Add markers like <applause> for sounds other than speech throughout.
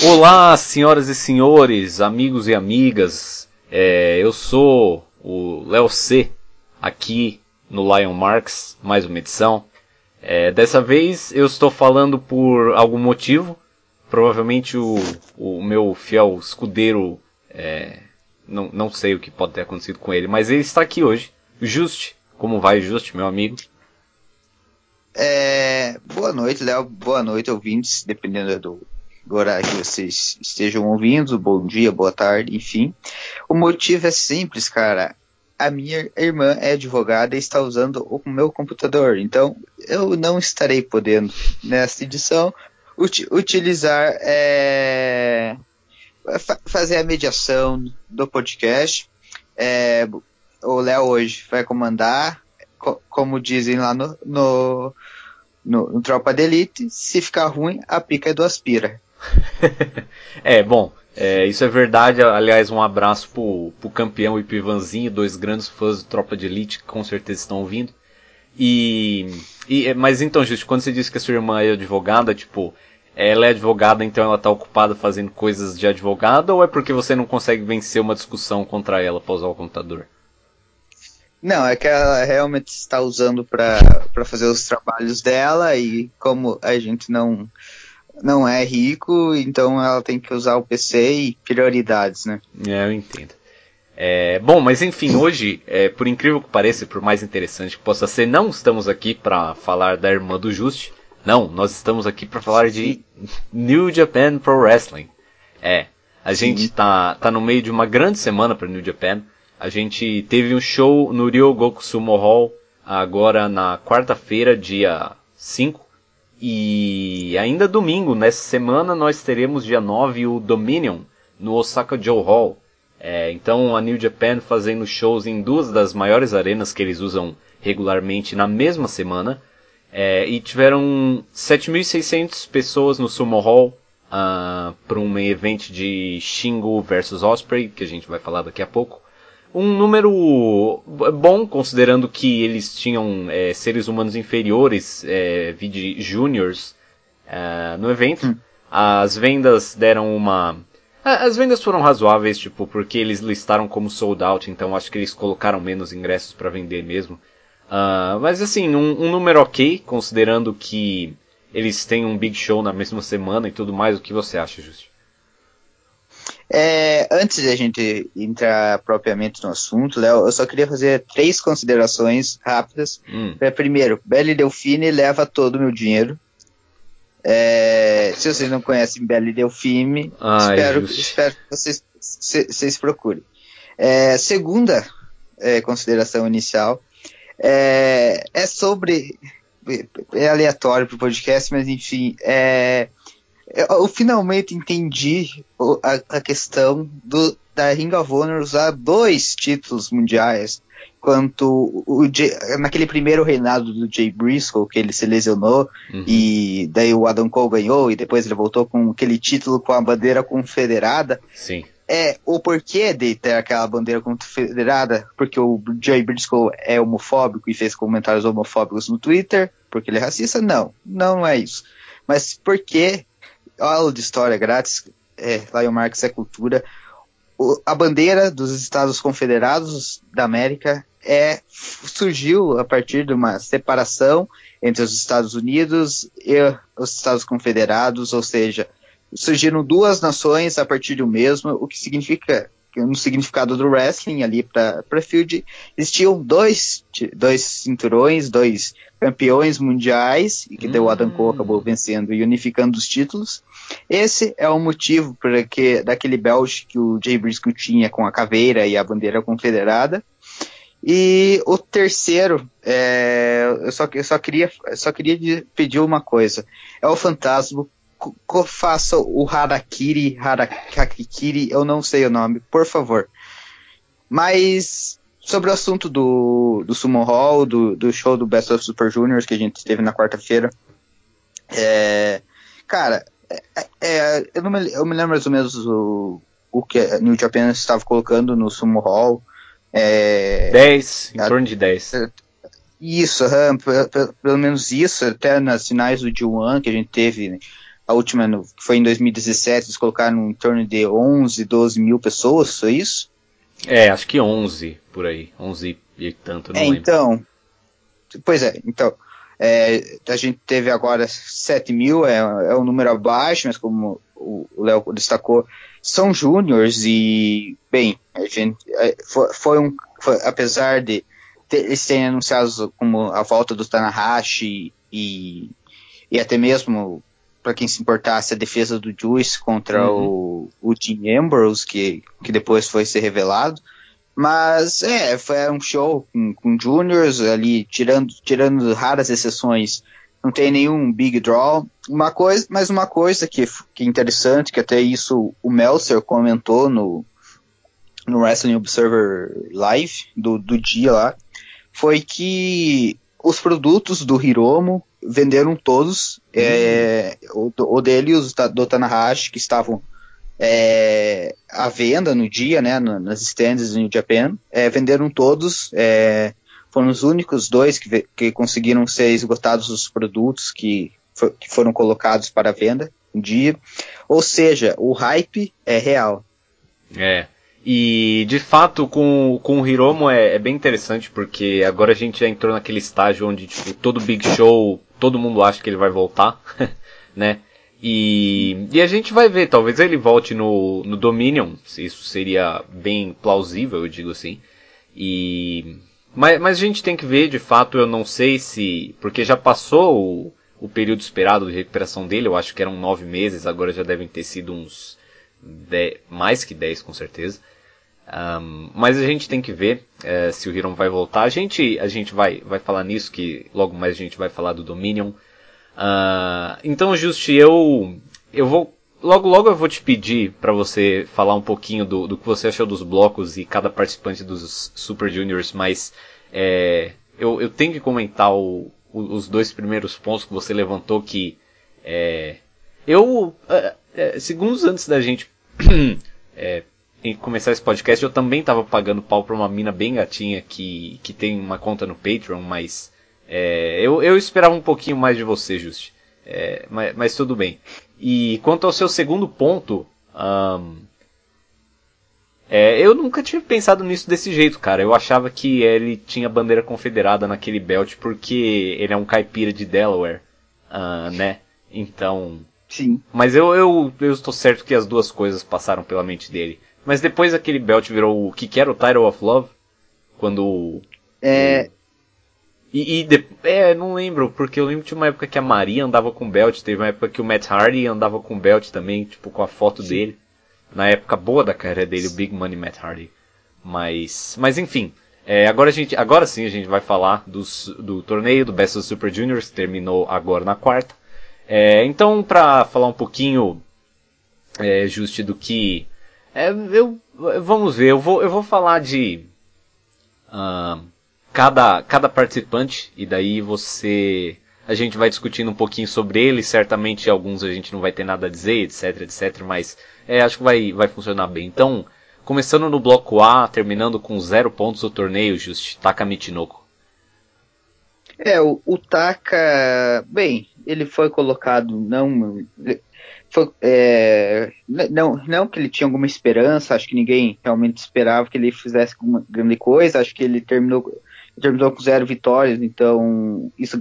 Olá, senhoras e senhores, amigos e amigas. É, eu sou o Léo C, aqui no Lion Marks, mais uma edição. É, dessa vez eu estou falando por algum motivo. Provavelmente o, o meu fiel escudeiro, é, não, não sei o que pode ter acontecido com ele, mas ele está aqui hoje. Juste, como vai, Juste, meu amigo? É, boa noite, Léo. Boa noite, ouvintes, dependendo do, horário que vocês estejam ouvindo. Bom dia, boa tarde, enfim. O motivo é simples, cara. A minha irmã é advogada e está usando o meu computador, então eu não estarei podendo, nesta edição, ut utilizar, é, fa fazer a mediação do podcast. É, o Léo hoje vai comandar, co como dizem lá no, no, no, no Tropa de Elite, se ficar ruim, a pica é do aspira. <laughs> é, bom, é, isso é verdade. Aliás, um abraço pro, pro campeão e pro Ivanzinho, dois grandes fãs do Tropa de Elite que com certeza estão ouvindo. E, e mas então, Justo, quando você disse que a sua irmã é advogada, tipo, ela é advogada, então ela está ocupada fazendo coisas de advogada, ou é porque você não consegue vencer uma discussão contra ela para usar o computador? Não, é que ela realmente está usando para fazer os trabalhos dela e como a gente não não é rico, então ela tem que usar o PC e prioridades, né? É, eu entendo. É, bom, mas enfim, hoje, é, por incrível que pareça, por mais interessante que possa ser, não estamos aqui para falar da irmã do Juste. Não, nós estamos aqui para falar de New Japan Pro Wrestling. É, a Sim. gente tá, tá no meio de uma grande semana para New Japan. A gente teve um show no Ryogoku Sumo Hall agora na quarta-feira, dia 5. E ainda domingo, nessa semana, nós teremos dia 9 o Dominion no Osaka Joe Hall. É, então a New Japan fazendo shows em duas das maiores arenas que eles usam regularmente na mesma semana. É, e tiveram 7.600 pessoas no Sumo Hall uh, ah, para um evento de Shingo versus Osprey, que a gente vai falar daqui a pouco um número bom, considerando que eles tinham é, seres humanos inferiores, é, vide juniors, é, no evento. Hum. As vendas deram uma. As vendas foram razoáveis, tipo, porque eles listaram como sold out, então acho que eles colocaram menos ingressos para vender mesmo. Uh, mas assim, um, um, número ok, considerando que eles têm um big show na mesma semana e tudo mais. O que você acha, Justi? É, antes de a gente entrar propriamente no assunto, Léo, eu só queria fazer três considerações rápidas. Hum. É, primeiro, Belle Delfine leva todo o meu dinheiro. É, se vocês não conhecem Belle Delfine, Ai, espero, espero, que vocês, se, vocês procurem. É, segunda é, consideração inicial é, é sobre. É aleatório para o podcast, mas enfim, é, eu finalmente entendi a, questão do, da Ring of Honor usar dois títulos mundiais. Quanto o, o naquele primeiro reinado do Jay Briscoe, que ele se lesionou, uhum. e daí o Adam Cole ganhou, e depois ele voltou com aquele título com a bandeira confederada. Sim. É, o porquê de ter aquela bandeira confederada, porque o Jay Briscoe é homofóbico e fez comentários homofóbicos no Twitter, porque ele é racista? Não, não é isso. Mas por que aula de história grátis, é, Lion Marx é cultura. O, a bandeira dos Estados Confederados da América é, surgiu a partir de uma separação entre os Estados Unidos e os Estados Confederados, ou seja, surgiram duas nações a partir do mesmo, o que significa no significado do wrestling ali para Field, existiam dois, dois cinturões, dois campeões mundiais, e que hum. o Adam Cole acabou vencendo e unificando os títulos. Esse é o motivo para que daquele belt que o Jay Briscoe tinha com a caveira e a bandeira confederada. E o terceiro, é, eu, só, eu só queria, só queria pedir uma coisa. É o Fantasma faça o Harakiri, Harakiri, eu não sei o nome, por favor. Mas sobre o assunto do, do Sumo Hall, do, do show do Best of Super Juniors que a gente teve na quarta-feira, é, cara, é, é, eu, me, eu, me, lembro mais ou menos o, o que a New Japan estava colocando no Sumo Hall. É, 10, em torno de 10. Isso, uhum, pelo, pelo, menos isso, até nas finais do G1 que a gente teve né, a última no, que foi em 2017, eles colocaram em torno de 11, 12 mil pessoas, foi isso? É, acho que 11 por aí, 11 e tanto, não é, lembro. Então, pois é, então, é, a gente teve agora 7 mil, é, é um número abaixo, mas como o Léo destacou, são júniores e, bem, a gente, é, foi, foi um, foi, apesar de ter, eles terem anunciado como a volta do Tanahashi e, e até mesmo, para quem se importasse, a defesa do Juice contra uhum. o, o Jim Ambrose, que, que depois foi ser revelado, mas é, foi um show com, com juniors ali, tirando, tirando raras exceções, não tem nenhum big draw. Uma coisa, mas uma coisa que, que é interessante, que até isso o Meltzer comentou no, no Wrestling Observer Live do, do dia lá, foi que os produtos do Hiromo venderam todos, uhum. é, o, o dele e os do Tanahashi, que estavam é, à venda no dia, né, nas stands no Japan, é, venderam todos, é, foram os únicos dois que, que conseguiram ser esgotados os produtos que, for, que foram colocados para venda no dia, ou seja, o hype é real. É, e de fato com, com o Hiromo é, é, bem interessante porque agora a gente já entrou naquele estágio onde tipo, todo Big Show, todo mundo acha que ele vai voltar, <laughs> né? E, e a gente vai ver, talvez ele volte no, no Dominion, isso seria bem plausível, eu digo assim. E, mas, mas a gente tem que ver, de fato, eu não sei se, porque já passou o, o período esperado de recuperação dele, eu acho que eram nove meses, agora já devem ter sido uns dez, mais que dez com certeza. Um, mas a gente tem que ver é, se o Hiron vai voltar. A gente, a gente vai, vai falar nisso, que logo mais a gente vai falar do Dominion. Uh, então, Just, eu, eu vou. Logo, logo eu vou te pedir para você falar um pouquinho do, do que você achou dos blocos e cada participante dos Super Juniors, mas é, eu, eu tenho que comentar o, o, os dois primeiros pontos que você levantou que é, eu, segundos antes da gente <clears throat> é, começar esse podcast, eu também estava pagando pau pra uma mina bem gatinha que, que tem uma conta no Patreon, mas é, eu, eu esperava um pouquinho mais de você, Just. É, mas, mas, tudo bem. E quanto ao seu segundo ponto, um, é, eu nunca tinha pensado nisso desse jeito, cara. Eu achava que ele tinha bandeira confederada naquele belt porque ele é um caipira de Delaware, uh, né? Então. Sim. Mas eu, eu, eu estou certo que as duas coisas passaram pela mente dele. Mas depois aquele belt virou o que, que era o Title of Love? Quando. É. E, e de, é, não lembro, porque eu lembro de uma época que a Maria andava com belt, teve uma época que o Matt Hardy andava com belt também, tipo, com a foto Sim. dele. Na época boa da carreira dele, o Big Money Matt Hardy. Mas, mas enfim, é, agora, a gente, agora sim a gente vai falar dos, do torneio do Best of Super Juniors, que terminou agora na quarta. É, então, pra falar um pouquinho, é, Juste, do que... É, eu, vamos ver, eu vou, eu vou falar de... Uh, cada, cada participante, e daí você. A gente vai discutindo um pouquinho sobre ele, certamente alguns a gente não vai ter nada a dizer, etc, etc, mas é, acho que vai, vai funcionar bem. Então, começando no bloco A, terminando com zero pontos do torneio, Just Taka Michinoku. É, o, o Taka, bem, ele foi colocado não foi, é, não, não que ele tinha alguma esperança, acho que ninguém realmente esperava que ele fizesse alguma grande coisa, acho que ele terminou terminou com zero vitórias, então isso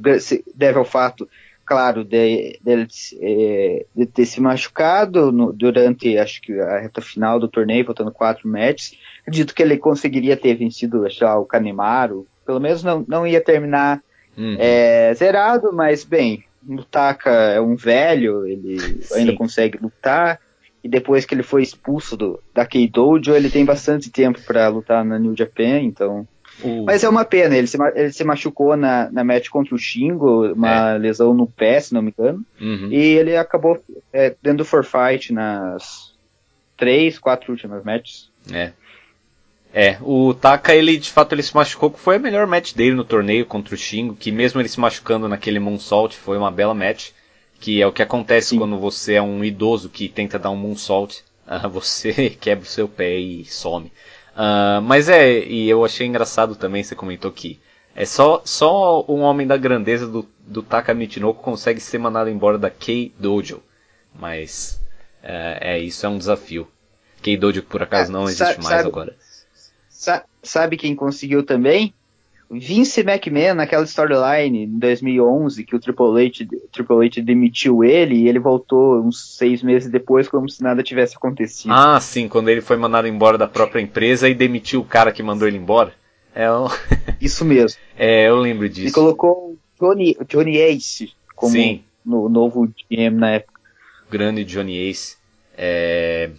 deve ao fato, claro, de, de, é, de ter se machucado no, durante, acho que a reta final do torneio, faltando quatro matches. Acredito que ele conseguiria ter vencido, acho lá, o Canemaro, pelo menos não, não ia terminar uhum. é, zerado, mas bem, o Taka é um velho, ele Sim. ainda consegue lutar. E depois que ele foi expulso do, da Keidojo, ele tem bastante tempo para lutar na New Japan, então. Mas é uma pena, ele se, ele se machucou na, na match contra o Shingo, uma é. lesão no pé, se não me engano, uhum. e ele acabou é, dando forfeit nas três, quatro últimas matches. É. É, o Taka, ele de fato ele se machucou, que foi a melhor match dele no torneio contra o Shingo, que mesmo ele se machucando naquele moonsault, foi uma bela match, que é o que acontece Sim. quando você é um idoso que tenta dar um moonsault, <laughs> você <laughs> quebra o seu pé e some. Uh, mas é, e eu achei engraçado também, você comentou que é só, só um homem da grandeza do, do Taka Michinoku consegue ser mandado embora da Kei Dojo. Mas é, é isso, é um desafio. K-Dojo por acaso não existe sabe, mais agora. Sabe quem conseguiu também? Vince McMahon naquela storyline em 2011 que o Triple H, Triple H demitiu ele e ele voltou uns seis meses depois como se nada tivesse acontecido. Ah, sim, quando ele foi mandado embora da própria empresa e demitiu o cara que mandou ele embora. É um... <laughs> Isso mesmo. É, eu lembro disso. E colocou Johnny, Johnny Ace como sim. no novo GM na época. Grande Johnny Ace. É...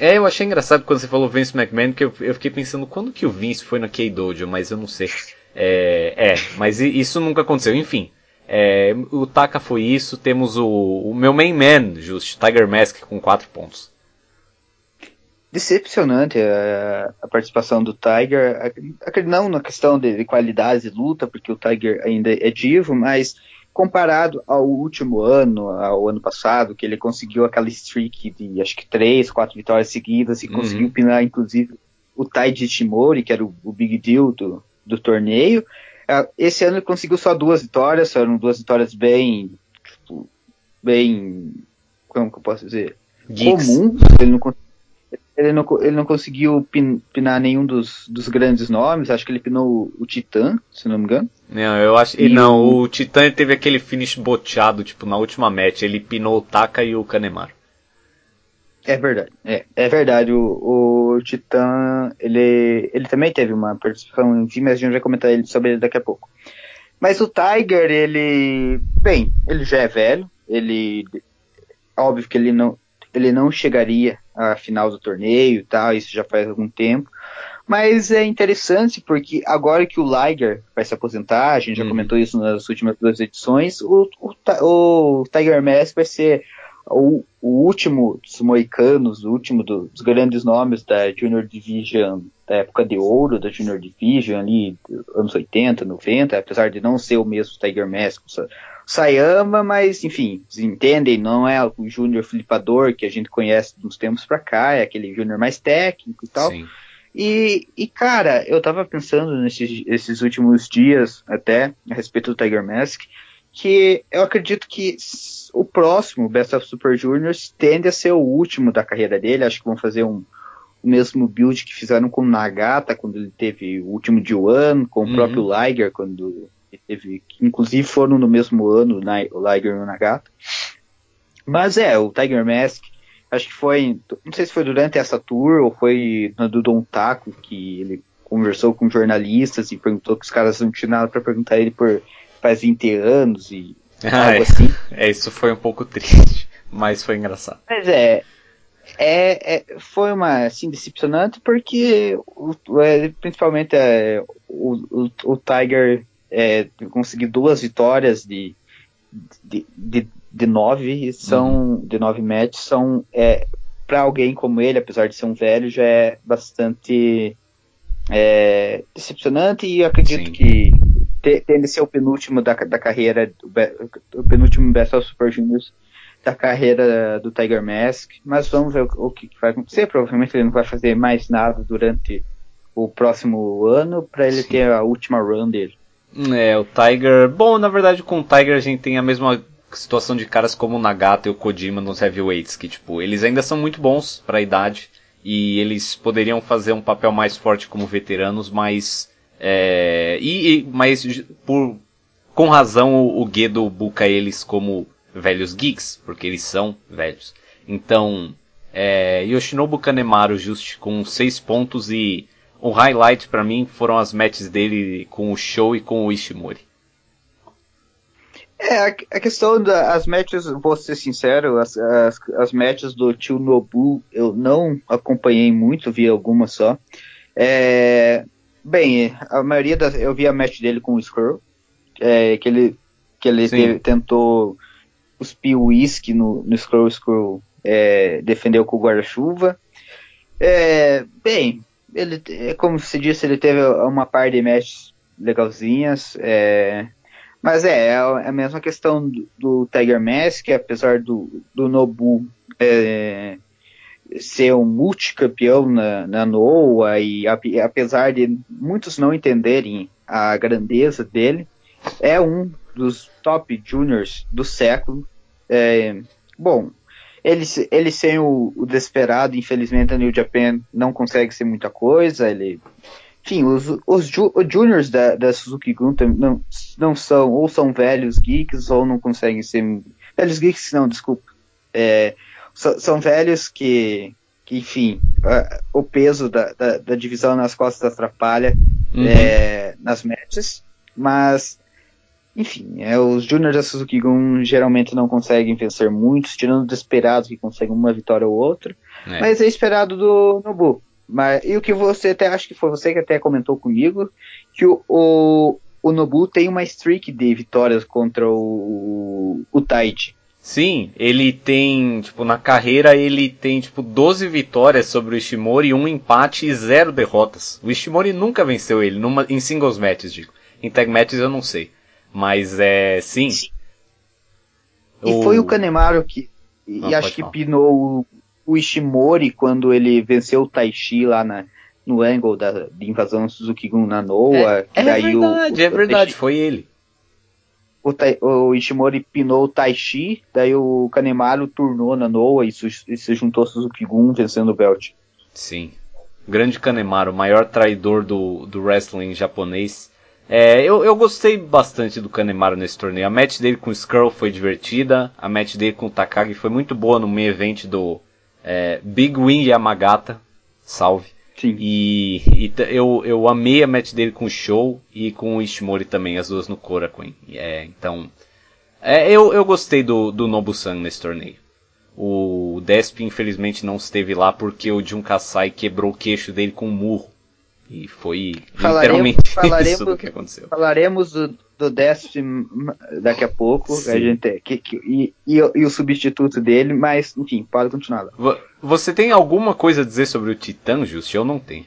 É, eu achei engraçado quando você falou Vince McMahon, que eu, eu fiquei pensando quando que o Vince foi no K-Dojo, mas eu não sei. É, é, mas isso nunca aconteceu. Enfim, é, o Taka foi isso. Temos o, o meu main man, just, Tiger Mask, com 4 pontos. Decepcionante a, a, participação do Tiger. Não na questão de, de qualidade de luta, porque o Tiger ainda é divo, mas comparado ao último ano, ao ano passado, que ele conseguiu aquela streak de acho que três, quatro vitórias seguidas e uhum. conseguiu pinar inclusive o Taiji Shimori, que era o, o big deal do, do torneio. É, esse ano ele conseguiu só duas vitórias, foram duas vitórias bem, tipo, bem, como que eu posso dizer, Geeks. comum. Ele não ele não, ele não conseguiu pin, pinar nenhum dos, dos grandes nomes, acho que ele pinou o, Titã, se não me engano. Não, eu acho. E não, o, o Titã teve aquele finish boteado, tipo, na última match. Ele pinou o Taka e o Kanemaru. É verdade, é, é verdade. O, o Titã, ele, ele também teve uma participação em mas a gente vai comentar ele, sobre ele daqui a pouco. Mas o Tiger, ele, bem, ele já é velho, ele, óbvio que ele não, ele não chegaria à final do torneio e tal, isso já faz algum tempo. Mas é interessante porque agora que o Liger vai se aposentar, a gente já uhum. comentou isso nas últimas duas edições, o, o, o Tiger Mask vai ser o, o, último dos moicanos, o último dos grandes nomes da Junior Division, da época de ouro da Junior Division, ali, anos 80, 90, apesar de não ser o mesmo Tiger Mask, Sayama, mas enfim, vocês entendem, não é o Júnior flipador que a gente conhece dos tempos pra cá, é aquele Júnior mais técnico e tal. Sim. E, e, cara, eu tava pensando nesses, últimos dias até a respeito do Tiger Mask, que eu acredito que o próximo Best of Super Juniors tende a ser o último da carreira dele. Acho que vão fazer um, o mesmo build que fizeram com o Nagata quando ele teve o último de One, com uhum. o próprio Liger quando teve, inclusive foram no mesmo ano, o Liger e o Nagata. Mas é, o Tiger Mask, acho que foi, não sei se foi durante essa tour ou foi na do Don Taco que ele conversou com jornalistas e perguntou que os caras não tinham nada para perguntar ele por faz 20 anos e ah, <laughs> algo é. assim. <laughs> É, isso foi um pouco <laughs> triste, mas foi engraçado. Mas é, é, é, foi uma assim decepcionante porque o, é, principalmente é, o, o, o, Tiger é, conseguir duas vitórias de, de, de, de nove são uhum. de nove matches são é, para alguém como ele, apesar de ser um velho, já é bastante é, decepcionante e acredito Sim. que tende a ser o penúltimo da, da carreira, o penúltimo Best of Super Juniors da carreira do Tiger Mask, mas vamos ver o, o que vai acontecer. Provavelmente ele não vai fazer mais nada durante o próximo ano para ele Sim. ter a última run dele. É, o Tiger. Bom, na verdade, com o Tiger a gente tem a mesma situação de caras como o Nagata e o Kojima nos heavyweights, que tipo, eles ainda são muito bons para a idade e eles poderiam fazer um papel mais forte como veteranos, mas é, e, e, mas por com razão o, o Gedo buca eles como velhos geeks, porque eles são velhos. Então, é, Yoshinobu Kanemaru just com 6 pontos e o highlight para mim foram as matches dele com o Show e com o Ishimori. É, a, questão das matches, vou ser sincero, as, as, as matches do Tio Nobu eu não acompanhei muito, vi algumas só. É, bem, a maioria das. Eu vi a match dele com o Skrull, é, que ele, que ele te, tentou cuspir o whisky no, no Skrull, Skrull é, defendeu com o guarda-chuva. É, bem, ele, é como se disse, ele teve uma par de matches legalzinhas. É, mas é, é a mesma questão do, do Tiger Mask, apesar do, do Nobu é, ser um multicampeão na, na NOAA e apesar de muitos não entenderem a grandeza dele, é um dos top juniors do século. É, bom, Eles, eles sem o, o Desperado, infelizmente a New Japan não consegue ser muita coisa. Ele, enfim, os, os, ju, os juniors da, da Suzuki Gun não, não são, ou são velhos geeks, ou não conseguem ser. Velhos geeks, não, desculpa. É, são, são velhos que, que enfim, a, o peso da, da, da, divisão nas costas atrapalha uhum. é, nas matches, mas enfim, é, os juniors da Suzuki Gun geralmente não conseguem vencer muitos, tirando do esperado que conseguem uma vitória ou outra. É. Mas é esperado do Nobu. Mas, e o que você até acho que foi você que até comentou comigo, que o, o, o Nobu tem uma streak de vitórias contra o, o Taichi. Sim, ele tem, tipo, na carreira ele tem, tipo, 12 vitórias sobre o Ishimori, um empate e zero derrotas. O Ishimori nunca venceu ele, numa, em singles matches, digo. Em tag matches eu não sei. Mas é. Sim. sim. E o... foi o Kanemaru que. Não, e acho que falar. pinou o Ishimori quando ele venceu o Taishi lá na, no angle da, de invasão Suzuki-gun na Noa. É, é verdade, o, o, é verdade, foi ele. O, o, Ishimori pinou o Taishi, daí o Kanemaru turnou na Noa e, su, e se juntou Suzuki-gun vencendo o belt. Sim. Grande Kanemaru, maior traidor do, do wrestling japonês. É, eu, eu gostei bastante do Kanemaru nesse torneio. A match dele com o Skrull foi divertida. A match dele com o Takagi foi muito boa no meio evento do é, Big Wing Yamagata. Salve. Sim. E, e, eu, eu amei a match dele com o Show e com o Ishimori também, as duas no Korakuen. É, então, é, eu, eu gostei do, do Nobu-san nesse torneio. O Desp infelizmente não esteve lá porque o Jun Kasai quebrou o queixo dele com um murro. E foi literalmente <laughs> falaremos, isso que aconteceu. Falaremos do, do décimo daqui a pouco, a gente, que, que, e, e, e, o substituto dele, mas enfim, pode continuar. Lá. Você tem alguma coisa a dizer sobre o Titã, Just? Eu não tenho.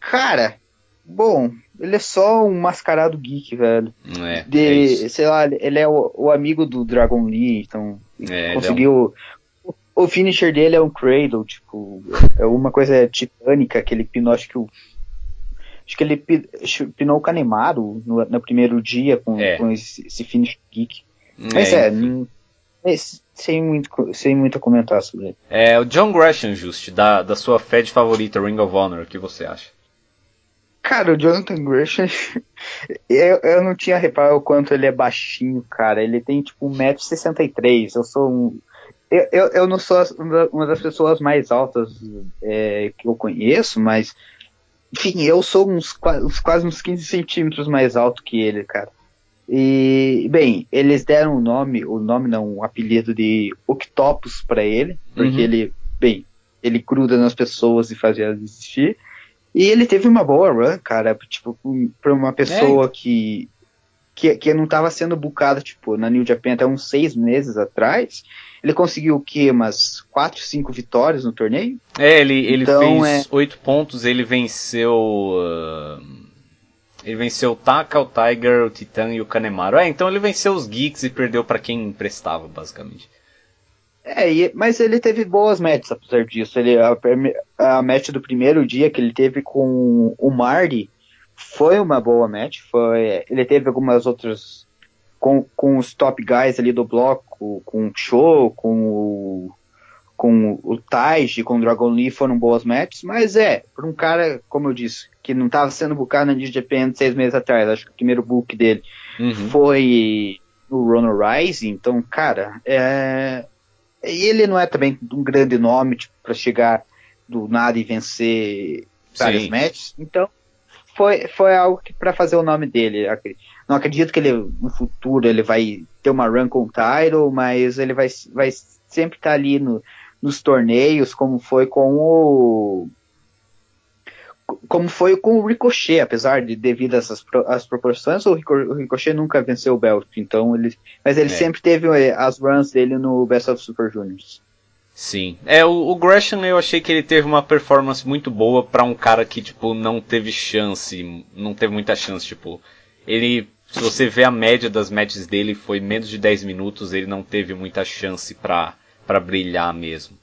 Cara, bom, ele é só um mascarado geek, velho. É, de, é sei lá, ele é o, o, amigo do Dragon Lee, então é, conseguiu o finisher dele é um cradle, tipo, é uma coisa titânica que ele pinou, acho que o acho que ele pinou o Kanemaru no, no primeiro dia com, é. com esse, esse finish geek. Mas é, é sem muito, sem muito a comentar sobre ele. É, o John Gresham, Just, da, da sua Fed favorita, Ring of Honor, o que você acha? Cara, o Jonathan Gresham, <laughs> eu, eu não tinha reparado o quanto ele é baixinho, cara. Ele tem tipo 1,63m. Eu sou um, eu, eu, eu não sou uma das pessoas mais altas é, que eu conheço, mas enfim, eu sou uns, uns, quase uns 15 centímetros mais alto que ele, cara. E, bem, eles deram o nome, o nome não, um apelido de Octopus para ele, porque uhum. ele, bem, ele gruda nas pessoas e faz elas existir. E ele teve uma boa run, cara, tipo, pra uma pessoa é. que, que, que não estava sendo bucada, tipo, na New Japan até uns seis meses atrás. Ele conseguiu o quê? Umas 4, 5 vitórias no torneio? É, ele, ele então, fez é... 8 pontos, ele venceu. Uh, ele venceu o Taka, o Tiger, o Titan e o Kanemaru. É, então ele venceu os Geeks e perdeu para quem emprestava, basicamente. É, e, mas ele teve boas matches apesar disso. Ele, a, a match do primeiro dia que ele teve com o Marty foi uma boa match. Foi, ele teve algumas outras com, com os top guys ali do bloco, com o Cho, com o, com o Taiji, com o Dragon Lee, foram boas matches, mas é, por um cara, como eu disse, que não estava sendo bucado na Japan seis meses atrás, acho que o primeiro book dele uhum. foi no Runner Rising, então, cara, é, ele não é também um grande nome tipo, para chegar do nada e vencer várias Sim. matches, então foi, foi algo que para fazer o nome dele, não acredito que ele no futuro ele vai ter uma run com o title, mas ele vai, vai sempre estar tá ali no, nos torneios, como foi com o como foi com o Ricochet, apesar de devido essas as proporções, o, Ricochet nunca venceu o belt, então ele, mas ele é. sempre teve eh, as runs dele no Best of Super Juniors. Sim. É, o, o Gresham eu achei que ele teve uma performance muito boa para um cara que, tipo, não teve chance, não teve muita chance, tipo, ele se você vê a média das matches dele, foi menos de 10 minutos, ele não teve muita chance para brilhar mesmo.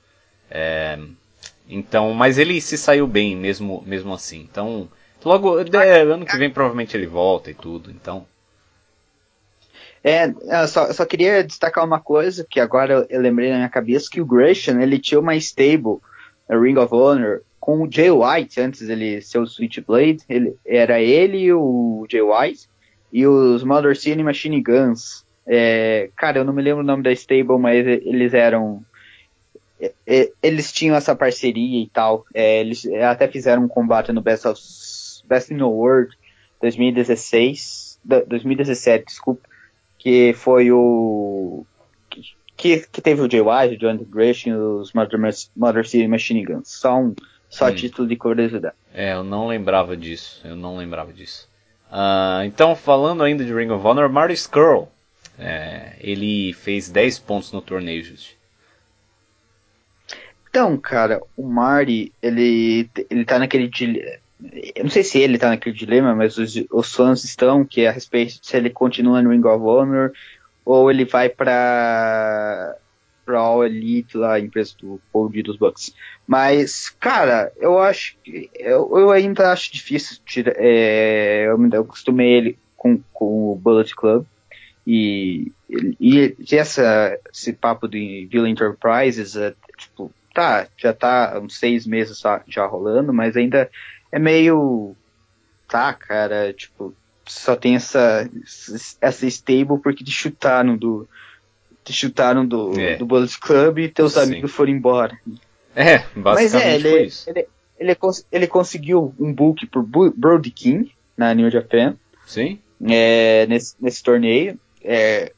É, então, mas ele se saiu bem mesmo, mesmo assim. Então, logo, é, ano que vem provavelmente ele volta e tudo, então. É, eu só, só queria destacar uma coisa que agora eu, lembrei na minha cabeça que o Gresham ele tinha uma stable, Ring of Honor, com o Jay White antes dele ser o Switchblade. Ele era ele e o Jay White e os Mother City Machine Guns. É, cara, eu não me lembro o nome da stable, mas eles eram eles tinham essa parceria e tal. É, eles até fizeram um combate no Best of Best in the World 2016, 2017, desculpa, que foi o que, que teve o Jay White, o John Gresham e os Mother, Mother City Machine Guns. Só um só hum. título de curiosidade. É, eu não lembrava disso. Eu não lembrava disso. Uh, então, falando ainda de Ring of Honor, Marty Skrull. É, ele fez 10 pontos no torneio, Just. Então, cara, o Marty, ele, ele tá naquele dilema. Eu não sei se ele tá naquele dilema, mas os, os fãs estão, que é a respeito se ele continua no Ring of Honor ou ele vai pra All Elite lá, a empresa do Paul dos Bucks. Mas, cara, eu acho que. Eu, eu ainda acho difícil tirar. É, eu, eu acostumei ele com, com o Bullet Club. E, e, e essa, esse papo de Villa Enterprises, é, tipo, tá, já tá uns seis meses já rolando, mas ainda é meio. Tá, cara, tipo, só tem essa, essa stable porque te chutaram do. Te chutaram do, é. do Bullet Club e teus Sim. amigos foram embora. É, basicamente Mas é, ele, foi isso. Ele, ele, ele, conseguiu um book por Brody King na New Japan. Sim. É, nesse, nesse torneio. É,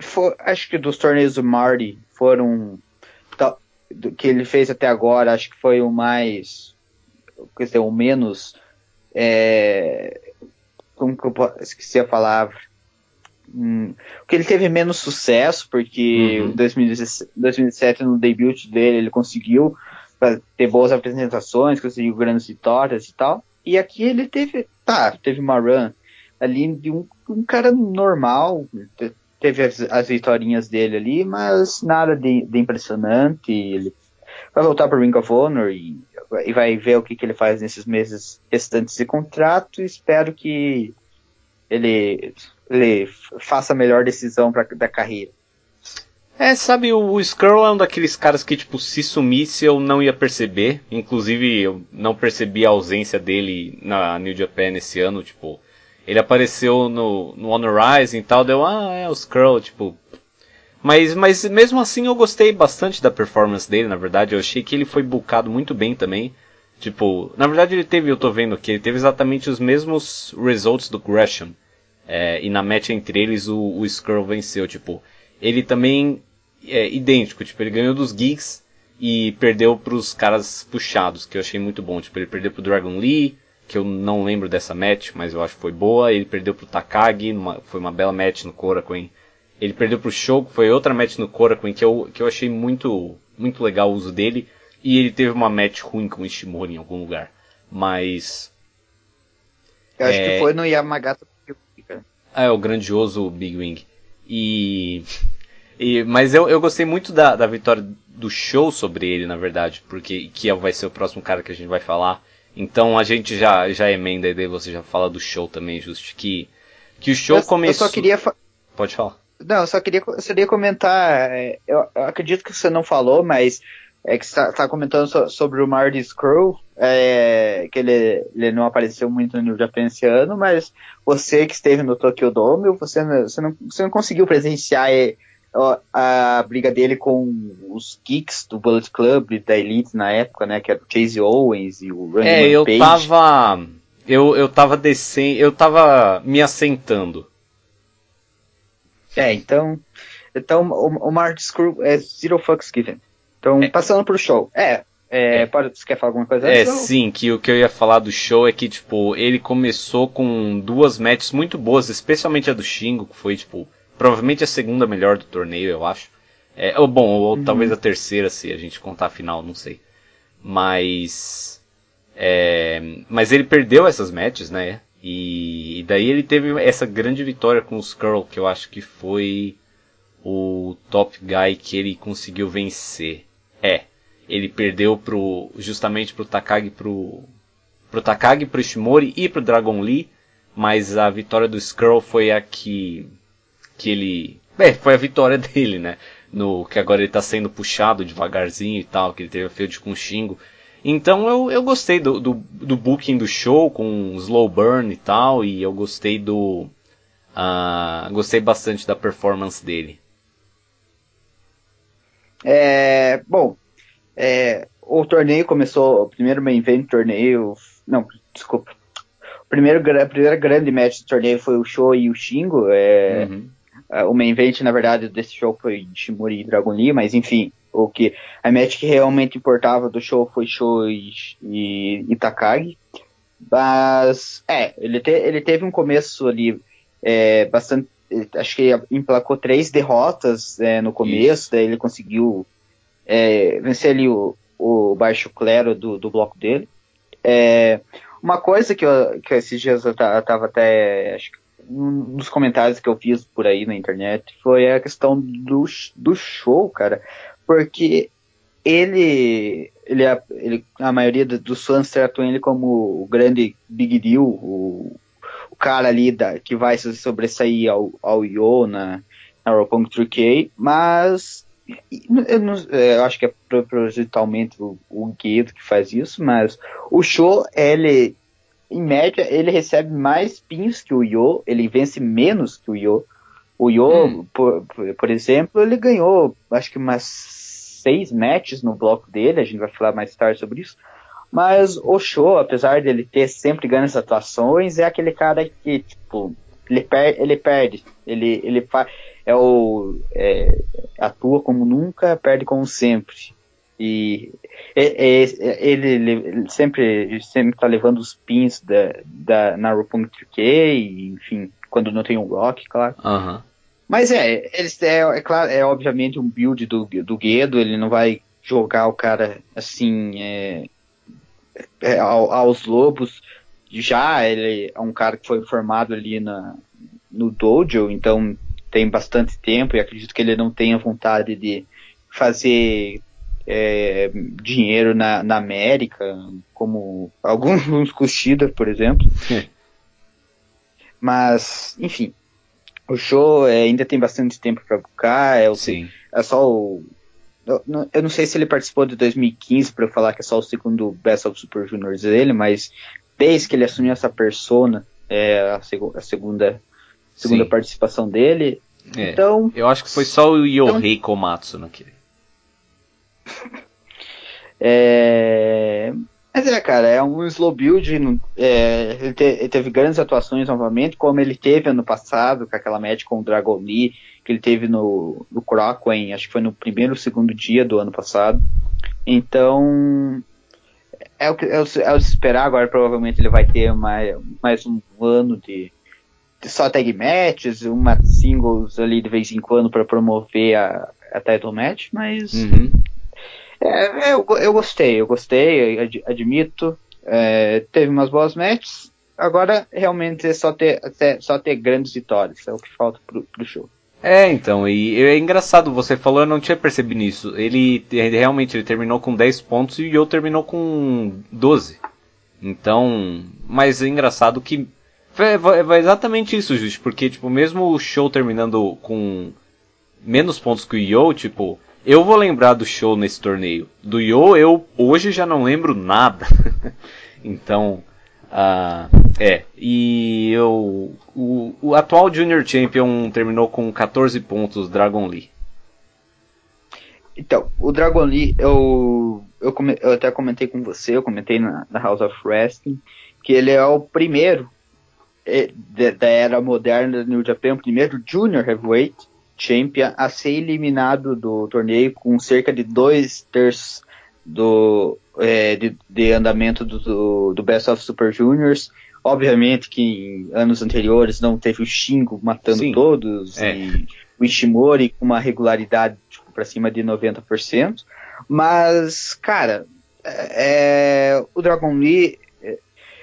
for, acho que dos torneios do Marty foram do que ele fez até agora, acho que foi o mais, quer dizer, o menos, é, como que eu esqueci a palavra, hum, que ele teve menos sucesso, porque uhum. em 2017, 2017, no debut dele, ele conseguiu ter boas apresentações, conseguiu grandes vitórias e tal, e aqui ele teve, tá, teve uma run ali de um, um cara normal, teve as, as vitórias dele ali, mas nada de, de, impressionante. Ele vai voltar para o Ring of Honor e, e, vai ver o que, que ele faz nesses meses restantes de contrato. Espero que ele, ele faça a melhor decisão pra, da carreira. É, sabe, o, o Skrull é um daqueles caras que, tipo, se sumisse eu não ia perceber. Inclusive, eu não percebi a ausência dele na New Japan esse ano, tipo, ele apareceu no, no Honor Rising e tal, deu, ah, é o Skrull, tipo. Mas, mas mesmo assim eu gostei bastante da performance dele, na verdade. Eu achei que ele foi bucado muito bem também. Tipo, na verdade ele teve, eu tô vendo aqui, ele teve exatamente os mesmos results do Gresham. É, e na match entre eles o, o Skrull venceu, tipo. Ele também é idêntico, tipo, ele ganhou dos Geeks e perdeu pros caras puxados, que eu achei muito bom. Tipo, ele perdeu pro Dragon Lee, que eu não lembro dessa match, mas eu acho que foi boa. Ele perdeu pro Takagi, numa, foi uma bela match no Korakuen. Ele perdeu pro Show, foi outra match no Korakuen que eu, que eu achei muito, muito legal o uso dele. E ele teve uma match ruim com o Ishimori em algum lugar. Mas. Eu acho é... que foi no Yamagata é o grandioso Big Wing. E. e mas eu, eu gostei muito da, da vitória do show sobre ele, na verdade, porque que vai ser o próximo cara que a gente vai falar. Então a gente já, já emenda e daí você já fala do show também, justo que, que o show eu, começou. Eu só queria. Pode falar. Não, eu só queria, eu só queria comentar. É, eu, eu, acredito que você não falou, mas é que você está tá comentando so, sobre o Marty Scroll, é, que ele, ele não apareceu muito no Japan esse ano, mas você que esteve no Tokyo Dome, você, você, não, você não conseguiu presenciar a briga dele com os geeks do Bullet Club, da Elite na época, né? Que era o Chase Owens e o Randy É, eu Page. tava. Eu, eu tava descendo. Eu tava me assentando. É, então. Então o, o Mark Screw é Zero Fucks Given. Então, é. passando pro show. É, é, é. Pode, você quer falar alguma coisa? É, ou? sim, que o que eu ia falar do show é que, tipo, ele começou com duas matches muito boas, especialmente a do Shingo, que foi, tipo, Provavelmente a segunda melhor do torneio, eu acho. É, ou bom, ou uhum. talvez a terceira, se a gente contar a final, não sei. Mas. É, mas ele perdeu essas matches, né? E, e, daí ele teve essa grande vitória com o Skrull, que eu acho que foi o top guy que ele conseguiu vencer. É, ele perdeu pro, justamente pro Takagi, pro, pro Takagi, pro Ishimori e pro Dragon Lee, mas a vitória do Skrull foi a que que ele. É, foi a vitória <laughs> dele, né? No, que agora ele tá sendo puxado devagarzinho e tal, que ele teve a feud com o Shingo. Então eu, eu gostei do, do, do booking do show com slow burn e tal, e eu gostei do. Uh, gostei bastante da performance dele. É, bom, é, o torneio começou, o primeiro main event torneio, não, desculpa, o primeiro, a primeira grande match do torneio foi o Show e o Shingo, é, uhum. o main event, na verdade, desse show foi Shimori e Dragon Lee, mas enfim, o que, a match que realmente importava do show foi Show e, e, e Takagi, mas, é, ele, te, ele teve um começo ali é, bastante acho que emplacou três derrotas é, no começo, Isso. daí ele conseguiu é, vencer ali o, o baixo clero do, do bloco dele. É, uma coisa que, eu, que esses dias eu tava até, acho que um dos comentários que eu fiz por aí na internet foi a questão do, do show, cara, porque ele, ele, ele a maioria dos fãs tratam ele como o grande big deal, o, o cara ali da, que vai se sobressair ao, ao Yo na, na Roppongi 3K, mas eu, não, eu, acho que é propositalmente o, o Guido que faz isso, mas o Show, ele, em média, ele recebe mais pins que o Yo, ele vence menos que o Yo. O Yo, hum. por, por exemplo, ele ganhou, acho que umas seis matches no bloco dele, a gente vai falar mais tarde sobre isso, mas o Show, apesar dele ter sempre grandes atuações, é aquele cara que, tipo, ele, per ele perde. Ele, ele fa é o, é, atua como nunca, perde como sempre. E é, é, ele, ele, sempre sempre tá levando os pins da, da na RuPaul enfim, quando não tem um rock, claro. Uhum. Mas é, eles é, é claro, é obviamente um build do, do Guedo, ele não vai jogar o cara assim é, é, aos lobos. Já ele é um cara que foi formado ali na, no dojo, então tem bastante tempo e acredito que ele não tenha vontade de fazer é, dinheiro na, na, América, como alguns <laughs> Kushida, por exemplo. Mas, enfim, o show é, ainda tem bastante tempo para buscar, é, o, Sim. é só o, eu não sei se ele participou de 2015 para eu falar que é só o segundo Best of Super Juniors dele, mas desde que ele assumiu essa persona, é a, seg a segunda, segunda participação dele. É, então. Eu acho que foi só o Yohei então, Komatsu naquele. <laughs> é, mas é, cara, é um slow build. É, ele, te, ele, teve grandes atuações novamente, como ele teve ano passado, com aquela match com o Dragon Lee que ele teve no, no Crockway, acho que foi no primeiro ou segundo dia do ano passado. Então, é o que é o, é o esperar. Agora, provavelmente, ele vai ter mais, mais um ano de só tag matches, uma singles ali de vez em quando para promover a, a title match, mas. Uhum. É, eu, eu gostei, eu gostei, ad, admito. É, teve umas boas matches. Agora, realmente, é só ter, só ter grandes vitórias. É o que falta pro, pro show. É, então, e é engraçado, você falou, eu não tinha percebido isso. Ele, ele realmente ele terminou com 10 pontos e eu terminou com 12. Então, mas é engraçado que é, exatamente isso, Justo, porque tipo, mesmo o show terminando com menos pontos que o Yo, tipo, eu vou lembrar do show nesse torneio. Do Yo, eu hoje já não lembro nada. <laughs> então, Uh, é, e eu, o, o atual Junior Champion terminou com 14 pontos, Dragon Lee. Então, o Dragon Lee, eu, eu, eu até comentei com você, eu comentei na, na, House of Wrestling, que ele é o primeiro da era moderna do New Japan, primeiro Junior Heavyweight Champion a ser eliminado do torneio com cerca de dois terços do, é, de, de, andamento do, do, Best of Super Juniors. Obviamente que em anos anteriores não teve o Shingo matando Sim, todos é. e o Ishimori com uma regularidade tipo, para cima de 90%. Mas, cara, é, o Dragon Lee.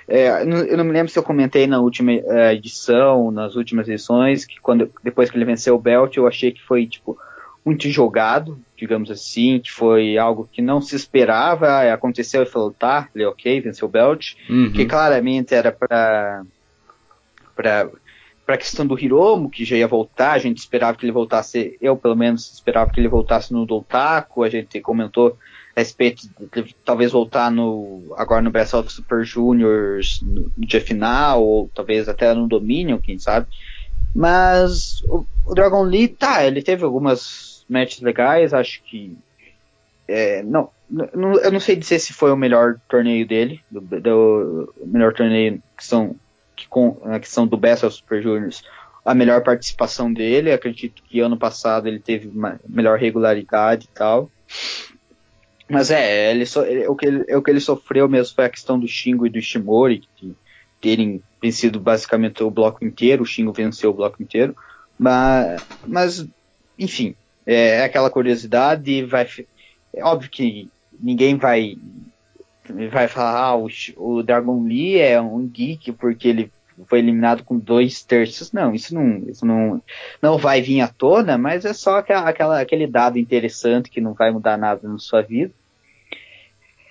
É, eu não me lembro se eu comentei na última é, edição, nas últimas edições, que quando depois que ele venceu o Belt, eu achei que foi tipo muito jogado, digamos assim, que foi algo que não se esperava, aconteceu e falou, tá, ele é ok, venceu o Belt, uhum. que claramente era para para para a questão do Hiromo, que já ia voltar, a gente esperava que ele voltasse, eu pelo menos esperava que ele voltasse no Doutaku, a gente comentou respeito de talvez voltar no agora no Best of Super Juniors no, dia final, ou talvez até no Dominion, quem sabe. Mas o, o Dragon Lee, tá, ele teve algumas matches legais, acho que é, não, não, eu não sei dizer se foi o melhor torneio dele, do, do melhor torneio que são que, com, né, que são do Best of Super Juniors, a melhor participação dele. Acredito que ano passado ele teve uma melhor regularidade e tal. Mas é, ele so, ele, o, que ele, o que ele sofreu mesmo foi a questão do Shingo e do Ishimori, de terem vencido basicamente o bloco inteiro. O Shingo venceu o bloco inteiro. Mas, mas enfim, é, é aquela curiosidade. Vai, é óbvio que ninguém vai vai falar ah, o, o Dragon Lee é um geek porque ele foi eliminado com dois terços. Não, isso não, isso não, não vai vir à tona, mas é só aquela, aquela, aquele dado interessante que não vai mudar nada na sua vida.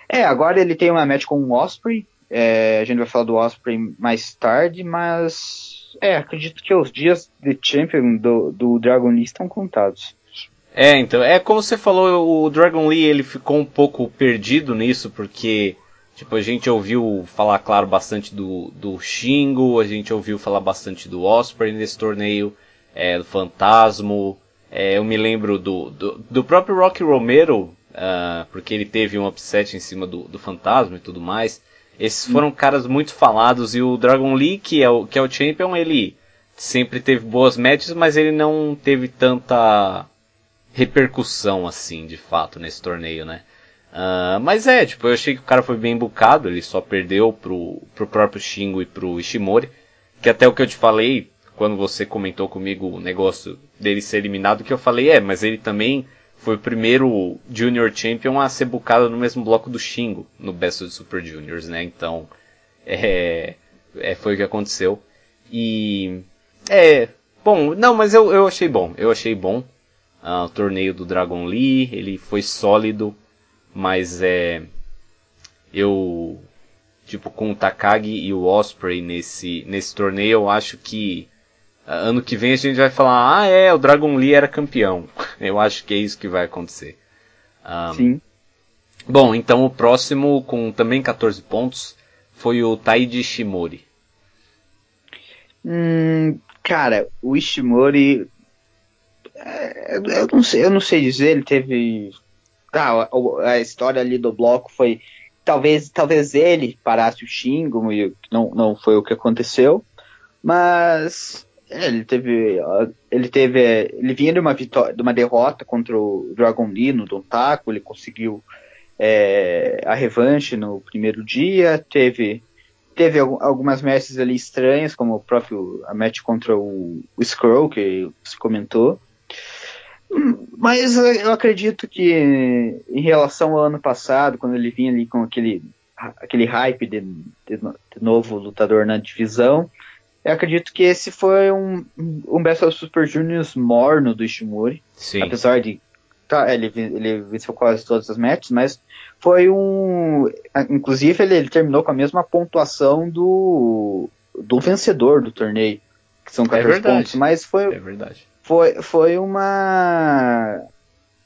É, agora ele tem uma match com o Osprey. É, a gente vai falar do Osprey mais tarde, mas é, acredito que os dias de champion do, do Dragon Lee estão contados. É, então, é como você falou, o Dragon Lee ele ficou um pouco perdido nisso, porque, tipo, a gente ouviu falar, claro, bastante do, do Shingo, a gente ouviu falar bastante do Osprey nesse torneio, é, do Fantasmo, é, eu me lembro do, do, do próprio Rocky Romero, uh, porque ele teve um upset em cima do, do Fantasma e tudo mais. Esses foram caras muito falados, e o Dragon Lee, que é o, que é o champion, ele sempre teve boas matches, mas ele não teve tanta repercussão, assim, de fato, nesse torneio, né? Uh, mas é, tipo, eu achei que o cara foi bem bucado, ele só perdeu pro, pro próprio Shingo e pro Ishimori, que até o que eu te falei, quando você comentou comigo o negócio dele ser eliminado, que eu falei, é, mas ele também foi o primeiro Junior Champion a ser bucado no mesmo bloco do Shingo, no Best of Super Juniors, né? Então, é, é, foi o que aconteceu. E, é, bom, não, mas eu, eu achei bom, eu achei bom uh, o torneio do Dragon Lee, ele foi sólido, mas é eu tipo com o Takagi e o Osprey nesse nesse torneio, eu acho que uh, ano que vem a gente vai falar, ah é, o Dragon Lee era campeão. <laughs> eu acho que é isso que vai acontecer. Um, ah, Sim. Bom, então o próximo com também 14 pontos foi o Taiji Shimori. Hum, cara, o Ishimori é, eu não sei, eu não sei dizer, ele teve. Ah, a, história ali do bloco foi. Talvez, talvez ele parasse o Shingo, e não, não foi o que aconteceu. Mas ele teve. Ele teve. Ele vinha de uma vitória, de uma derrota contra o Dragon Lee no Dontaku, ele conseguiu é, a revanche no primeiro dia, teve. Teve algumas matches ali estranhas, como o próprio a match contra o, o Skrull, que se comentou. Mas eu acredito que em relação ao ano passado, quando ele vinha ali com aquele, aquele hype de, de, de novo lutador na divisão, eu acredito que esse foi um, um Best of Super Juniors morno do Ishimori. Sim. Apesar de. Tá, ele, ele venceu quase todas as matches, mas foi um. Inclusive, ele, ele terminou com a mesma pontuação do, do vencedor do torneio, que são 14 é pontos. Mas foi. É verdade foi, foi uma.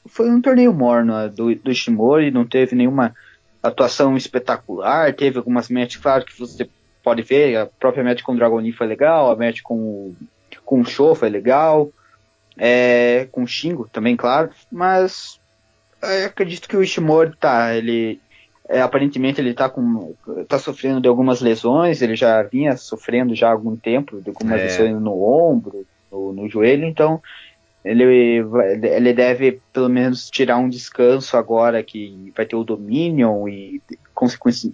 Foi um torneio morno do, do Ishimori, não teve nenhuma atuação espetacular, teve algumas matches, claro que você pode ver, a própria match com o Dragonin foi legal, a match com, com o Show foi legal, é, com o Shingo também, claro, mas é, acredito que o Ishimori tá, ele é, aparentemente ele tá com tá sofrendo de algumas lesões, ele já vinha sofrendo já há algum tempo de algumas é. lesões no ombro, no, no joelho, então ele, ele deve pelo menos tirar um descanso agora que vai ter o Dominion e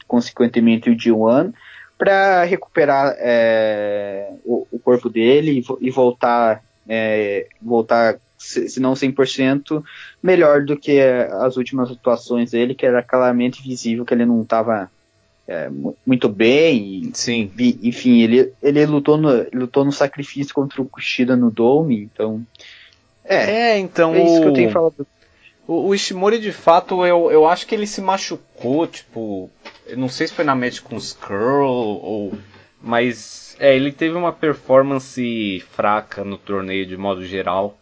consequentemente o D1 para recuperar é, o, o, corpo dele e, e voltar é, voltar se não 100% melhor do que as últimas atuações dele que era claramente visível que ele não estava é, muito bem. Sim. E, enfim, ele, ele lutou, no, lutou no sacrifício contra o Kushida no Dome, então. É, é então. É isso que eu tenho falado. O, o Ishimori, de fato, eu, eu acho que ele se machucou, tipo. Eu não sei se foi na match com o Skrull ou. Mas é, ele teve uma performance fraca no torneio de modo geral.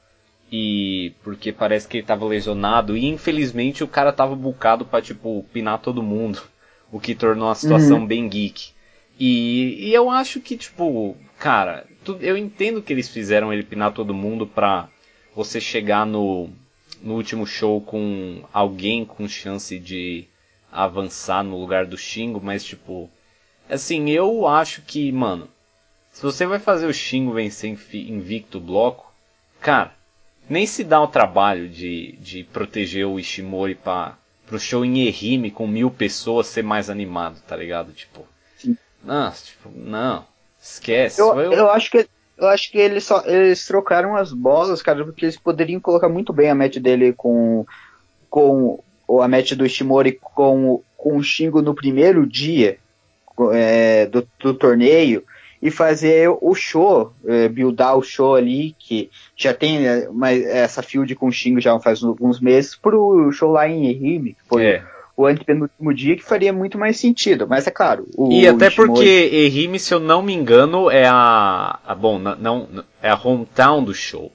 E porque parece que ele tava lesionado. E infelizmente o cara tava bucado pra, tipo, pinar todo mundo. O que tornou a situação uhum. bem geek. E, e, eu acho que, tipo, cara, tu, eu entendo que eles fizeram ele pinar todo mundo pra você chegar no, no último show com alguém com chance de avançar no lugar do Xingo, mas, tipo, assim, eu acho que, mano, se você vai fazer o Xingo vencer invicto bloco, cara, nem se dá o trabalho de, de proteger o Ishimori pra, pro show em Ehime com mil pessoas ser mais animado, tá ligado? Tipo, Sim. não, tipo, não, esquece. Eu, eu... eu acho que eu acho que eles só eles trocaram as bolas, cara, porque eles poderiam colocar muito bem a match dele com com a match do Ishimori com, com o Shingo no primeiro dia é, do, do torneio e fazer o show, é, buildar o show ali, que já tem né, uma, essa field com o Xingo já faz alguns meses, pro show lá em Ehime, que foi é. o antepenúltimo dia, que faria muito mais sentido. Mas é claro. O, e até porque Ehime, se eu não me engano, é a. a bom, não, não, é a hometown do show.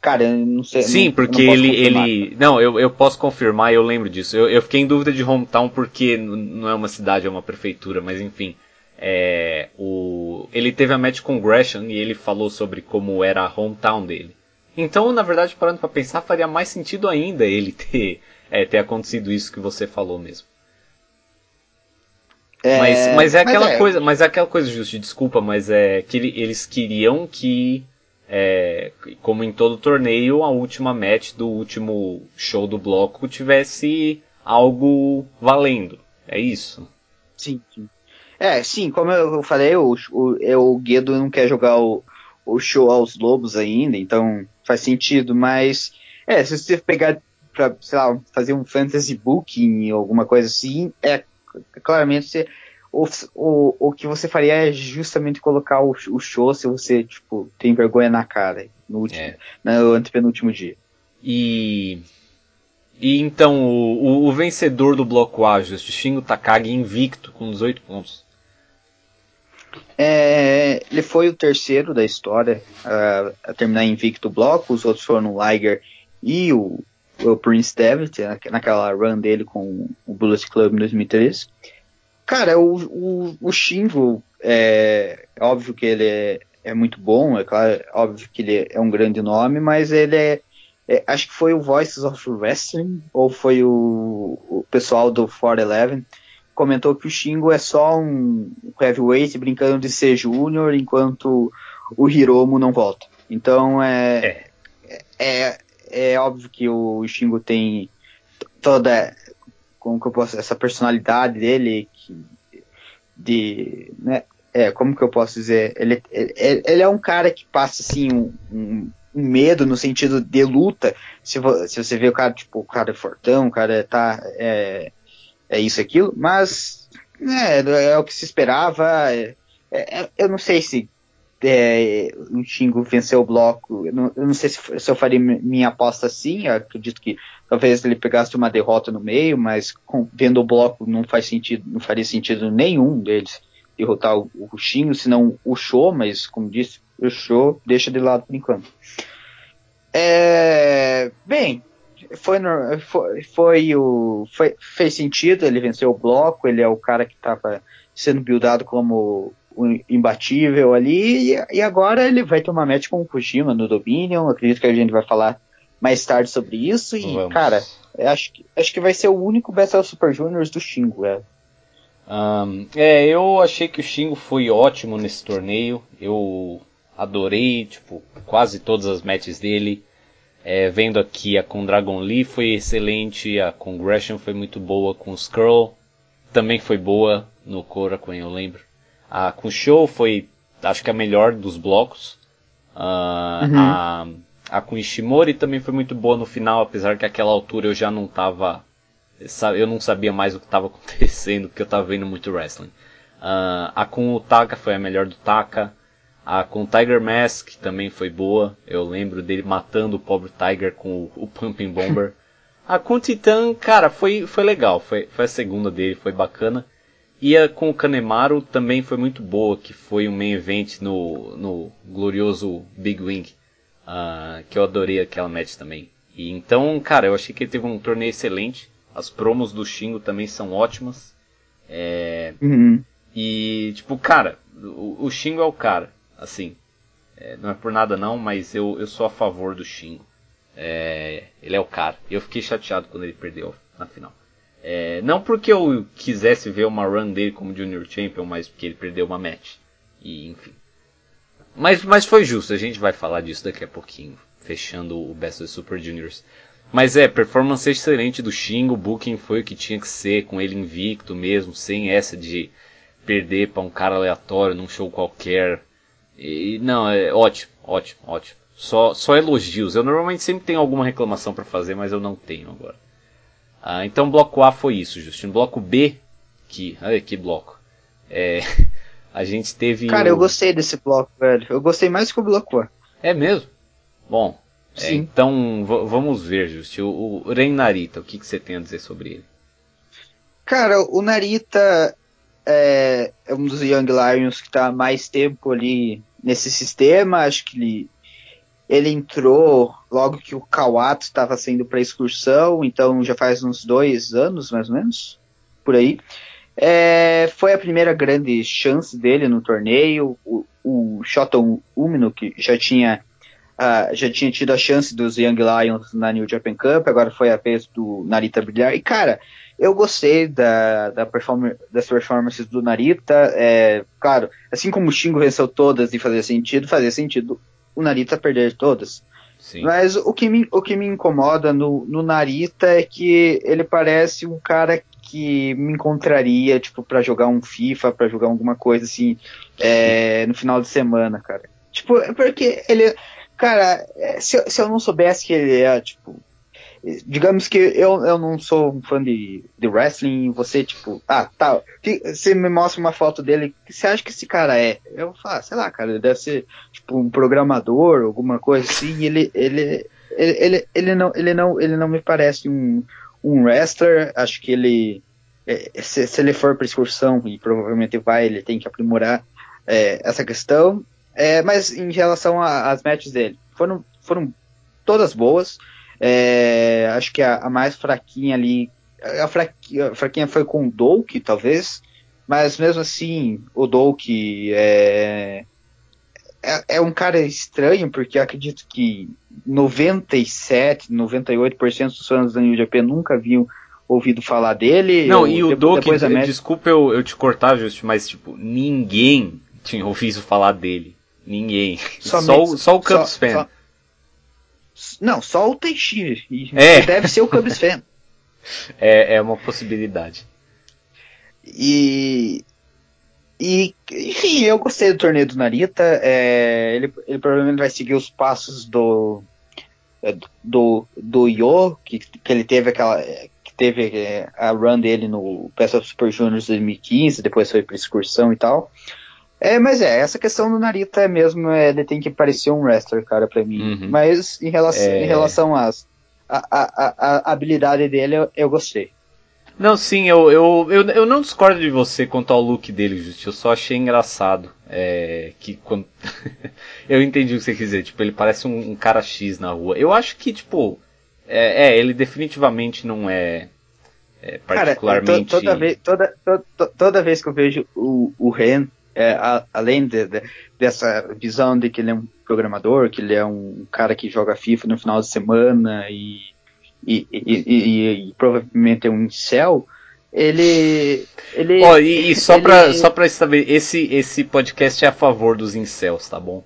Cara, eu não sei. Sim, não, porque ele. ele Não, eu, eu posso confirmar, eu lembro disso. Eu, eu fiquei em dúvida de hometown porque não é uma cidade, é uma prefeitura, mas enfim. É, o, ele teve a match com Gresham e ele falou sobre como era a hometown dele. Então, na verdade, parando para pensar, faria mais sentido ainda ele ter, é, ter acontecido isso que você falou mesmo. É, mas, mas é aquela mas é. coisa, mas é aquela coisa, Justi, desculpa, mas é que ele, eles queriam que, é, como em todo torneio, a última match do último show do bloco tivesse algo valendo. É isso. Sim, sim. É, sim, como eu falei, o, o, é, o Guedo não quer jogar o, o show aos lobos ainda, então faz sentido, mas é, se você pegar pra, sei lá, fazer um fantasy booking alguma coisa assim, é claramente você, o, o, o que você faria é justamente colocar o, o show se você, tipo, tem vergonha na cara no último, é. no antepenúltimo dia. E e então o, o, o vencedor do bloco A, Shingo Takagi invicto com 18 pontos. É, ele foi o terceiro da história a terminar invicto bloco, os outros foram o Liger e o, o Prince Devitt, naquela run dele com o Bullet Club em 2003. Cara, o, o, o Shingo, é, é óbvio que ele é, é muito bom, é claro, óbvio que ele é um grande nome, mas ele é, é, acho que foi o Voices of Wrestling, ou foi o, o pessoal do 411, comentou que o Shingo é só um heavyweight brincando de ser júnior enquanto o Hiromu não volta. Então é, é, é, é óbvio que o Shingo tem toda como que eu posso essa personalidade dele que, de né, é como que eu posso dizer ele, ele, ele é um cara que passa assim um, um, um medo no sentido de luta se, se você vê o cara tipo o cara é fortão o cara tá é, é isso e aquilo, mas né, é o que se esperava. É, é, eu não sei se é, o Xingo venceu o bloco. Eu não, eu não sei se, se, eu faria minha aposta assim. Eu acredito que talvez ele pegasse uma derrota no meio, mas com, vendo o bloco não faz sentido, não faria sentido nenhum deles derrotar o, o Xingo, senão o Show, mas como disse, o Show deixa de lado por enquanto. É, bem, foi, foi, foi o. Foi, fez sentido, ele venceu o bloco, ele é o cara que estava sendo buildado como o imbatível ali, e, e, agora ele vai uma match com o Kojima no Dominion, acredito que a gente vai falar mais tarde sobre isso, e Vamos. cara, acho que, acho que vai ser o único Battle Super Juniors do Shingo, é. Um, é, eu achei que o Shingo foi ótimo nesse torneio, eu adorei, tipo, quase todas as matches dele, é, vendo aqui a com Dragon Lee foi excelente, a com Gresham foi muito boa, com Skrull também foi boa no Korakuen, eu lembro. A com Show foi, acho que a melhor dos blocos. Uh, uhum. a, a com Ishimori também foi muito boa no final, apesar que aquela altura eu já não tava. Eu não sabia mais o que estava <laughs> acontecendo, porque eu estava vendo muito wrestling. Uh, a com o Taka foi a melhor do Taka. A com Tiger Mask também foi boa. Eu lembro dele matando o pobre Tiger com o, o Pumping Bomber. <laughs> a com Titan, cara, foi, foi legal. Foi, foi a segunda dele, foi bacana. E a com o Kanemaru também foi muito boa, que foi um main event no, no glorioso Big Wing, uh, que eu adorei aquela match também. E então, cara, eu achei que ele teve um torneio excelente. As promos do Shingo também são ótimas. É... Uhum. E, tipo, cara, o, o Shingo é o cara, assim. É, não é por nada não, mas eu, eu sou a favor do Shingo. É, ele é o cara. Eu fiquei chateado quando ele perdeu na final. É, não porque eu quisesse ver uma run dele como Junior Champion, mas porque ele perdeu uma match. E enfim. Mas, mas foi justo, a gente vai falar disso daqui a pouquinho, fechando o Best of Super Juniors. Mas é, performance excelente do Shingo, o booking foi o que tinha que ser, com ele invicto mesmo, sem essa de perder para um cara aleatório num show qualquer. E não, é ótimo, ótimo, ótimo. Só, só elogios. Eu normalmente sempre tenho alguma reclamação para fazer, mas eu não tenho agora. Ah, então bloco A foi isso, Justino. Bloco B, que, ai, que bloco. É, <laughs> a gente teve. Cara, o... eu gostei desse bloco, velho. Eu gostei mais que o bloco A. É mesmo? Bom, é, então vamos ver, Justino. O, o Ren Narita, o que, que você tem a dizer sobre ele? Cara, o Narita é, é um dos Young Lions que está mais tempo ali nesse sistema. Acho que ele ele entrou logo que o Kawato estava saindo para excursão, então já faz uns dois anos, mais ou menos, por aí. É, foi a primeira grande chance dele no torneio. O, o Shoton Umino, que já tinha, uh, já tinha tido a chance dos Young Lions na New Japan Cup, agora foi a vez do Narita brilhar. E cara, eu gostei da, da perform das performances do Narita. É, claro, assim como o Shingo venceu todas e fazia sentido, fazia sentido o Narita perder todas. Sim. Mas o que me, o que me incomoda no, no Narita é que ele parece um cara que me encontraria, tipo, para jogar um FIFA, para jogar alguma coisa assim, é, no final de semana, cara. Tipo, é porque ele. Cara, é, se, se eu não soubesse que ele é, tipo, digamos que eu, eu não sou um fã de, de wrestling, você, tipo, ah, tá, você me mostra uma foto dele, você acha que esse cara é? Eu falo, ah, sei lá, cara, deve ser, tipo, um programador, alguma coisa assim, ele, ele, ele, ele, ele, não, ele, não, ele não me parece um, um wrestler, acho que ele, é, se, se ele for para excursão, e provavelmente vai, ele tem que aprimorar é, essa questão, é, mas em relação às matches dele, foram, foram todas boas, é, acho que a, a, mais fraquinha ali. A fraquinha, a fraquinha foi com o Douk, talvez. Mas mesmo assim, o Douk é, é, é, um cara estranho, porque acredito que 97, 98% dos fãs da New Japan nunca viam ouvido falar dele. Não, e o Douk, desculpa eu, eu te cortar, Justo, mas tipo, ninguém tinha ouvido falar dele. Ninguém. Somente, só, só o Campos só, Fan. Só, não, só o Teixeira. É. deve ser o Cubs fan. <laughs> É, é uma possibilidade. E. E, enfim, eu gostei do torneio do Narita. É, ele, ele provavelmente vai seguir os passos do. É, do, do Yo, que, que ele teve aquela. que teve é, a run dele no Best of Super Juniors 2015, depois foi para excursão e tal. É, mas é, essa questão do Narita é mesmo, é, ele tem que parecer um wrestler, cara, pra mim. Uhum. Mas em relação, é... em relação às, a, a, a, habilidade dele, eu, eu, gostei. Não, sim, eu, eu, eu, eu, não discordo de você quanto ao look dele, Justi. Eu só achei engraçado. É, que quando... <laughs> eu entendi o que você quis dizer. Tipo, ele parece um, um cara X na rua. Eu acho que, tipo, é, é ele definitivamente não é, é particularmente. Cara, to, toda, vez, toda, to, toda vez que eu vejo o, o Ren é, a, além de, de, dessa visão de que ele é um programador, que ele é um cara que joga FIFA no final de semana e, e, e, e provavelmente é um incel, ele. ele oh, e, só ele... para só pra saber, esse, esse podcast é a favor dos incels, tá bom?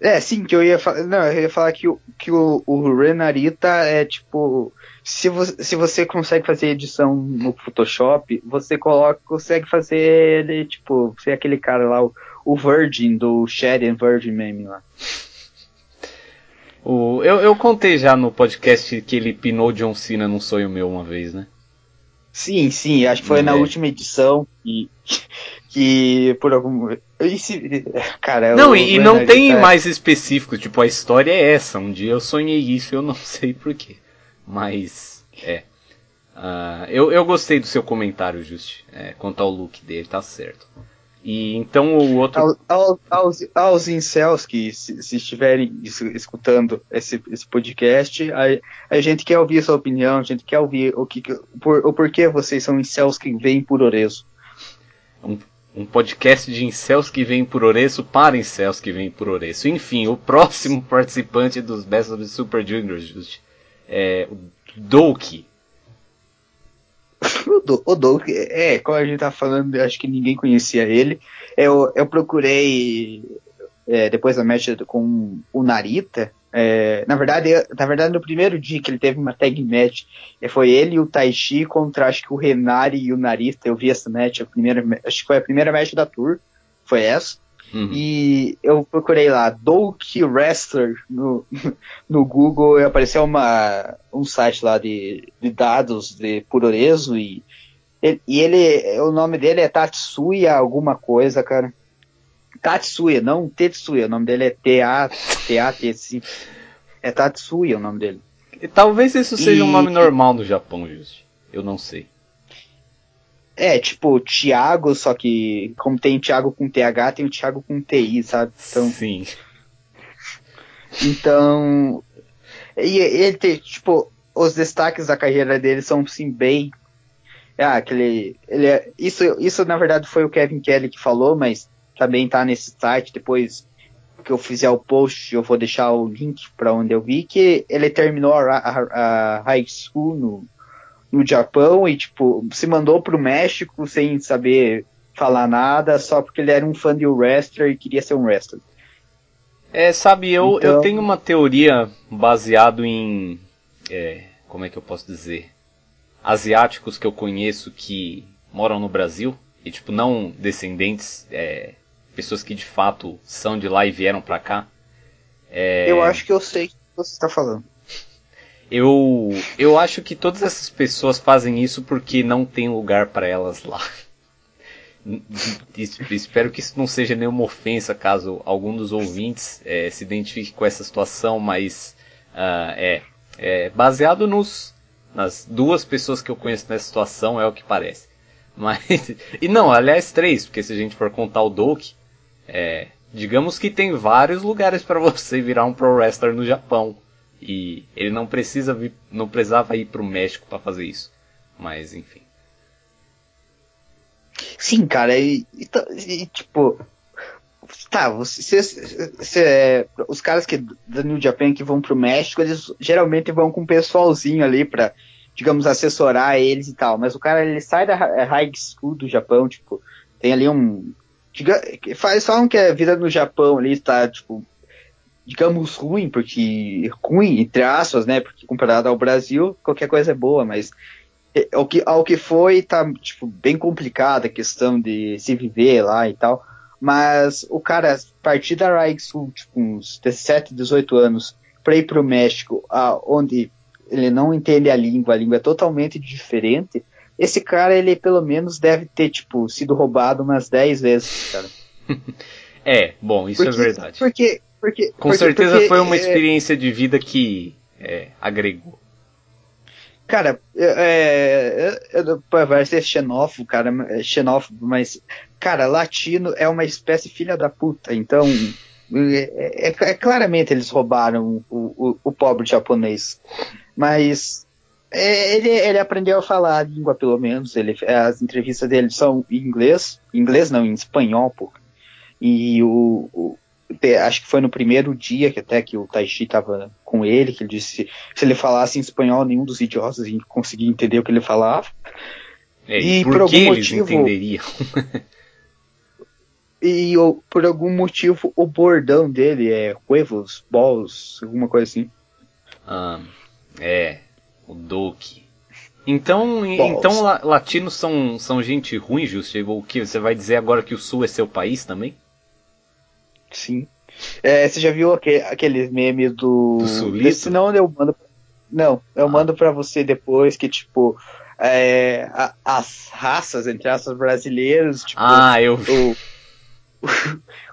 É, sim, que eu ia falar. Não, eu ia falar que, o, que o, o Renarita é tipo se você, se você consegue fazer edição no Photoshop, você coloca, consegue fazer ele, tipo, ser aquele cara lá, o, o Virgin, do Shadow Virgin meme lá. O, eu, eu contei já no podcast que ele pinou John Cena num sonho meu uma vez, né? Sim, sim, acho que foi é. na última edição que, <laughs> que por algum. Esse, cara, não, e, não tem tá... mais específico, tipo, a história é essa. Um dia eu sonhei isso e eu não <laughs> sei porquê. Mas, é. Uh, eu, eu gostei do seu comentário, Just, é, quanto ao look dele, tá certo. E então o outro. Ao, ao, aos, aos incels que se, se estiverem escutando esse, esse podcast, a, a gente quer ouvir a sua opinião, a gente quer ouvir o, que, por, o porquê vocês são incels que vêm por Orezo. Um, um podcast de incels que vêm por Orezo para incels que vêm por Orezo. Enfim, o próximo <laughs> participante dos Best of Super Juniors, Just, é o Doki o Doug, é, como a gente tá falando, acho que ninguém conhecia ele. Eu, eu procurei é, depois da match com o Narita. É, na verdade, na verdade, no primeiro dia que ele teve uma tag match, foi ele e o Taichi contra acho que o Renari e o Narita. Eu vi essa match, a primeira, acho que foi a primeira match da tour, foi essa. Uhum. E eu procurei lá, Doki Wrestler no, <laughs> no Google e apareceu uma, um site lá de, de dados de Puroreso e, e ele, o nome dele é Tatsuya alguma coisa, cara. Tatsuya, não Tetsuya, o nome dele é T-A-T-A-T, é Tatsuya o nome dele. E talvez isso seja e, um nome normal no Japão, Just. Eu não sei. É, tipo, Thiago, só que como tem Thiago com TH, tem o Thiago com TI, sabe? Então, Sim. Então. E ele tem, tipo, os destaques da carreira dele são sim bem. Ah, aquele. Ele é, isso, isso na verdade foi o Kevin Kelly que falou, mas também tá nesse site. Depois que eu fizer o post, eu vou deixar o link para onde eu vi que ele terminou a, a, a high school no, no Japão e, tipo, se mandou pro México sem saber falar nada, só porque ele era um fã de wrestler e queria ser um wrestler. É, sabe, eu, então... eu tenho uma teoria baseado em. É, como é que eu posso dizer? Asiáticos que eu conheço que moram no Brasil, e tipo, não descendentes, é, pessoas que de fato são de lá e vieram pra cá. É... Eu acho que eu sei o que você está falando. Eu, eu acho que todas essas pessoas fazem isso porque não tem lugar para elas lá. Espero que isso não seja nenhuma ofensa caso algum dos ouvintes é, se identifique com essa situação, mas uh, é, é, baseado nos nas duas pessoas que eu conheço nessa situação é o que parece. Mas e não, aliás três, porque se a gente for contar o Doki, é, digamos que tem vários lugares para você virar um pro wrestler no Japão. E ele não precisa vir, não precisava ir para o México para fazer isso. Mas enfim. Sim, cara, e, e, e tipo, tá, você, você, os caras que da New Japan que vão pro México, eles geralmente vão com um pessoalzinho ali pra, digamos, assessorar eles e tal. Mas o cara ele sai da high school do Japão, tipo, tem ali um. Diga, faz, falam que a vida no Japão ali está, tipo, digamos, ruim, porque ruim, entre aspas, né? Porque comparado ao Brasil, qualquer coisa é boa, mas é, ao que, ao que foi, tá, tipo, bem complicada a questão de se viver lá e tal. Mas o cara, a partir da Rai Sul, tipo, uns 17, 18 anos, para ir pro México, a, onde ele não entende a língua, a língua é totalmente diferente, esse cara, ele pelo menos deve ter, tipo, sido roubado umas 10 vezes, cara. <laughs> é, bom, isso é porque, é verdade. Porque porque, Com porque, certeza porque, foi uma é, experiência de vida que é, agregou. Cara, é, é, é vai ser xenófobo, cara, é xenófobo, mas, cara, latino é uma espécie filha da puta, então, é, é, é claramente eles roubaram o, o, o pobre japonês, mas ele, ele aprendeu a falar a língua, pelo menos, ele, as entrevistas dele são em inglês, inglês não, em espanhol, pô, e o, acho que foi no primeiro dia que até que o Taishi estava com ele, que ele disse se ele falasse em espanhol, nenhum dos idiotas conseguia entender o que ele falava. É, e, e por, por algum eles motivo, entenderiam? <laughs> e por algum motivo o bordão dele é huevos, balls, alguma coisa assim. Ah, é, o Doki. Então, então latinos são, são gente ruim, Justo? O que você vai dizer agora que o Sul é seu país também? Sim. É, você já viu aquele, aqueles memes do. Do sulista? Não, eu mando. Não, eu ah. mando pra você depois que, tipo, é, a, as raças, entre aspas, brasileiras, tipo. Ah, eu vi. O,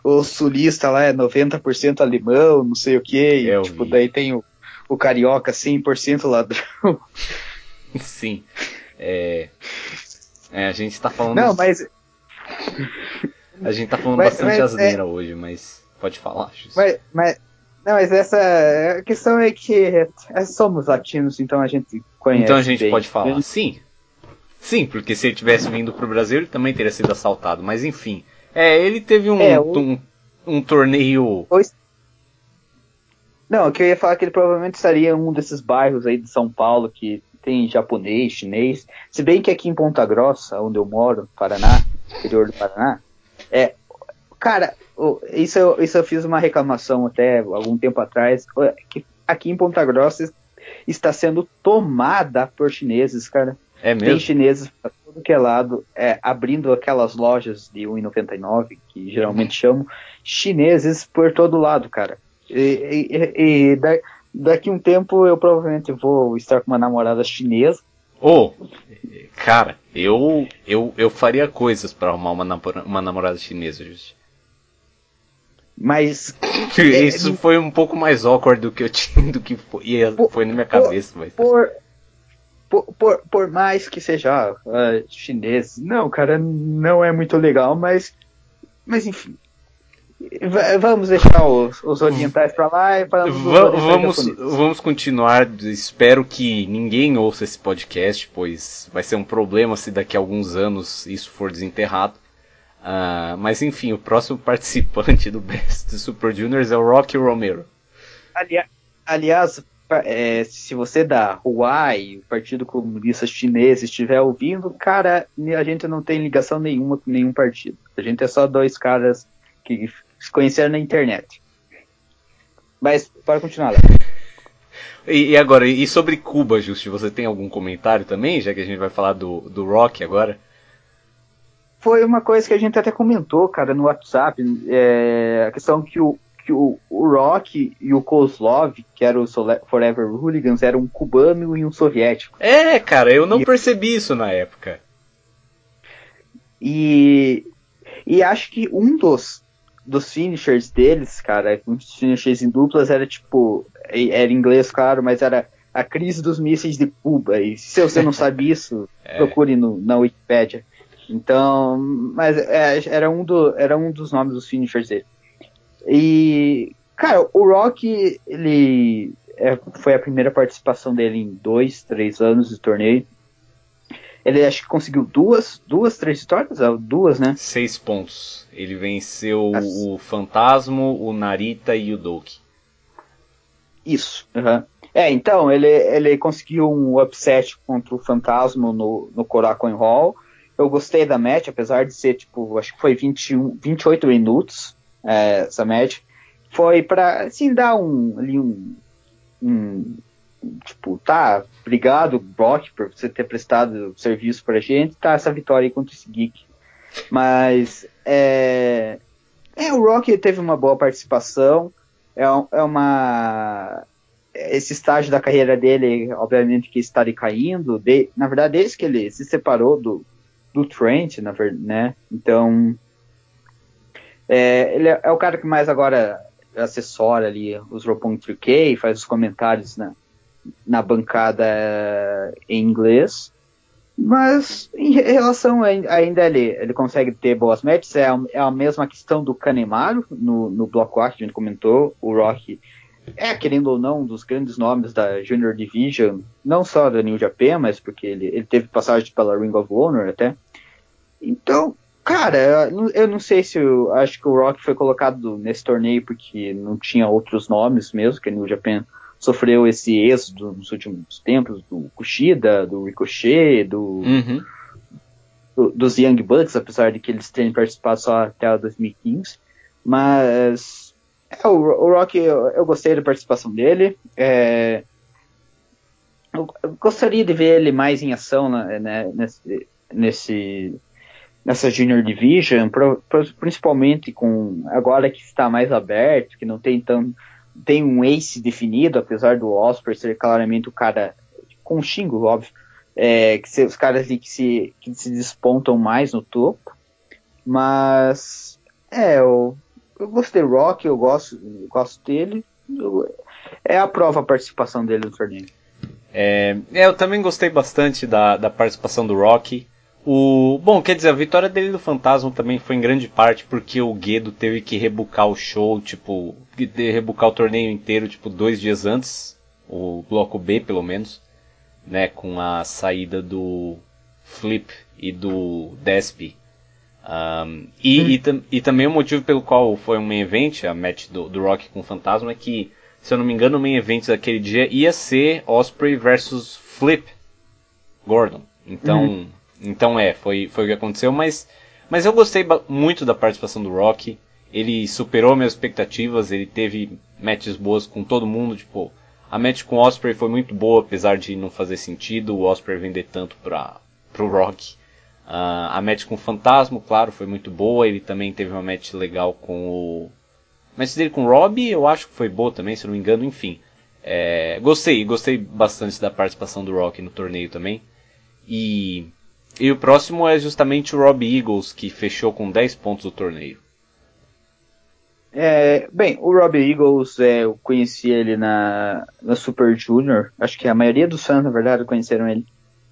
o, <laughs> o sulista lá é 90% alemão, não sei o que. Tipo, vi. daí tem o, o carioca 100% ladrão. <laughs> Sim. É, é, a gente tá falando. Não, mas. A gente tá falando mas, bastante mas, asneira é... hoje, mas pode falar, Mas, mas, não, mas essa. A questão é que é, somos latinos, então a gente conhece. Então a gente bem. pode falar, sim. Sim, porque se ele tivesse vindo pro Brasil, ele também teria sido assaltado. Mas enfim. É, ele teve um, é, o... um, um, torneio. O... Não, o que eu ia falar é que ele provavelmente estaria em um desses bairros aí de São Paulo que tem japonês, chinês. Se bem que aqui em Ponta Grossa, onde eu moro, Paraná, interior do Paraná, é. Cara, isso eu, isso eu fiz uma reclamação até algum tempo atrás, que aqui em Ponta Grossa está sendo tomada por chineses, cara. É mesmo? Tem chineses pra todo que é lado, é, abrindo aquelas lojas de 1,99, que geralmente chamam, chineses por todo lado, cara. E, e, e da, daqui um tempo eu provavelmente vou estar com uma namorada chinesa. Oh, cara, eu eu, eu faria coisas para arrumar uma, uma namorada chinesa, Justi. Mas. Isso é, foi um pouco mais awkward do que eu <laughs> tinha, do que foi, foi na minha cabeça. Por, mas... por, por, por, por mais que seja uh, chinês, não, cara, não é muito legal, mas, mas enfim. Vamos deixar os, os orientais para lá e vamos, vamos, vamos continuar. Espero que ninguém ouça esse podcast, pois vai ser um problema se daqui a alguns anos isso for desenterrado. Uh, mas enfim, o próximo <laughs> participante do Best Super Juniors é o Rocky Romero. Ali, aliás, é, se você da Huawei, o Partido Comunista Chinês, estiver ouvindo, cara, a gente não tem ligação nenhuma com nenhum partido. A gente é só dois caras que se conheceram na internet. Mas, para continuar. E, e, agora, e sobre Cuba, Justi, você tem algum comentário também, já que a gente vai falar do, do Rock agora? Foi uma coisa que a gente até comentou, cara, no WhatsApp, é, a questão que o, que o, o Rock e o Kozlov, que eram os Forever Hooligans, eram um cubano e um soviético. É, cara, eu não e, percebi isso na época. E, e acho que um dos, dos finishers deles, cara, dos finishers em duplas era tipo, era inglês, claro, mas era a crise dos mísseis de Cuba. E se você não sabe <laughs> isso, é. procure no, na Wikipedia. Então, mas é, era, um do, era um dos nomes dos finishers dele. E, cara, o Rock, ele é, foi a primeira participação dele em dois, três anos de torneio. Ele acho que conseguiu duas, duas, três vitórias? Ah, duas, né? Seis pontos. Ele venceu As... o Fantasma, o Narita e o Doki. Isso. Uhum. É, então, ele, ele conseguiu um upset contra o Fantasma no, no Korakuen Hall. Eu gostei da match, apesar de ser, tipo, acho que foi 21, 28 minutos é, essa match, foi para assim dar um ali um, um, tipo, tá, obrigado Brock por você ter prestado serviço pra gente, tá essa vitória aí contra esse Geek. Mas é, é o Rock teve uma boa participação, é, é uma esse estágio da carreira dele, obviamente que está caindo, de, na verdade desde que ele se separou do, do Trent, na verdade, né? Então é, ele é, é, o cara que mais agora assessora ali os Roppongi 3K, faz os comentários na, na bancada em inglês. Mas em relação a, ainda ele, ele consegue ter boas matches, é a, é a mesma questão do Canemaro no, no Block 4 que a gente comentou, o Rock é, querendo ou não, um dos grandes nomes da Junior Division, não só da New Japan, mas porque ele, ele teve passagem pela Ring of Honor até. Então, Cara, eu não sei se eu acho que o Rock foi colocado nesse torneio porque não tinha outros nomes mesmo, que a New Japan sofreu esse êxodo nos últimos tempos, do Kushida, do Ricochet, do, uhum. do, dos Young Bucks, apesar de que eles terem participado só até 2015. Mas é, o, o, Rock, eu, eu, gostei da participação dele. É, eu, eu, gostaria de ver ele mais em ação né, nesse, nesse nessa Junior Division, pro, pro, principalmente com agora que está mais aberto, que não tem tão tem um ace definido, apesar do Osprey ser claramente o cara com o Shingo, óbvio, é, que se, os caras ali que se, que se despontam mais no topo, mas é, eu, eu gostei do Rock, eu gosto, eu gosto dele, eu, é a prova a participação dele no torneio. É, é, eu também gostei bastante da, da participação do Rock. O, bom, quer dizer, a vitória dele do Fantasma também foi em grande parte porque o Guedo teve que rebucar o show, tipo, rebucar o torneio inteiro, tipo, dois dias antes, o bloco B pelo menos, né, com a saída do Flip e do Desp. Um, e, hum. e, e, também o motivo pelo qual foi um main event, a match do, do Rock com o Fantasma, é que, se eu não me engano, o main event daquele dia ia ser Osprey versus Flip Gordon. Então, hum. Então é, foi, foi o que aconteceu, mas, mas eu gostei muito da participação do Rock. Ele superou minhas expectativas, ele teve matches boas com todo mundo, tipo, a match com o Osprey foi muito boa, apesar de não fazer sentido o Osprey vender tanto para pro Rock. Uh, a match com o Fantasma, claro, foi muito boa. Ele também teve uma match legal com o. A match dele com o Rob, eu acho que foi boa também, se não me engano, enfim. É, gostei, gostei bastante da participação do Rock no torneio também. E, e o próximo é justamente o Rob Eagles, que fechou com 10 pontos do torneio. É, bem, o Rob Eagles, é, eu conheci ele na, na Super Junior. Acho que a maioria dos fãs, na verdade, conheceram ele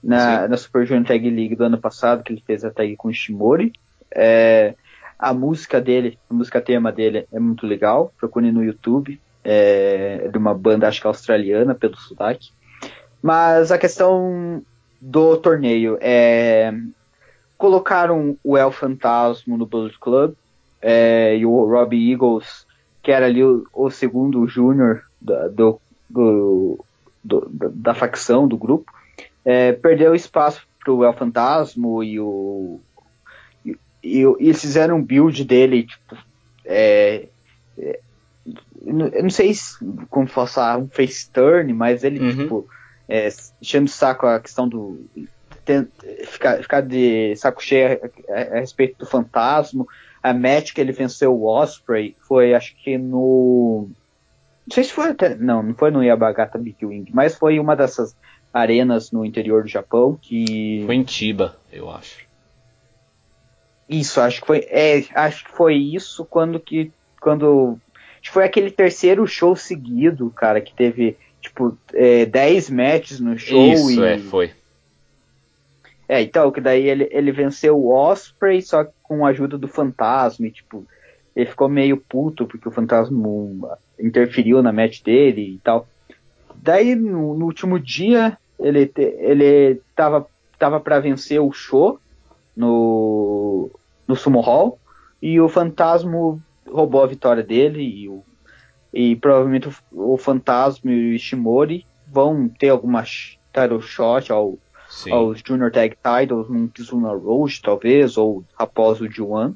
na, na Super Junior Tag League do ano passado, que ele fez a tag com o Shimori. É, a música dele, a música tema dele é muito legal, procure no YouTube. É, é de uma banda, acho que australiana, pelo sotaque. Mas a questão do torneio é. Colocaram o El Fantasma no Bullet Club é, e o Robbie Eagles, que era ali o, o segundo júnior do, do, do, da facção, do grupo, é, perdeu espaço para o El Fantasma e o. E, e, e, eles fizeram um build dele, tipo. É, é, eu não sei se, como falar um face turn, mas ele, uhum. tipo, é, enchendo o saco a questão do. Ficar, ficar de saco cheio a, a, a, respeito do fantasma. A match que ele venceu o Osprey foi, acho que no. Não sei se foi até. Não, não foi no Yabagata Big Wing, mas foi uma dessas arenas no interior do Japão que. Foi em Chiba, eu acho. Isso, acho que foi. É, acho que foi isso quando que. Quando. Acho que foi aquele terceiro show seguido, cara, que teve, tipo, é, 10 matches no show. Isso, e... é, foi. É, então, que daí ele, ele venceu o Osprey, só com a ajuda do Fantasma, e, tipo, ele ficou meio puto porque o Fantasma interferiu na match dele e tal. Daí, no, no último dia, ele, te, ele tava, tava para vencer o show no, no Sumo Hall e o Fantasma roubou a vitória dele e, o, e provavelmente o, o Fantasma e o Ishimori vão ter alguma title shot ao, aos Junior Tag Titles num Kizuna Road, talvez, ou após o G1.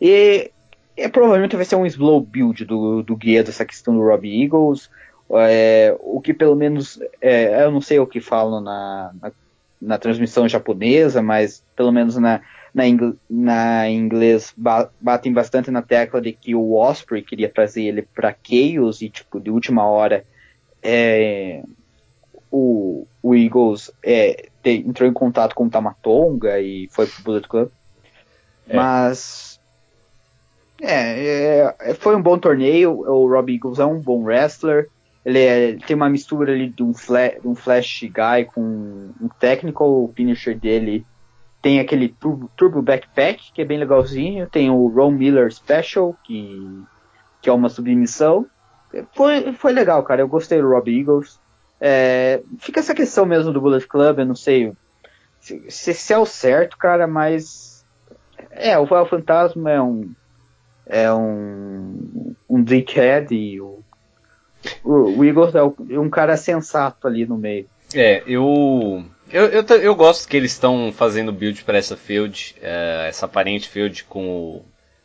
E, e provavelmente vai ser um slow build do, do guia dessa questão do Robbie Eagles. É, o que pelo menos, é, eu não sei o que falam na, na, na, transmissão japonesa, mas pelo menos na, na, ingl, na inglês ba, batem bastante na tecla de que o Osprey queria trazer ele para Chaos e tipo de última hora é, o, o Eagles é, te, entrou em contato com o Tamatonga e foi pro Bullet Club. É. Mas é, é, foi um bom torneio. O Rob Eagles é um bom wrestler. Ele, é, ele, tem uma mistura ali de um, flash, de um flash guy com um technical finisher dele. Tem aquele turbo, turbo, backpack, que é bem legalzinho. Tem o Ron Miller Special, que, que é uma submissão. Foi, foi legal, cara. Eu gostei do Rob Eagles. É, fica essa questão mesmo do Bullet Club, eu não sei se, se é o certo, cara, mas. É, o Fantasma é um. É um. Um dickhead e o o, o Igor é um cara sensato ali no meio. É, eu. Eu, eu, eu gosto que eles estão fazendo build para essa field, é, essa aparente field com o,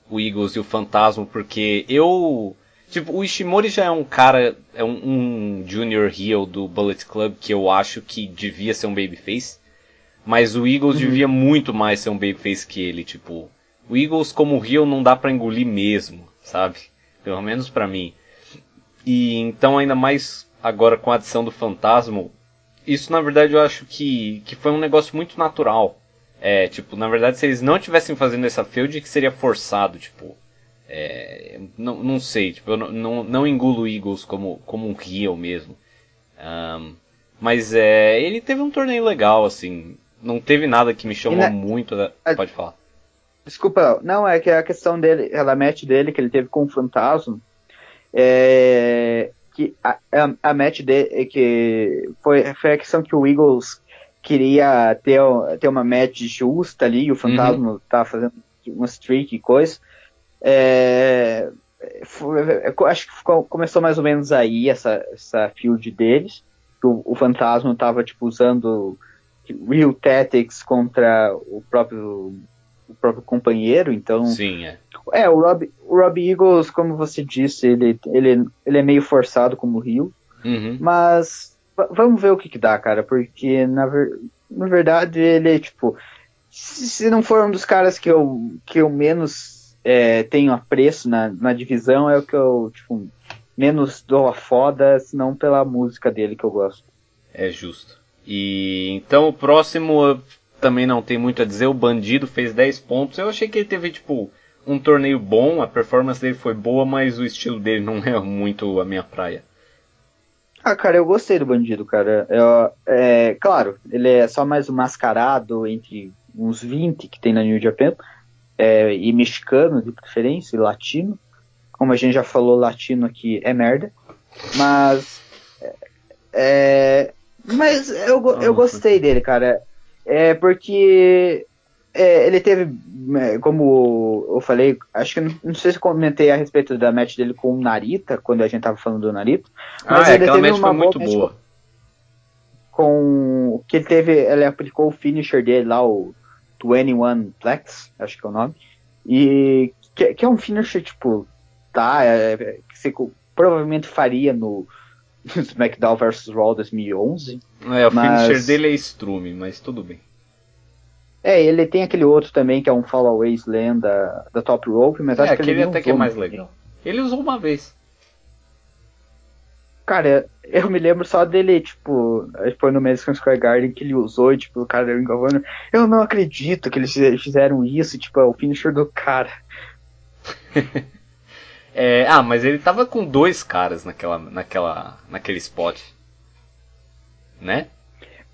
o Eagles e o Fantasma, porque eu. Tipo, o Ishimori já é um cara, é um, um junior heel do Bullet Club que eu acho que devia ser um babyface. Mas o Eagles uhum. devia muito mais ser um babyface que ele, tipo. O Eagles como heel não dá para engolir mesmo, sabe? Pelo menos para mim. E então ainda mais agora com a adição do Fantasma, isso na verdade eu acho que, que foi um negócio muito natural. É, tipo, na verdade se eles não tivessem fazendo essa field que seria forçado, tipo, é, não, não sei, tipo, eu não, não, não engulo Eagles como, como um heel mesmo. Um, Mas é, ele teve um torneio legal, assim. Não teve nada que me chamou na- muito. Da... Pode falar. Desculpa, não, é que a questão dele, a match dele que ele teve com o Fantasma, é que a, a, a match dele, que foi, foi a questão que o Eagles queria ter, ter uma match justa ali, o Fantasma tá fazendo uma streak e coisa. É, foi- acho que ficou- começou mais ou menos aí essa, essa field deles. O, o Fantasma tava tipo usando real tactics contra o próprio o próprio companheiro, então Sim, é. É o Rob, o Rob Eagles, como você disse, ele, ele, ele é meio forçado como Rio, Uhum. mas va- vamos ver o que, que dá, cara, porque na, ver- na verdade ele, tipo, se, se não for um dos caras que eu, que eu menos é, tenho apreço na, na divisão, é o que eu, tipo, menos dou a foda, senão pela música dele que eu gosto. É justo. E então o próximo também não tem muito a dizer. O Bandido fez 10 pontos. Eu achei que ele teve tipo um torneio bom, a performance dele foi boa, mas o estilo dele não <laughs> é muito a minha praia. Ah, cara, eu gostei do bandido, cara. Eu- é, claro, ele é só mais um mascarado entre uns 20 que tem na New Japan, é, e mexicano de preferência, e latino. Como a gente já falou, latino aqui é merda. Mas. É, mas eu, eu gostei dele, cara. É porque é, ele teve, é, como eu falei, acho que não, não sei se eu comentei a respeito da match dele com o Narita, quando a gente tava falando do Narita. Mas ah, é, ele aquela teve match foi muito boa match boa. com que ele teve, ele aplicou o finisher dele lá, o 21 Plex, acho que é o nome, e que, que é um finisher tipo, tá, é, é, que você provavelmente faria no SmackDown vs Raw 2011. É, o Mas- finisher dele é Strume, mas tudo bem. É, ele tem aquele outro também que é um Fall Away Slam da, da Top Rope, mas É, acho que ele aquele até que é mais legal. Ele usou uma vez. Cara, eu me lembro só dele, tipo, foi no Madison Square Garden que ele usou, e, tipo, o cara era engavando. Eu não acredito que eles fizeram isso, tipo, é o finisher do cara. <laughs> É, ah, mas ele tava com dois caras naquela, naquela, naquele spot. Né?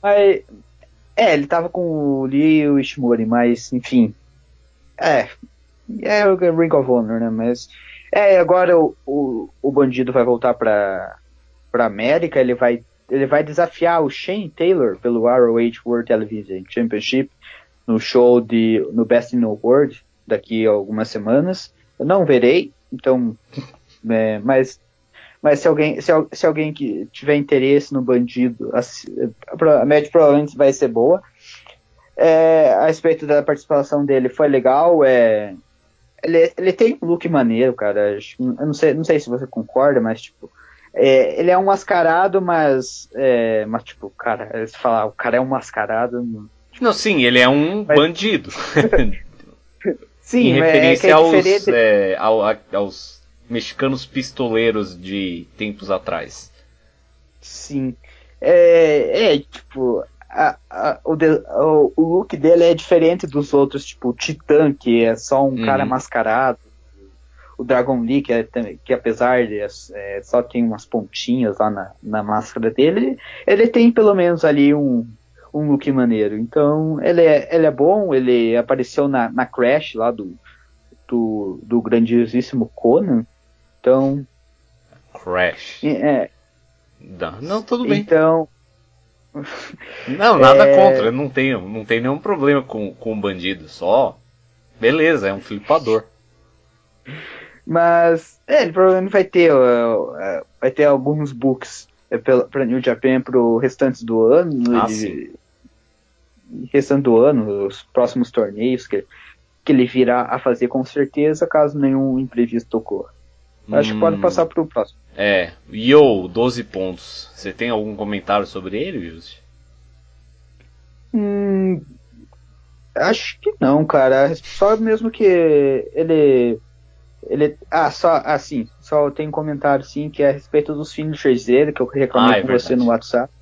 Mas, é, ele tava com o Lee e o Ishimori, mas, enfim. É, é o Ring of Honor, né? Mas, é, agora o, o, o bandido vai voltar pra, pra América, ele vai, ele vai desafiar o Shane Taylor pelo ROH World Television Championship no show de, no Best in the World daqui a algumas semanas. Eu não verei, então, <laughs> é, mas mas se alguém, se, se alguém que tiver interesse no bandido, assi- a média provavelmente vai ser boa. É, a respeito da participação dele, foi legal. É, ele, ele tem um look maneiro, cara. Eu não sei, não sei se você concorda, mas tipo, é, ele é um mascarado, mas, é, mas tipo, cara, se falar, o cara é um mascarado. não- Não, sim, ele é um Mas- bandido. <laughs> Sim, em é, é referência é aos, diferente. é, ao- a- aos mexicanos pistoleiros de tempos atrás. Sim. É, é tipo, a- a- o, de- o- o look dele é diferente dos outros, tipo, o Titã, que é só um Uhum. cara mascarado. O Dragon Lee, que, é, que apesar de é, só tem umas pontinhas lá na, na máscara dele, ele tem pelo menos ali um, um look maneiro. Então, ele é, ele é bom, ele apareceu na, na Crash lá do, do, do grandiosíssimo Conan. Então, Crash. é, Não, não, tudo bem. então Não, nada É. contra. Não tenho, não tenho nenhum problema com, com o bandido. Só. Beleza, é um flipador. Mas é, ele provavelmente vai ter, uh, uh, vai ter alguns books uh, pra New Japan pro restante do ano. Ah, e- sim. e restante do ano, os próximos torneios que, que ele virá a fazer com certeza, caso nenhum imprevisto ocorra. Acho que Hum, pode passar pro próximo. É. Yo, 12 pontos. Você tem algum comentário sobre ele, Just? Hum, acho que não, cara. Só mesmo que ele. Ele. Ah, só. Assim, só tem um comentário sim que é a respeito dos finishers dele, que eu reclamei Ah, é com você verdade. no WhatsApp.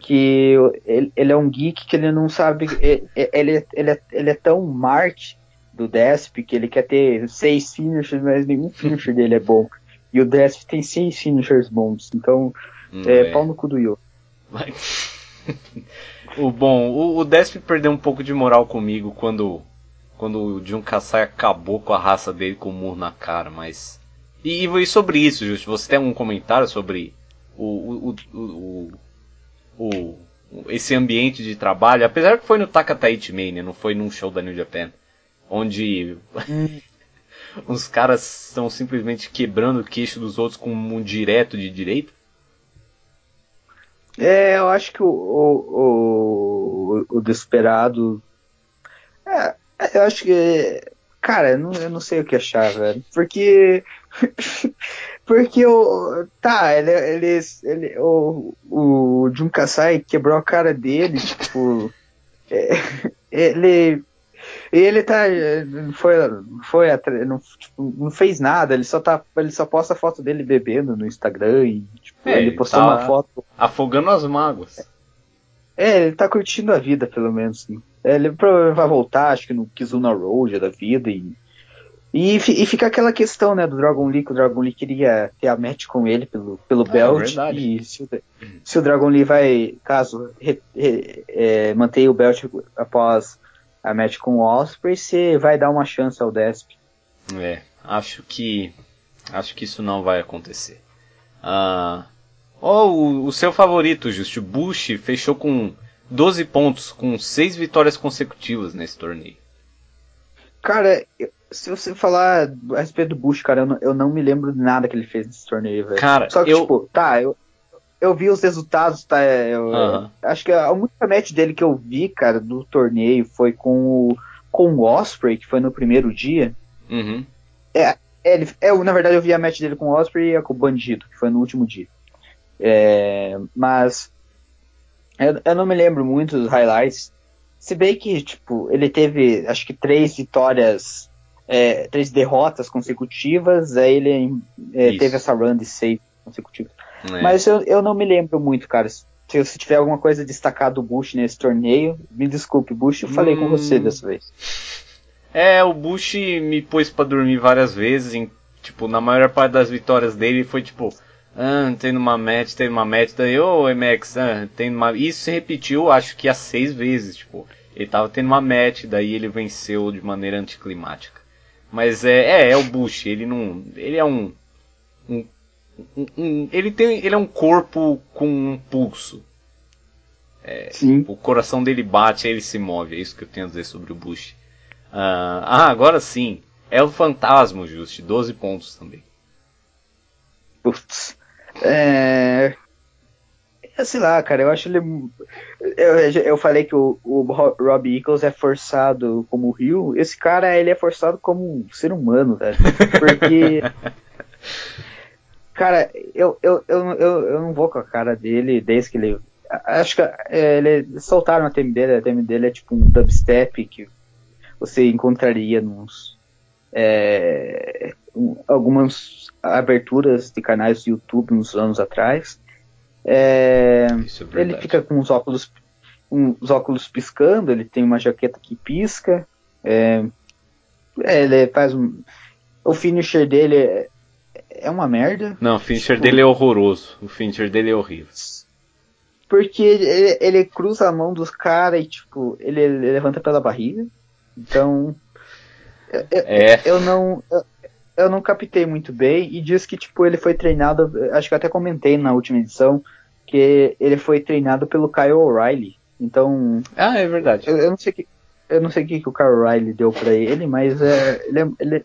Que ele, ele é um geek que ele não sabe. Ele, ele, ele, é, ele é tão Marte do Desp que ele quer ter seis finishers, mas nenhum finisher dele é bom. E o Desp tem seis finishers bons. Então, Hum, é, é. pau no cu do Yo. <laughs> o bom, o, o Desp perdeu um pouco de moral comigo quando quando o Jun Kasai acabou com a raça dele com o murro na cara, mas e, e sobre isso, Justo, você tem algum comentário sobre o, o, o, o, esse ambiente de trabalho, apesar que foi no Takataichi Mania, não foi num show da New Japan, onde hum. <laughs> os caras estão simplesmente quebrando o queixo dos outros com um direto de direito? É, eu acho que o, o, o, o Desperado. É, eu acho que. Cara, eu não, eu não sei o que achar, velho. Porque. <laughs> porque o. Tá, ele. ele, ele o, o Jun Kasai quebrou a cara dele, tipo. <laughs> É, ele ele tá. Foi. foi não, tipo, não fez nada, ele só tá. Ele só posta foto dele bebendo no Instagram e tipo, é, ele postou tá uma foto. Afogando as mágoas. É, ele tá curtindo a vida, pelo menos. Sim. É, ele provavelmente vai voltar, acho que no Kizuna Road da vida e. E, e fica aquela questão, né, do Dragon Lee, que o Dragon Lee queria ter a match com ele pelo, pelo ah, belt. É e se o, se o, Dragon Lee vai, caso re, re, é, mantenha o belt após a match com o Osprey, você vai dar uma chance ao Desp. É, acho que acho que isso não vai acontecer. Ah, oh, o, o seu favorito, Just Bush, fechou com 12 pontos, com 6 vitórias consecutivas nesse torneio. Cara, se você falar a respeito do Bush, cara, eu não, eu não me lembro de nada que ele fez nesse torneio, velho. Cara, Só que, eu... tipo, tá, eu, eu vi os resultados, tá? Eu, uhum. Acho que a única match dele que eu vi, cara, do torneio foi com o, com o Osprey, que foi no primeiro dia. Uhum. É, ele, é, na verdade, eu vi a match dele com o Osprey e com o Bandido, que foi no último dia. É, mas eu, eu, não me lembro muito dos highlights. Se bem que, tipo, ele teve, acho que três vitórias, é, três derrotas consecutivas, aí ele é, teve essa run de seis consecutivas. É. Mas eu, eu não me lembro muito, cara. Se, se tiver alguma coisa destacada do Bush nesse torneio, me desculpe, Bush, eu falei hum... com você dessa vez. É, o Bush me pôs para dormir várias vezes, em, tipo, na maior parte das vitórias dele foi tipo, ah, tem uma match, tem uma match, daí, ô oh, MX, ah, tem. Isso se repetiu, acho que há seis vezes, tipo, ele tava tendo uma match, daí ele venceu de maneira anticlimática. Mas é, é, é o Bush, ele não, ele é um, um um, um, ele tem ele é um corpo com um pulso. É, Sim. O coração dele bate, ele se move. É isso que eu tenho a dizer sobre o Bush. Uh, ah, agora sim. É o Fantasma, Just. 12 pontos também. Putz. É... Sei lá, cara, eu acho ele. Eu, eu falei que o, o Rob Eagles é forçado como Rio. Esse cara, ele é forçado como um ser humano, velho. Porque. <laughs> Cara, eu, eu, eu, eu, eu não vou com a cara dele desde que ele. Acho que é, ele soltaram a theme dele, a theme dele é tipo um dubstep que você encontraria nos. É, algumas aberturas de canais do YouTube uns anos atrás. É, é ele fica com os óculos, os óculos piscando, ele tem uma jaqueta que pisca. É, é ele faz um. O finisher dele é, é uma merda. Não, o finisher tipo, dele é horroroso. O finisher dele é horrível. Porque ele, ele cruza a mão dos caras e, tipo, ele, ele, levanta pela barriga. Então. Eu, é. eu não. Eu, eu, não captei muito bem. E diz que, tipo, ele foi treinado. Acho que eu até comentei na última edição. Que ele foi treinado pelo Kyle O'Reilly. Então. Ah, é verdade. Eu, eu não sei que. Eu não sei o que, que o Kyle O'Reilly deu pra ele, mas é, ele, é, ele,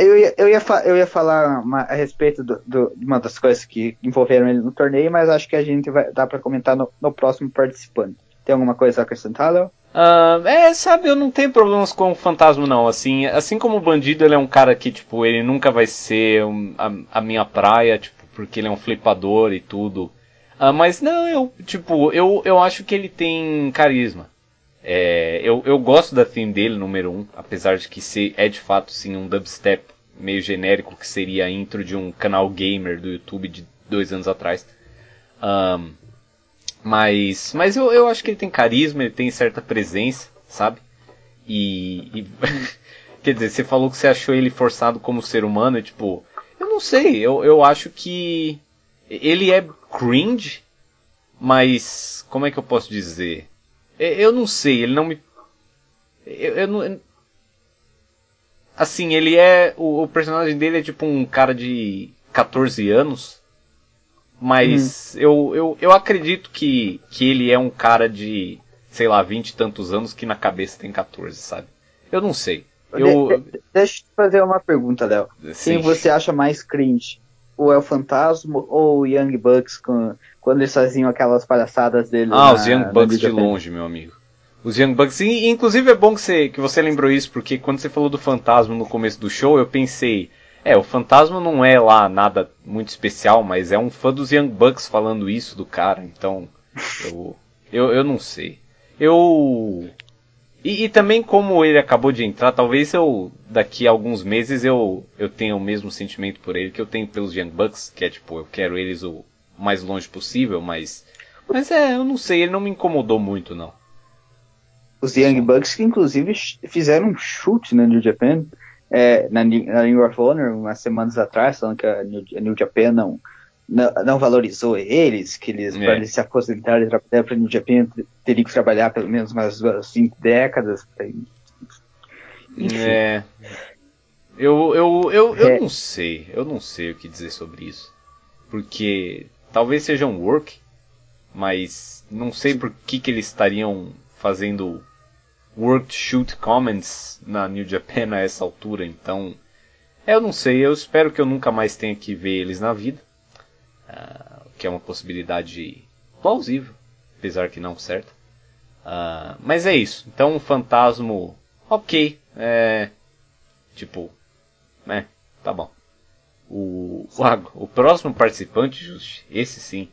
eu ia, eu ia, eu ia falar uma, a respeito de uma das coisas que envolveram ele no torneio, mas acho que a gente vai dar para comentar no, no, próximo participante. Tem alguma coisa a acrescentar, Léo? Uh, é, sabe, eu não tenho problemas com o fantasma, não. Assim, assim como o bandido, ele é um cara que, tipo, ele nunca vai ser um, a, a, minha praia, tipo, porque ele é um flipador e tudo. Uh, mas não, eu, tipo, eu, eu acho que ele tem carisma. É, eu, eu gosto da theme dele, número 1, um, apesar de que se, é de fato sim um dubstep meio genérico que seria a intro de um canal gamer do YouTube de dois anos atrás. Um, mas mas eu, eu acho que ele tem carisma, ele tem certa presença, sabe? E, e <laughs> quer dizer, você falou que você achou ele forçado como ser humano, tipo, eu não sei, eu, eu acho que ele é cringe, Mas, como é que eu posso dizer? Eu não sei, ele não me. Eu, eu não. Assim, ele é. O, o, personagem dele é tipo um cara de 14 anos. Mas hum. eu, eu, eu acredito que, que ele é um cara de, sei lá, 20 e tantos anos que na cabeça tem 14, sabe? Eu não sei. Eu... De, de, deixa eu te fazer uma pergunta, Léo. Quem você acha mais cringe? O El Fantasma ou o Young Bucks com, quando eles faziam aquelas palhaçadas dele? Ah, na, os Young Bucks de longe, meu amigo. Os Young Bucks. E, inclusive é bom que você, que você lembrou isso, porque quando você falou do fantasma no começo do show, eu pensei. É, o fantasma não é lá nada muito especial, mas é um fã dos Young Bucks falando isso do cara, então. Eu, eu, eu não sei. Eu. E, e, também como ele acabou de entrar, talvez eu daqui a alguns meses eu, eu tenha o mesmo sentimento por ele que eu tenho pelos Young Bucks, que é tipo, eu quero eles o mais longe possível, mas. Mas é, eu não sei, ele não me incomodou muito, não. Os Young Bucks que inclusive fizeram um chute na New Japan, é, na, na Ring of Honor, umas semanas atrás, falando que a New, a New Japan não, não, não, valorizou eles, que eles, é. para eles se aposentarem e trabalhar para a New Japan, teriam que trabalhar pelo menos umas cinco décadas. Enfim. É. Eu, eu, eu, eu é. não sei, eu não sei o que dizer sobre isso. Porque talvez seja um work, mas não sei por que, que eles estariam fazendo work shoot comments na New Japan a essa altura, então eu não sei, eu espero que eu nunca mais tenha que ver eles na vida, uh, que é uma possibilidade plausível, apesar que não certa. Uh, mas é isso, então o Fantasma, ok, é, tipo, né, tá bom. O, o, o próximo participante, Just, esse sim,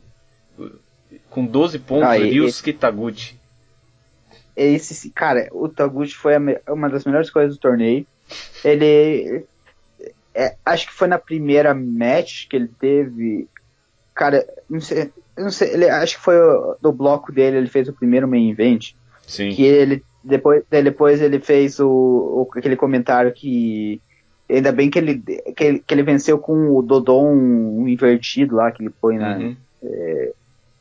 com 12 pontos, ah, Ryusuke Taguchi. Esse, cara, o Taguchi foi uma das melhores coisas do torneio. Ele. É, acho que foi na primeira match que ele teve. Cara, não sei. Não sei ele, acho que foi do bloco dele, ele fez o primeiro main event. Sim. Que ele. Depois, depois ele fez o, o aquele comentário que Ainda bem que ele, que ele, que ele venceu com o Dodon invertido lá, que ele põe na. Uhum. É,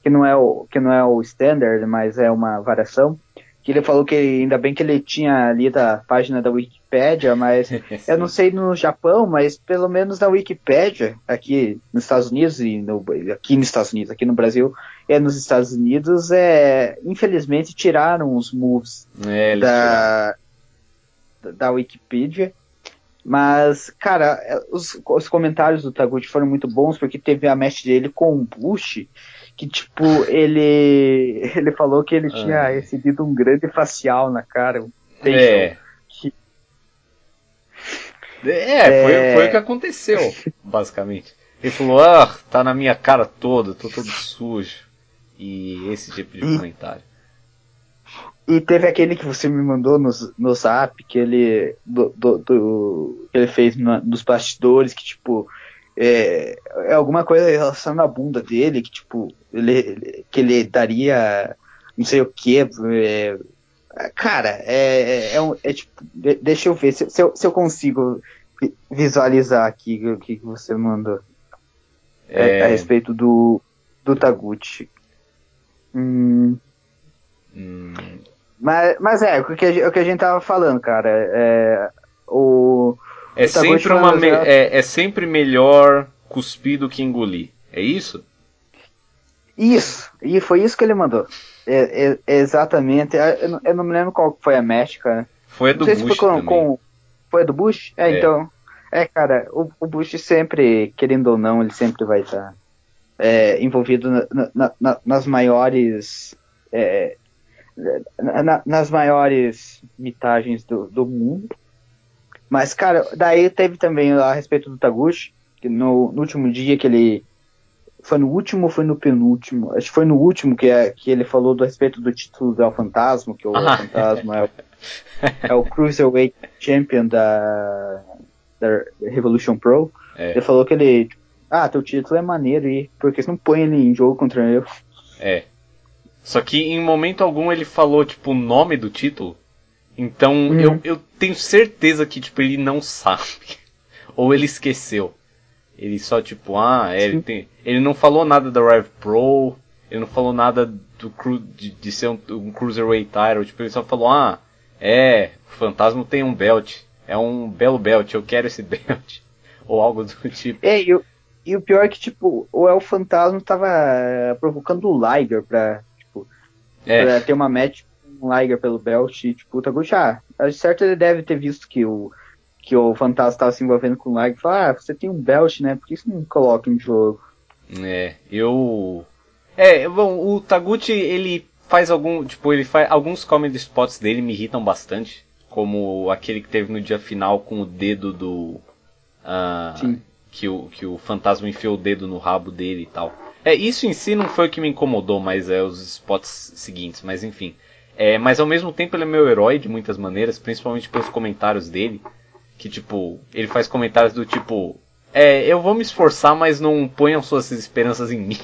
que, não é o, que não é o standard, mas é uma variação. Que ele falou que ainda bem que ele tinha lido a página da Wikipédia, mas <laughs> eu não sei no Japão, mas pelo menos na Wikipédia, aqui nos Estados Unidos e no, aqui nos Estados Unidos, aqui no Brasil e nos Estados Unidos, é, infelizmente tiraram os moves é, da, da Wikipedia. Mas, cara, é, os, os comentários do Taguchi foram muito bons, porque teve a match dele com o Bush, que, tipo, ele <laughs> ele falou que ele ah. tinha recebido um grande facial na cara. Um é. Que... É, foi, é... foi o que aconteceu, <laughs> basicamente. Ele falou, ah, tá na minha cara toda, tô todo sujo. E esse tipo de comentário. E teve aquele que você me mandou no, no zap, que ele, do, do, do que ele fez na, nos bastidores, que tipo, é, é alguma coisa relação à bunda dele, que tipo, ele, que ele daria não sei o que. É, cara, é, é, é, um, é, tipo, deixa eu ver se, se, eu, se eu consigo visualizar aqui o que você mandou é, a respeito do, do Taguchi. Hum. Hum. Mas, mas é, o que, a, o que a gente tava falando, cara. É, o, é, sempre uma me, é, é sempre melhor cuspir do que engolir. É isso? Isso, e foi isso que ele mandou. É, é, exatamente. É, eu não, eu não, me lembro qual foi a México, cara. Foi a do Bush. Foi, com, com, foi a do Bush? É, é, então. É, cara, o, o, Bush sempre, querendo ou não, ele sempre vai estar é, envolvido na, na, na, nas maiores é, na, nas maiores mitagens do, do mundo. Mas, cara, daí teve também a respeito do Taguchi, que no, no, último dia que ele. Foi no último ou foi no penúltimo? Acho que foi no último que, é, que ele falou do respeito do título do El Fantasma, que o ah. Fantasma é o, <laughs> é o Cruiserweight Champion da, da Revolution Pro. É. Ele falou que ele. Ah, teu título é maneiro e porque você não põe ele em jogo contra eu. É. Só que em momento algum ele falou, tipo, o nome do título. Então uhum. eu, eu tenho certeza que, tipo, ele não sabe. <laughs> Ou ele esqueceu. Ele só, tipo, ah, é, ele, tem, ele não falou nada da Rev Pro. ele não falou nada do de, de ser um, um Cruiserweight title, tipo, ele só falou, ah, é, o Fantasma tem um belt, é um belo belt, eu quero esse <laughs> belt, ou algo do tipo. É, e, e o pior é que, tipo, o El Fantasma tava provocando o Liger pra, tipo, é. pra ter uma match com o Liger pelo belt, e, tipo, o Taguchi, ah, certo ele deve ter visto que o que o Fantasma estava se envolvendo com o Liger, falou, ah, você tem um belt, né, por que você não coloca em jogo? É, eu é, bom, o Taguchi, ele faz algum, tipo, ele faz alguns comedy spots dele me irritam bastante, como aquele que teve no dia final com o dedo do uh, que o que o fantasma enfiou o dedo no rabo dele e tal. É, isso em si não foi o que me incomodou, mas é os spots seguintes, mas enfim. É, mas ao mesmo tempo ele é meu herói de muitas maneiras, principalmente pelos comentários dele, que tipo, ele faz comentários do tipo, é, eu vou me esforçar, mas não ponham suas esperanças em <laughs> mim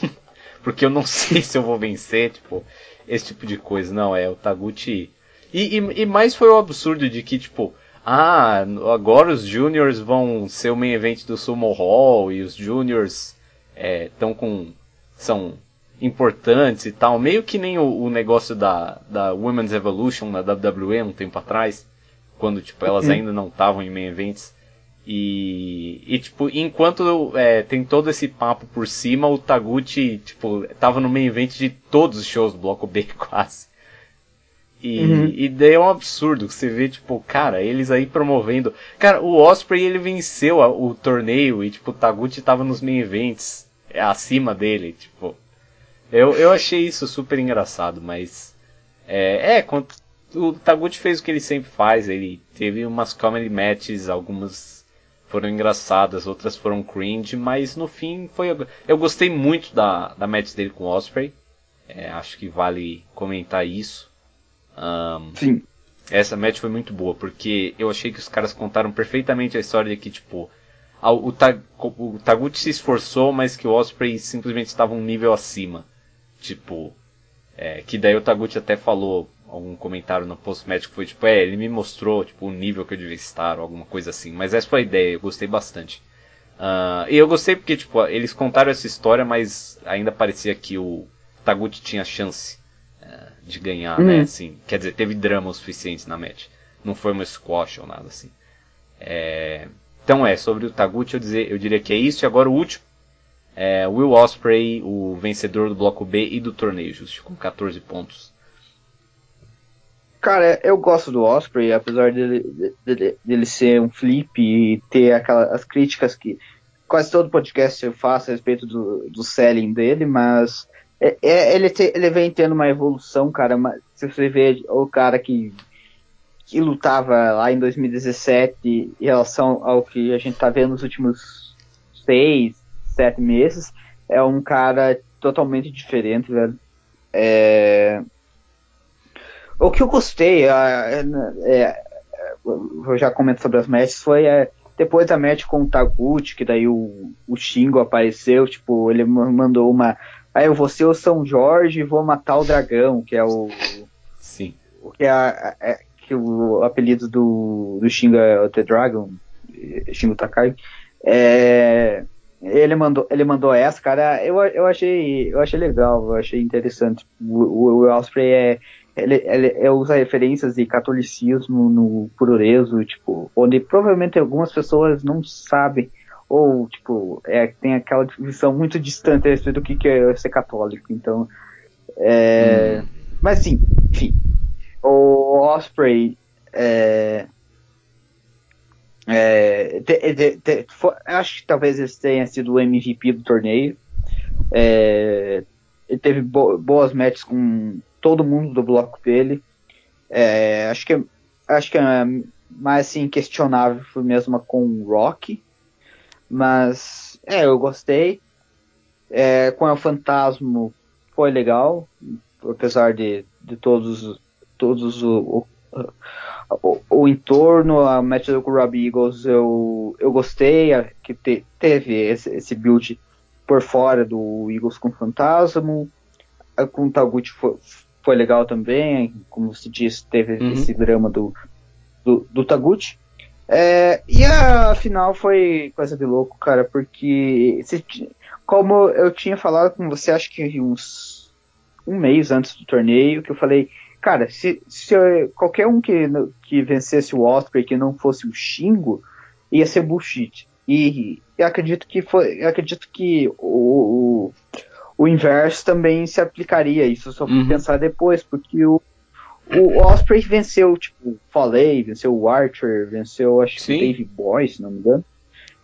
porque eu não sei se eu vou vencer, tipo, esse tipo de coisa. Não, é o Taguchi. E, e, e mais foi o absurdo de que, tipo, ah, agora os Juniors vão ser o main event do Sumo Hall e os Juniors estão é, com. são importantes e tal. Meio que nem o, o, negócio da, da Women's Evolution na WWE um tempo atrás, quando tipo, elas uhum. ainda não estavam em main events. E, e tipo, enquanto é, tem todo esse papo por cima, o Taguchi, tipo, tava no meio evento de todos os shows do Bloco B <laughs> quase. E, uhum. e daí é um absurdo que você vê, tipo, cara, eles aí promovendo. Cara, o Osprey ele venceu a, o torneio e, tipo, o Taguchi tava nos main events é, acima dele, tipo. Eu, eu achei isso super engraçado, mas. É, é quando, o Taguchi fez o que ele sempre faz, ele teve umas comedy matches, algumas foram engraçadas, outras foram cringe, mas no fim foi. Eu gostei muito da, da match dele com o Osprey. É, acho que vale comentar isso. Um, Sim. Essa match foi muito boa, porque eu achei que os caras contaram perfeitamente a história de que, tipo, o, Tag, o Taguchi se esforçou, mas que o Osprey simplesmente estava um nível acima. Tipo, é, que daí o Taguchi até falou, algum comentário no post-match que foi tipo, é, ele me mostrou tipo, o nível que eu devia estar, ou alguma coisa assim. Mas essa foi a ideia, eu gostei bastante. Uh, e eu gostei porque, tipo, eles contaram essa história, mas ainda parecia que o Taguchi tinha chance uh, de ganhar, né, uhum. né? Assim, quer dizer, teve drama o suficiente na match. Não foi uma squash ou nada assim. É... Então é, sobre o Taguchi eu, dizer, eu diria que é isso. E agora o último. É Will Osprey, o vencedor do bloco B e do torneio, justo, com 14 pontos. Cara, eu gosto do Osprey, apesar dele, dele, dele ser um flip e ter aquelas críticas que quase todo podcast eu faço a respeito do, do selling dele, mas é, é, ele, te, ele vem tendo uma evolução, cara. Se você vê o cara que, que lutava lá em 2017 em relação ao que a gente tá vendo nos últimos seis, sete meses, é um cara totalmente diferente, velho. É, o que eu gostei, é, é, eu já comento sobre as matches, foi é, depois da match com o Taguchi, que daí o, o Shingo apareceu, tipo, ele mandou uma. Aí ah, eu vou ser o São Jorge e vou matar o dragão, que é o. Sim. Que é, é que o apelido do, do Shingo é o The Dragon, Shingo Takai. É, ele mandou, ele mandou essa, cara. Eu, eu achei, eu achei legal, eu achei interessante. O, o, Osprey é, ele, ele, usa referências de catolicismo no puroreso, tipo, onde provavelmente algumas pessoas não sabem, ou, tipo, é, tem aquela visão muito distante a respeito do que, que é ser católico, então, é, hum. mas sim, enfim, o Osprey, é, é, de, de, de, foi, acho que talvez ele tenha sido o MVP do torneio, é, ele teve bo boas matches com todo mundo do bloco dele. É, acho que acho que é mais assim questionável foi mesmo com o Rock, mas é eu gostei. É, com o Fantasma foi legal, apesar de, de todos todos o, o, o, o entorno, a match com o Robbie Eagles eu, eu gostei, que te, teve esse, esse build por fora do Eagles com Fantasma, com o Taguchi foi, foi legal também, como se disse, teve uhum. esse drama do, do, do Taguchi. É, e a final foi coisa de louco, cara, porque se, como eu tinha falado com você, acho que uns um mês antes do torneio, que eu falei, cara, se, se qualquer um que, que vencesse o Osprey que não fosse o Shingo, ia ser bullshit. E, e acredito que foi, acredito que o, o, o, inverso também se aplicaria. Isso só uhum. pensar depois, porque o, o Osprey venceu, tipo, Falei, venceu o Archer, venceu, acho que Dave Boy, se não me engano.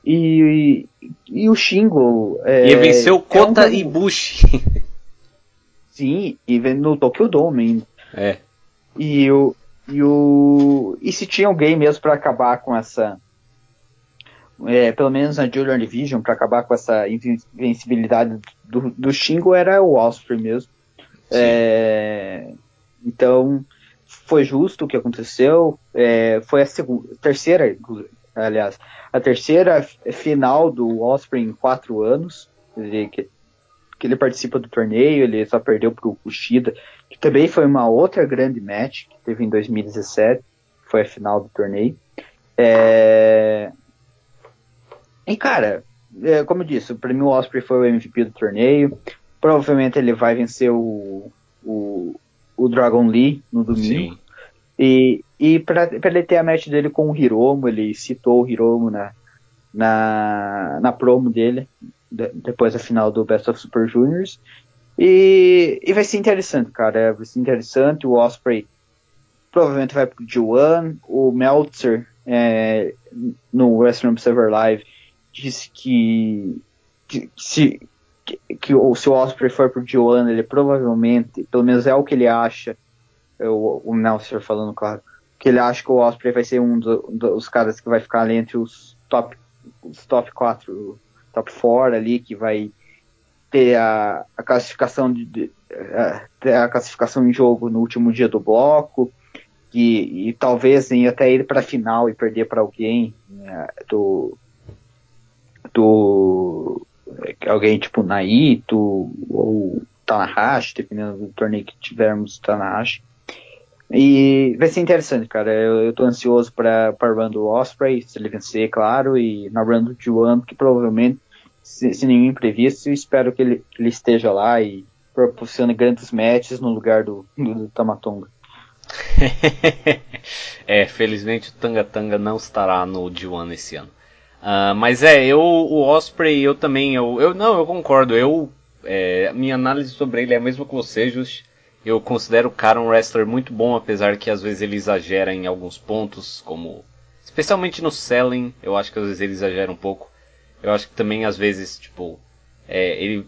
E, e, e o Shingo. É, e venceu Kota é um... Ibushi. Sim, e no Tokyo Dome ainda. É. E o. E, o, e se tinha alguém mesmo para acabar com essa. É, pelo menos na Julian Division, para acabar com essa invencibilidade do, do Shingo, era o Osprey mesmo. É, então, foi justo o que aconteceu. É, foi a segunda, terceira, aliás, a terceira final do Osprey em quatro anos. Que, que ele participa do torneio, ele só perdeu pro Kushida, que também foi uma outra grande match que teve em 2017, foi a final do torneio. É... E cara, é, como eu disse, o prêmio Osprey foi o MVP do torneio. Provavelmente ele vai vencer o, o, o Dragon Lee no domingo. Sim. E, e para ele ter a match dele com o Hiromo, ele citou o Hiromo na, na, na promo dele, de, depois da final do Best of Super Juniors. E, e vai ser interessante, cara. Vai ser interessante. O Osprey provavelmente vai pro G1. O Meltzer, é, no Western Observer Live, disse que, que se, que, que, se o Osprey for pro G1, ele provavelmente, pelo menos é o que ele acha, o, o Nelson falando, claro, que ele acha que o Osprey vai ser um do, dos caras que vai ficar ali entre os top, os top 4, top 4 ali, que vai ter a, a classificação de, de a, a, classificação em jogo no último dia do bloco e, e talvez ir até ir para a final e perder para alguém né, do do alguém tipo Naito ou Tanahashi, dependendo do torneio que tivermos Tanahashi. E vai ser interessante, cara. Eu, eu tô ansioso para a run do Osprey, se ele vencer, claro, e na run do Juan, que provavelmente, se, se nenhum imprevisto, eu espero que ele, ele esteja lá e proporcione grandes matches no lugar do, do, do Tamatonga. <laughs> é, felizmente o Tanga Tanga não estará no D1 esse ano. Uh, mas é, eu, o Osprey, eu também, eu, eu não, eu concordo. Eu, é, minha análise sobre ele é a mesma que você, Just. Eu considero o cara um wrestler muito bom, apesar que às vezes ele exagera em alguns pontos, como especialmente no selling, eu acho que às vezes ele exagera um pouco. Eu acho que também às vezes, tipo, é, ele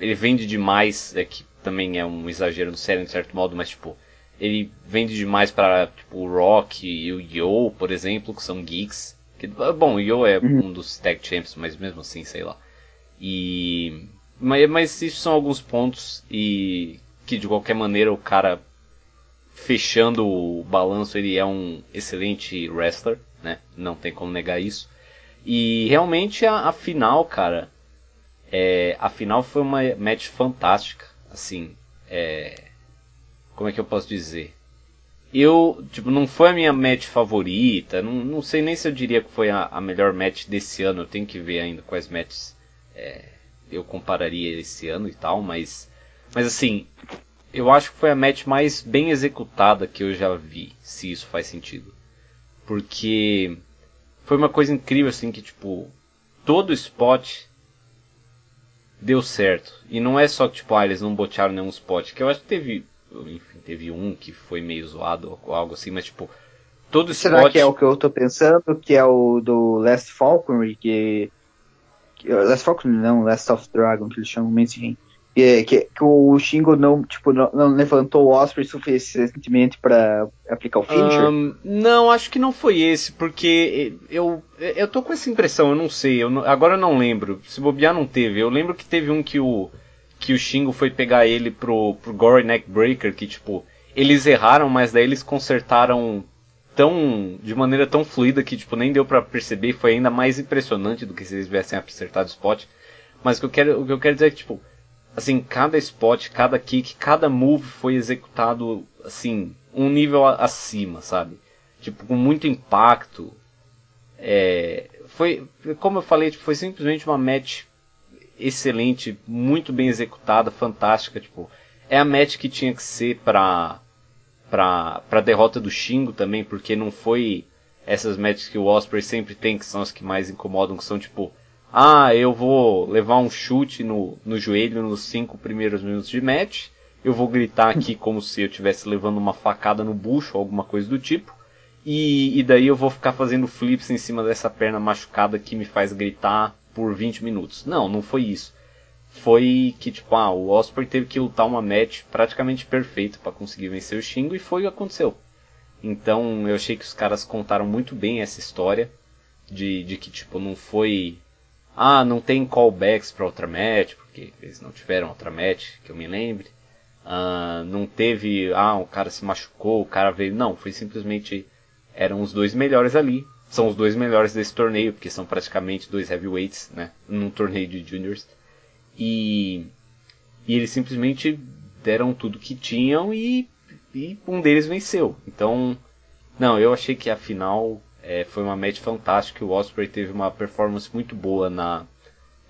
ele vende demais, é que também é um exagero no selling de certo modo, mas tipo, ele vende demais para tipo o Rock e o Yo, por exemplo, que são geeks. Que, bom, o Yo é uhum. um dos tag champs, mas mesmo assim, sei lá. E mas, mas isso são alguns pontos e que de qualquer maneira o cara fechando o balanço ele é um excelente wrestler, né? Não tem como negar isso. E realmente a, a final, cara, é, a final foi uma match fantástica, assim, é, como é que eu posso dizer? Eu, tipo, não foi a minha match favorita, não, não sei nem se eu diria que foi a, a melhor match desse ano, eu tenho que ver ainda quais matches é, eu compararia esse ano e tal, mas, mas assim, eu acho que foi a match mais bem executada que eu já vi, se isso faz sentido. Porque foi uma coisa incrível assim que tipo todo spot deu certo. E não é só que tipo, ah, eles não botearam nenhum spot, que eu acho que teve, enfim, teve um que foi meio zoado ou algo assim, mas tipo, todo Será spot... que é o que eu tô pensando, que é o do Last Falconry, que, Last Falconry não, Last of Dragon, que eles chamam mainstream que, que, que, o Shingo não, tipo, não, não levantou o Osprey suficientemente para aplicar o Fincher? Um, não, acho que não foi esse, porque eu, eu tô com essa impressão, eu não sei, eu não, agora eu não lembro. Se bobear não teve. Eu lembro que teve um que o que o Shingo foi pegar ele pro, pro Gory Neckbreaker, que tipo, eles erraram, mas daí eles consertaram tão de maneira tão fluida que tipo nem deu para perceber, foi ainda mais impressionante do que se eles tivessem acertado o spot. Mas o que eu quero, o que eu quero dizer é que tipo, assim, cada spot, cada kick, cada move foi executado, assim, um nível acima, sabe? Tipo, com muito impacto. É, foi, como eu falei, tipo, foi simplesmente uma match excelente, muito bem executada, fantástica, tipo, é a match que tinha que ser pra, pra, pra derrota do Shingo também, porque não foi essas matches que o Osprey sempre tem, que são as que mais incomodam, que são tipo, ah, eu vou levar um chute no, no joelho nos cinco primeiros minutos de match, eu vou gritar aqui <laughs> como se eu estivesse levando uma facada no bucho, ou alguma coisa do tipo, e, e daí eu vou ficar fazendo flips em cima dessa perna machucada que me faz gritar por 20 minutos. Não, não foi isso. Foi que, tipo, ah, o Osprey teve que lutar uma match praticamente perfeita para conseguir vencer o Shingo e foi o que aconteceu. Então eu achei que os caras contaram muito bem essa história de, de que, tipo, não foi. Ah, não tem callbacks para outra match, porque eles não tiveram outra match, que eu me lembre. Uh, não teve, ah, o cara se machucou, o cara veio. Não, foi simplesmente eram os dois melhores ali. São os dois melhores desse torneio, porque são praticamente dois heavyweights, né? Num torneio de juniors. E, e eles simplesmente deram tudo que tinham e, e um deles venceu. Então, não, eu achei que a final é, foi uma match fantástica. O Osprey teve uma performance muito boa na,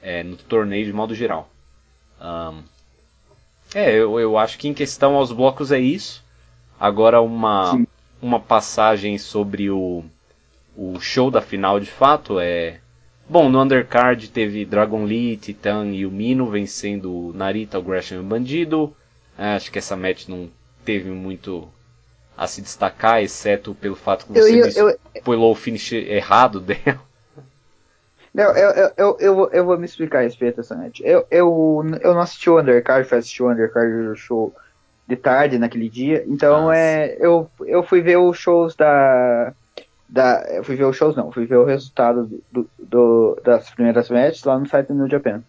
é, no torneio de modo geral. Um, é, eu, eu acho que em questão aos blocos é isso. Agora uma, Sim uma passagem sobre o, o show da final de fato é. Bom, no undercard teve Dragon Lee, Titan e o Mino vencendo Narita, o Gresham e o Bandido. É, acho que essa match não teve muito a se destacar, exceto pelo fato que você eu, eu, o finish errado <laughs> dela. Não, eu, eu, eu, eu, eu vou me explicar a respeito dessa match. Eu, eu, eu não assisti o undercard, fui assistir o undercard do show de tarde naquele dia. Então Nossa. é, eu, eu fui ver os shows da. da eu fui ver os shows, não, fui ver o resultado do, do das primeiras matches lá no site do New Japan.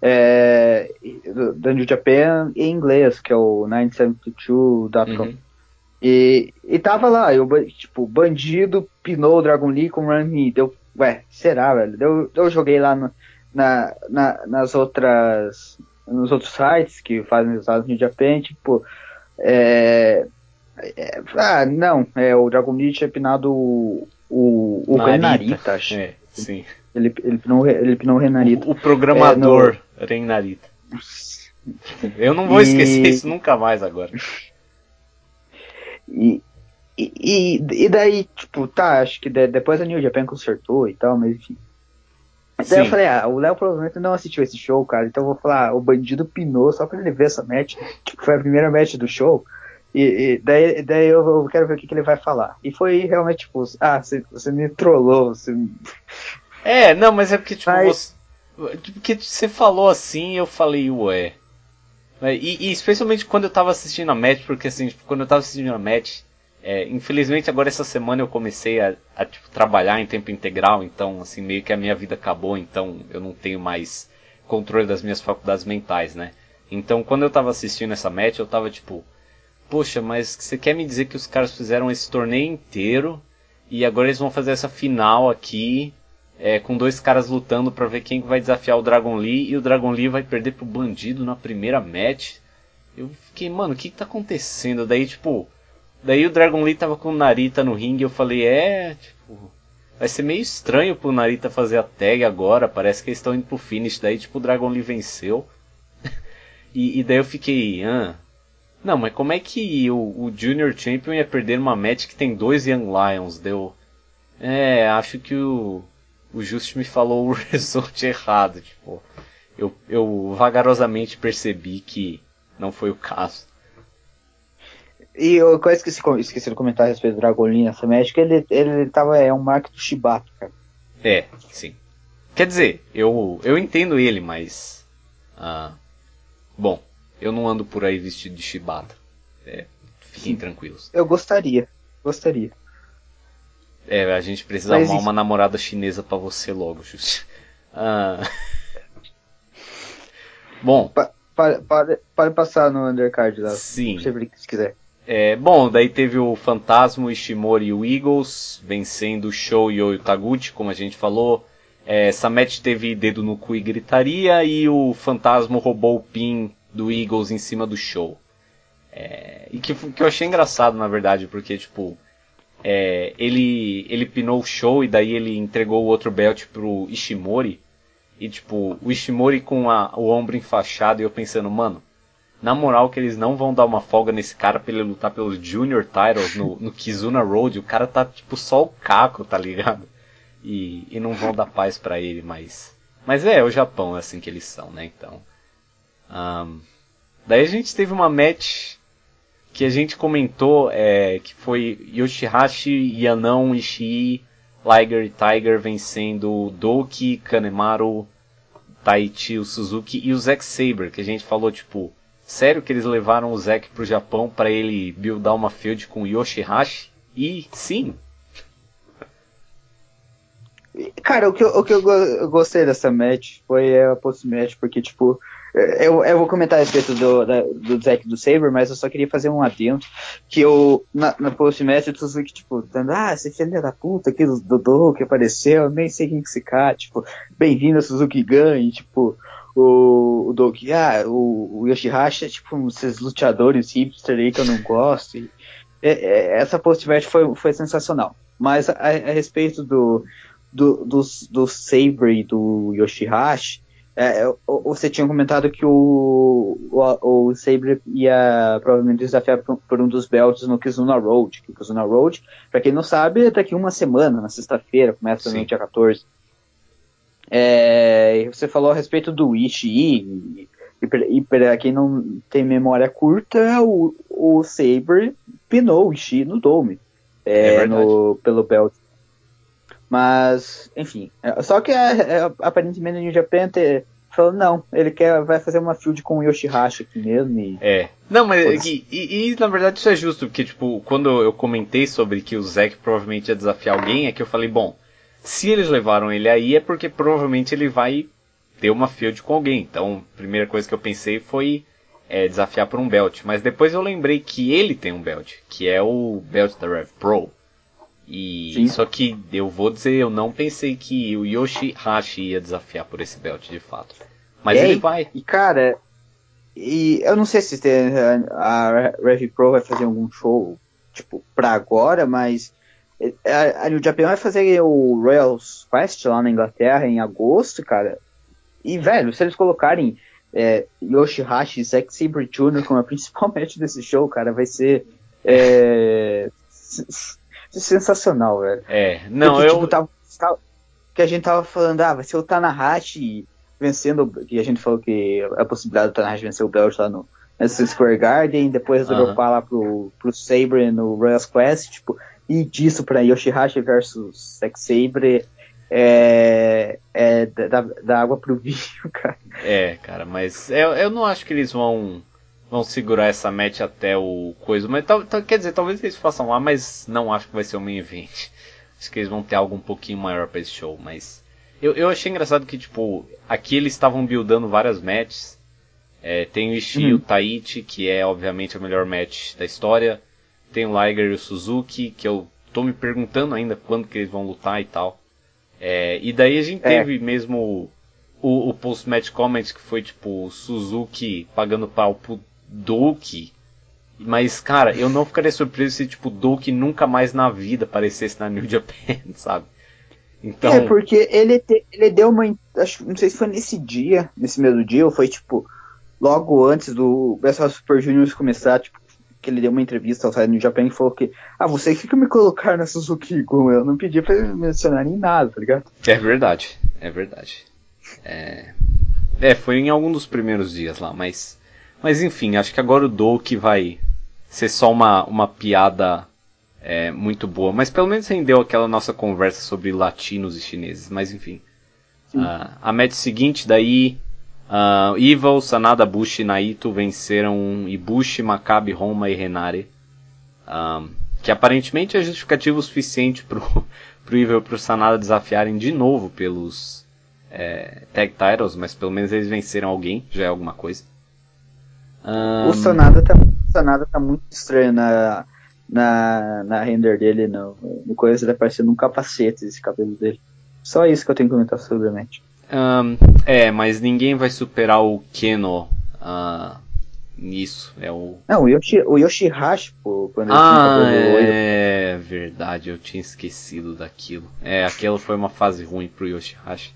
É, da New Japan em inglês, que é o 972.com. Uhum. E, e tava lá, eu, tipo, bandido pinou o Dragon Lee com Run Me. Deu, ué, será, velho? Eu, eu joguei lá no, na, na, nas outras nos outros sites que fazem resultados no Japan, tipo, é, é, ah, não, é, o Dragon Ball tinha pinado o, o, o Renarita, acho. É, sim. Ele, ele, pinou, ele pinou o Renarita. O, o programador é, no... Renarita. Eu não vou e... esquecer isso nunca mais agora. <laughs> E, e, e daí, tipo, tá, acho que depois a New Japan consertou e tal, mas enfim. Daí eu falei, ah, o Léo provavelmente não assistiu esse show, cara, então eu vou falar, ah, o bandido pinou só pra ele ver essa match, tipo, foi a primeira match do show. E, e daí, daí eu, eu, quero ver o que, que, ele vai falar. E foi realmente, tipo, ah, você, você me trollou, você... É, não, mas é porque, tipo, mas... você, porque você falou assim eu falei, ué. E, e, especialmente quando eu tava assistindo a match, porque assim, tipo, quando eu tava assistindo a match, é, infelizmente agora essa semana eu comecei a, a tipo, trabalhar em tempo integral, então assim meio que a minha vida acabou, então eu não tenho mais controle das minhas faculdades mentais, né? Então quando eu tava assistindo essa match eu tava tipo, poxa, mas você quer me dizer que os caras fizeram esse torneio inteiro e agora eles vão fazer essa final aqui é, com dois caras lutando para ver quem vai desafiar o Dragon Lee e o Dragon Lee vai perder pro bandido na primeira match? Eu fiquei, mano, o que, que tá acontecendo? Daí tipo Daí o Dragon Lee tava com o Narita no ringue, eu falei, é, tipo, vai ser meio estranho pro Narita fazer a tag agora, parece que eles estão indo pro finish, daí tipo o Dragon Lee venceu. <laughs> e, e, daí eu fiquei, ah, não, mas como é que o, o Junior Champion ia perder uma match que tem dois Young Lions? Deu, é, acho que o, o Just me falou o <laughs> result errado, tipo, eu, eu vagarosamente percebi que não foi o caso. E eu quase esqueci, esqueci de comentar a respeito do match, que ele, ele tava, é um marco do Shibato, cara. É, sim. Quer dizer, eu, eu entendo ele, mas. Ah, bom, eu não ando por aí vestido de Shibata. É, fiquem sim. tranquilos. Eu gostaria, gostaria. É, a gente precisa mas arrumar isso... uma namorada chinesa para você logo, Just. Ah. <laughs> Bom. Pa, para, para passar no undercard lá. Sim. Se quiser. É, bom, daí teve o Fantasma, Ishimori e o Eagles vencendo o Show e o Taguchi, como a gente falou. É, match teve dedo no cu e gritaria e o Fantasma roubou o pin do Eagles em cima do Show. É, e que, que eu achei engraçado, na verdade, porque, tipo, é, ele, ele pinou o Show e daí ele entregou o outro belt pro Ishimori. E tipo, o Ishimori com a, o ombro enfaixado e eu pensando, mano, na moral que eles não vão dar uma folga nesse cara pra ele lutar pelos Junior Titles no, no Kizuna Road. O cara tá tipo só o caco, tá ligado? E, e não vão dar paz para ele, mas. Mas é, o Japão é assim que eles são, né? Então. Um, daí a gente teve uma match que a gente comentou é, que foi Yoshihashi, Yanão, Ishii, Liger e Tiger vencendo Doki, Kanemaru, Taichi, o Suzuki e o Zack Saber, que a gente falou tipo, sério que eles levaram o Zack pro Japão para ele buildar uma field com Yoshihashi? E sim. Cara, o que, eu, o que eu, gostei dessa match foi a post-match, porque, tipo, eu, eu vou comentar a respeito do, da, do Zack do Saber, mas eu só queria fazer um adendo. Que eu, na, na post-match, o Suzuki, tipo, dando, ah, esse filho da puta aqui do Dodô que apareceu, nem sei quem que se cá, tipo, bem-vindo a Suzuki Gun, e, tipo, o, o Doki, ah, o, o Yoshihashi é tipo esses lutadores hipster aí que eu não gosto. E, é, é, essa post-match foi, foi sensacional. Mas a, a respeito do, do, do, do Sabre e do Yoshihashi, é, é você tinha comentado que o, o, o Sabre ia provavelmente desafiar por, por, um dos belts no Kizuna Road. Que Kizuna Road, pra quem não sabe, é daqui uma semana, na sexta-feira, começa no dia 14. É, você falou a respeito do Ishii, e, e para quem não tem memória curta, o, o Sabre pinou o Ishii no Dome. É, é no, pelo belt mas, enfim. Só que aparentemente o New Japan te, falou, não, ele quer, vai fazer uma field com o Yoshihashi aqui mesmo. E... É. Não, mas e, e, e, na verdade isso é justo, porque tipo, quando eu comentei sobre que o Zack provavelmente ia desafiar alguém, é que eu falei, bom, se eles levaram ele aí é porque provavelmente ele vai ter uma field com alguém. Então, a primeira coisa que eu pensei foi é, desafiar por um belt. Mas depois eu lembrei que ele tem um belt, que é o belt da Rev Pro. E Sim. só que eu vou dizer, eu não pensei que o Yoshihashi ia desafiar por esse belt de fato. Mas ele vai. E cara, e eu não sei se a, Rev Pro vai fazer algum show tipo pra agora, mas a, a New Japan vai fazer o Royals Quest lá na Inglaterra em agosto, cara. E velho, se eles colocarem é, Yoshihashi e Zack Sabre Jr. como a principal <laughs> match desse show, cara, vai ser é, sensacional, velho. É, não, Porque, eu. Tipo, tava, tava, que a gente tava falando, ah, vai ser o Tanahashi vencendo, que a gente falou que a possibilidade do Tanahashi vencer o Belt lá no Madison Square Garden, depois uh -huh. dropar lá pro, pro Sabre no Royals Quest, tipo, e disso pra Yoshihashi versus Zack Sabre é, é da, da água pro <laughs> vinho, cara. É, cara, mas eu, eu não acho que eles vão vão segurar essa match até o coisa. Mas tal, tal, quer dizer, talvez eles façam lá, mas não acho que vai ser o main event. <laughs> Acho que eles vão ter algo um pouquinho maior para esse show, mas eu, eu achei engraçado que tipo aqui eles estavam buildando várias matches. É, tem o Ishii e o uhum. Taichi, que é obviamente a melhor match da história. Tem o Liger e o Suzuki, que eu tô me perguntando ainda quando que eles vão lutar e tal. É, e daí a gente é. teve mesmo o, o post-match comment que foi tipo Suzuki pagando pau pro Doki. Mas, cara, eu não ficaria surpreso se, tipo, Doki nunca mais na vida aparecesse na New Japan, <laughs> sabe? Então... É, porque ele, te, ele deu uma. Acho, não sei se foi nesse dia, nesse mesmo dia, ou foi, tipo, logo antes do Best Super Juniors começar, tipo, que ele deu uma entrevista ao site New Japan e falou que, ah, você que me colocar na Suzuki Gun, eu não pedi pra mencionar nem nada, tá ligado? É verdade, é verdade. É, é foi em algum dos primeiros dias lá, mas mas enfim, acho que agora o Doki vai ser só uma, uma piada é, muito boa. Mas pelo menos rendeu aquela nossa conversa sobre latinos e chineses. Mas enfim. Uh, a match seguinte daí. Uh, Evil, Sanada, Bushi e Naito venceram Ibushi, Maccabi, Roma e Renare. Um, que aparentemente é justificativo suficiente pro, <laughs> pro Evil e pro Sanada desafiarem de novo pelos é, Tag Titles, mas pelo menos eles venceram alguém, já é alguma coisa. Um... O Sanada tá, o Sanada tá muito estranho na, na, na render dele, no, no coisa, ele tá parecendo um capacete esse cabelo dele. Só isso que eu tenho que comentar sobre a mente. Um, é, mas ninguém vai superar o Keno uh, nisso. É o... Não, o, Yoshi, o Yoshihashi, pô, quando ah, ele tinha cabelo É verdade, eu tinha esquecido daquilo. É, aquela foi uma fase ruim pro Yoshihashi.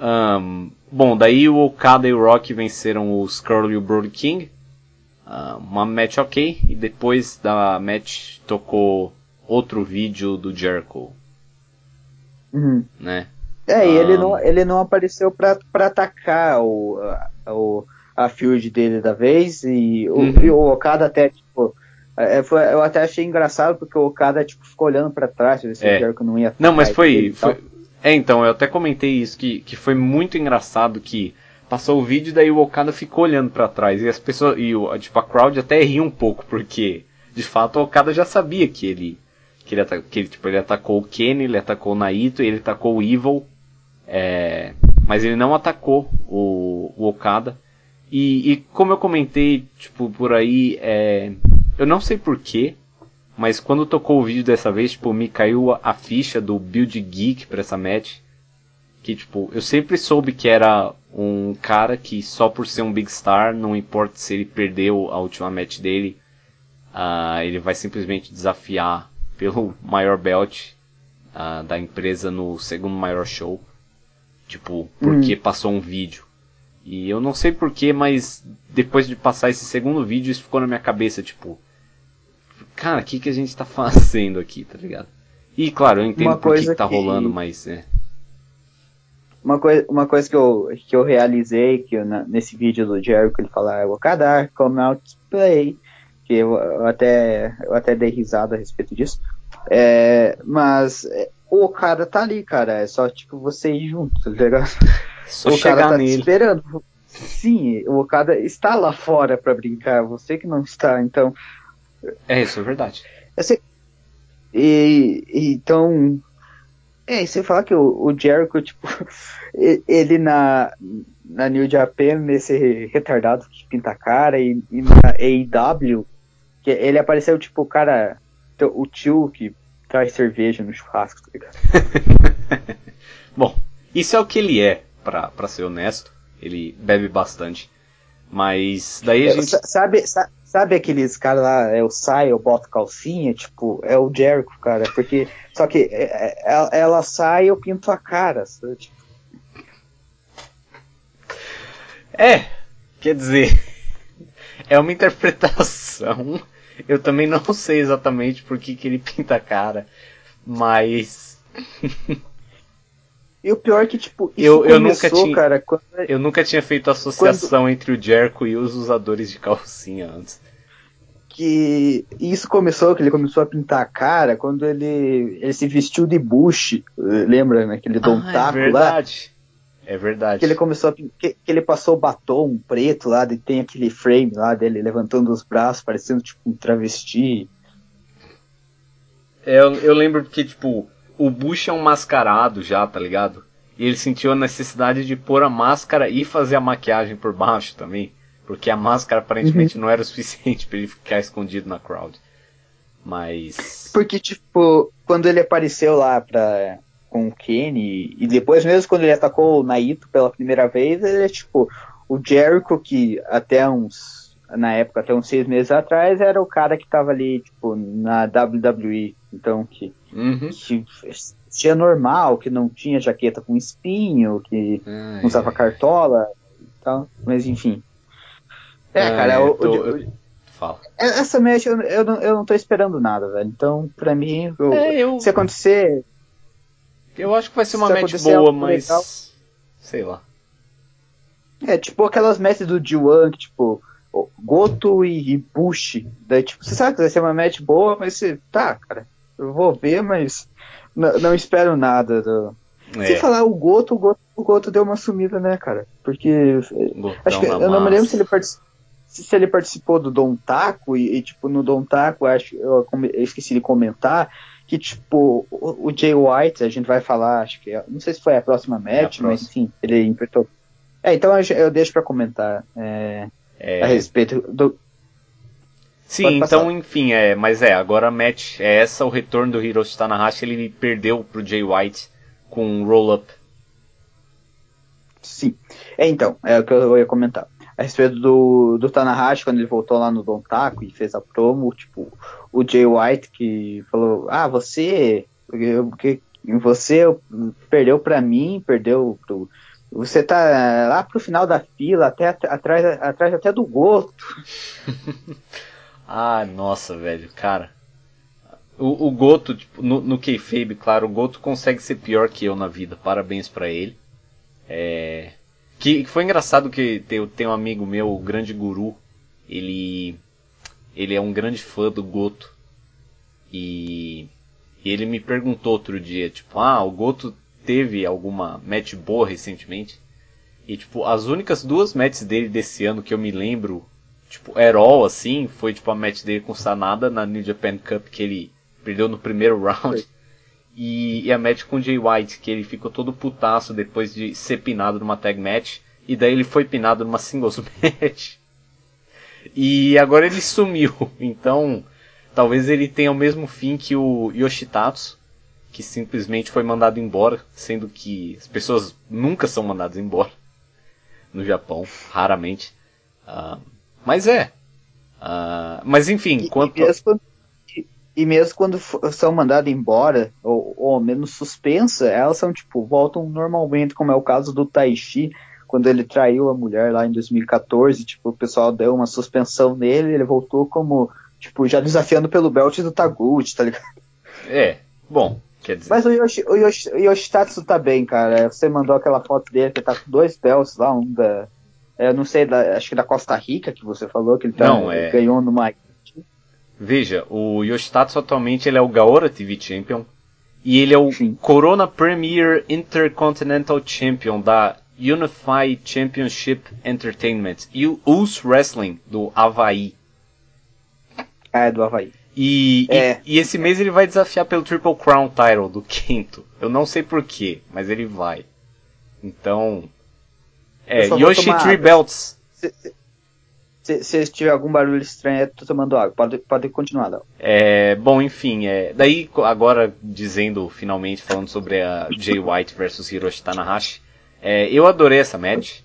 Um, bom, daí o Okada e o Rock venceram os Curly e o Brody King. Uh, uma match ok. E depois da match tocou outro vídeo do Jericho. Uhum. Né? É, e ele não, ele não apareceu pra, pra atacar o, a, o, a field dele da vez. E o, Uhum. e o Okada até, tipo. é, foi- eu até achei engraçado porque o Okada tipo, ficou olhando pra trás, ver se É. o Jericho não ia Não, mas foi, foi. É, então, eu até comentei isso, que, que foi muito engraçado que passou o vídeo daí o Okada ficou olhando pra trás. E as pessoas. E o, tipo, a crowd até riu um pouco, porque de fato o Okada já sabia que ele. Que ele, que ele, tipo, ele atacou o Kenny, ele atacou o Naito e ele atacou o Evil. é, mas ele não atacou o, o Okada. E, e como eu comentei, tipo, por aí, é, eu não sei porquê, mas quando tocou o vídeo dessa vez, tipo, me caiu a, ficha do Build Geek pra essa match. Que, tipo, eu sempre soube que era um cara que só por ser um Big Star, não importa se ele perdeu a última match dele, ah, ele vai simplesmente desafiar pelo <laughs> maior belt ah, da empresa no segundo maior show. Tipo, porque passou um vídeo. E eu não sei porquê, mas depois de passar esse segundo vídeo, isso ficou na minha cabeça, tipo, cara, o que, que a gente tá <laughs> fazendo aqui, tá ligado? E claro, eu entendo Uma por que, que tá que- rolando, mas é. Uma coisa, uma coisa que, eu, que eu realizei que eu, na- nesse vídeo do Jericho ele fala Okada, come out to play, que eu, eu até, eu até dei risada a respeito disso. É, mas é, o Okada tá ali, cara, é só tipo você ir junto, tá ligado? Só o chegar cara tá te nele. esperando. Sim, o Okada está lá fora pra brincar, você que não está, então É, isso é verdade. Eu sei- E, e então. É, e você falar que o, o Jericho, tipo, <laughs> ele na, na New Japan, nesse retardado que pinta a cara, e, e na AEW, que ele apareceu, tipo, o cara, o tio que traz cerveja no churrasco, tá ligado? <laughs> Bom, isso é o que ele é, pra, pra ser honesto. Ele bebe bastante. Mas daí a É, gente. sa- sabe, sa- sabe aqueles caras lá, é o sai, eu boto calcinha, tipo, é o Jericho, cara, porque, só que é, é, ela, ela sai, eu pinto a cara, sabe? Tipo, É, quer dizer, <laughs> é uma interpretação. Eu também não sei exatamente por que, que ele pinta a cara, mas <laughs> E o pior é que, tipo, isso Eu- eu começou, nunca tinha- cara, quando, eu nunca tinha feito associação entre o Jericho e os usadores de calcinha antes. que isso começou, que ele começou a pintar a cara quando ele, ele se vestiu de Bush, lembra, né? Aquele Dom ah, é Taco lá, verdade. É verdade. que ele começou a, que, que ele passou batom preto lá, e tem aquele frame lá dele levantando os braços, parecendo tipo um travesti. É, Eu, eu lembro que, tipo, o Bush é um mascarado já, tá ligado? E ele sentiu a necessidade de pôr a máscara e fazer a maquiagem por baixo também. Porque a máscara aparentemente não era o suficiente pra ele ficar escondido na crowd. Mas. Porque, tipo, quando ele apareceu lá pra, com o Kenny, e depois mesmo quando ele atacou o Naito pela primeira vez, ele é tipo, o Jericho que até uns, na época, até uns seis meses atrás, era o cara que tava ali, tipo, na WWE, então que, Uhum. que tinha normal, que não tinha jaqueta com espinho, que não usava cartola e tal, mas enfim. É, ai, cara, eu o- tô- o- eu- Fala. essa match eu, eu, não, eu não tô esperando nada, velho. Então, pra mim, eu- É, eu, se acontecer, eu acho que vai ser uma se match boa, mas. legal- Sei lá. é tipo aquelas matches do G1, que, tipo, Goto e, e Bush. Daí, tipo, você sabe que vai ser uma match boa, mas você, tá, cara, eu vou ver, mas não, não espero nada. Do... Se É, falar o Goto, o Goto, o Goto deu uma sumida, né, cara? Porque botão Acho que eu não me lembro se ele, se se ele participou do Dom Taco e, e, tipo, no Dom Taco, acho, eu, eu esqueci de comentar que, tipo, o, o Jay White, a gente vai falar, acho que, é- não sei se foi a próxima match, mas próxima. enfim, ele enfrentou. É, então eu, eu deixo pra comentar é, É, a respeito do. Sim, então, enfim, é, mas é, agora a match é essa, o retorno do Hiroshi Tanahashi, ele perdeu pro Jay White com um roll-up. Sim. É, então, é o que eu ia comentar. A respeito do, do Tanahashi, quando ele voltou lá no Don Taco e fez a promo, tipo, o Jay White que falou, ah, você, porque você perdeu pra mim, perdeu pro, Você tá lá pro final da fila, até atrás, atrás até do Goto. <laughs> ah, nossa, velho, cara. O, o Goto, tipo, no, no Kayfabe, claro, o Goto consegue ser pior que eu na vida. Parabéns para ele. É... Que, foi engraçado que tem, tem um amigo meu, o grande guru, ele ele é um grande fã do Goto. E, e ele me perguntou outro dia, tipo, ah, o Goto teve alguma match boa recentemente? E tipo, as únicas duas matches dele desse ano que eu me lembro, tipo, Herol assim, foi tipo a match dele com Sanada na New Japan Cup que ele perdeu no primeiro round. E, e, a match com Jay White, que ele ficou todo putaço depois de ser pinado numa tag match. E daí ele foi pinado numa singles <laughs> match. E agora ele sumiu. Então, talvez ele tenha o mesmo fim que o Yoshitatsu, que simplesmente foi mandado embora, sendo que as pessoas nunca são mandadas embora no Japão, raramente. Uh, mas é. Uh, mas enfim, e, quanto. E mesmo, e, e mesmo quando são mandadas embora, ou, ou menos suspensa, elas são tipo, voltam normalmente, como é o caso do Taishi, quando ele traiu a mulher lá em 2014, tipo, o pessoal deu uma suspensão nele, ele voltou como, tipo, já desafiando pelo belt do Taguchi, tá ligado? É, bom, quer dizer. Mas o, Yoshi, o, Yoshi, o Yoshitatsu tá bem, cara. Você mandou aquela foto dele que tá com dois belts lá, um da. Eu não sei, da, acho que da Costa Rica que você falou, que ele tá, não, é... ganhou numa. Veja, o Yoshitatsu atualmente ele é o Gaora TV Champion. E ele é o Sim. Corona Premier Intercontinental Champion da Unified Championship Entertainment e o US Wrestling do Havaí. É, do Havaí. E, é. e, e, esse mês ele vai desafiar pelo Triple Crown Title do Quinto. Eu não sei porquê, mas ele vai. Então. É, Yoshi Tree Belts. Se, se, se, tiver algum barulho estranho, eu tô tomando água. Pode, pode continuar, Léo. É, bom, enfim, é, daí agora dizendo finalmente, falando sobre a Jay White versus Hiroshi Tanahashi. É, eu adorei essa match.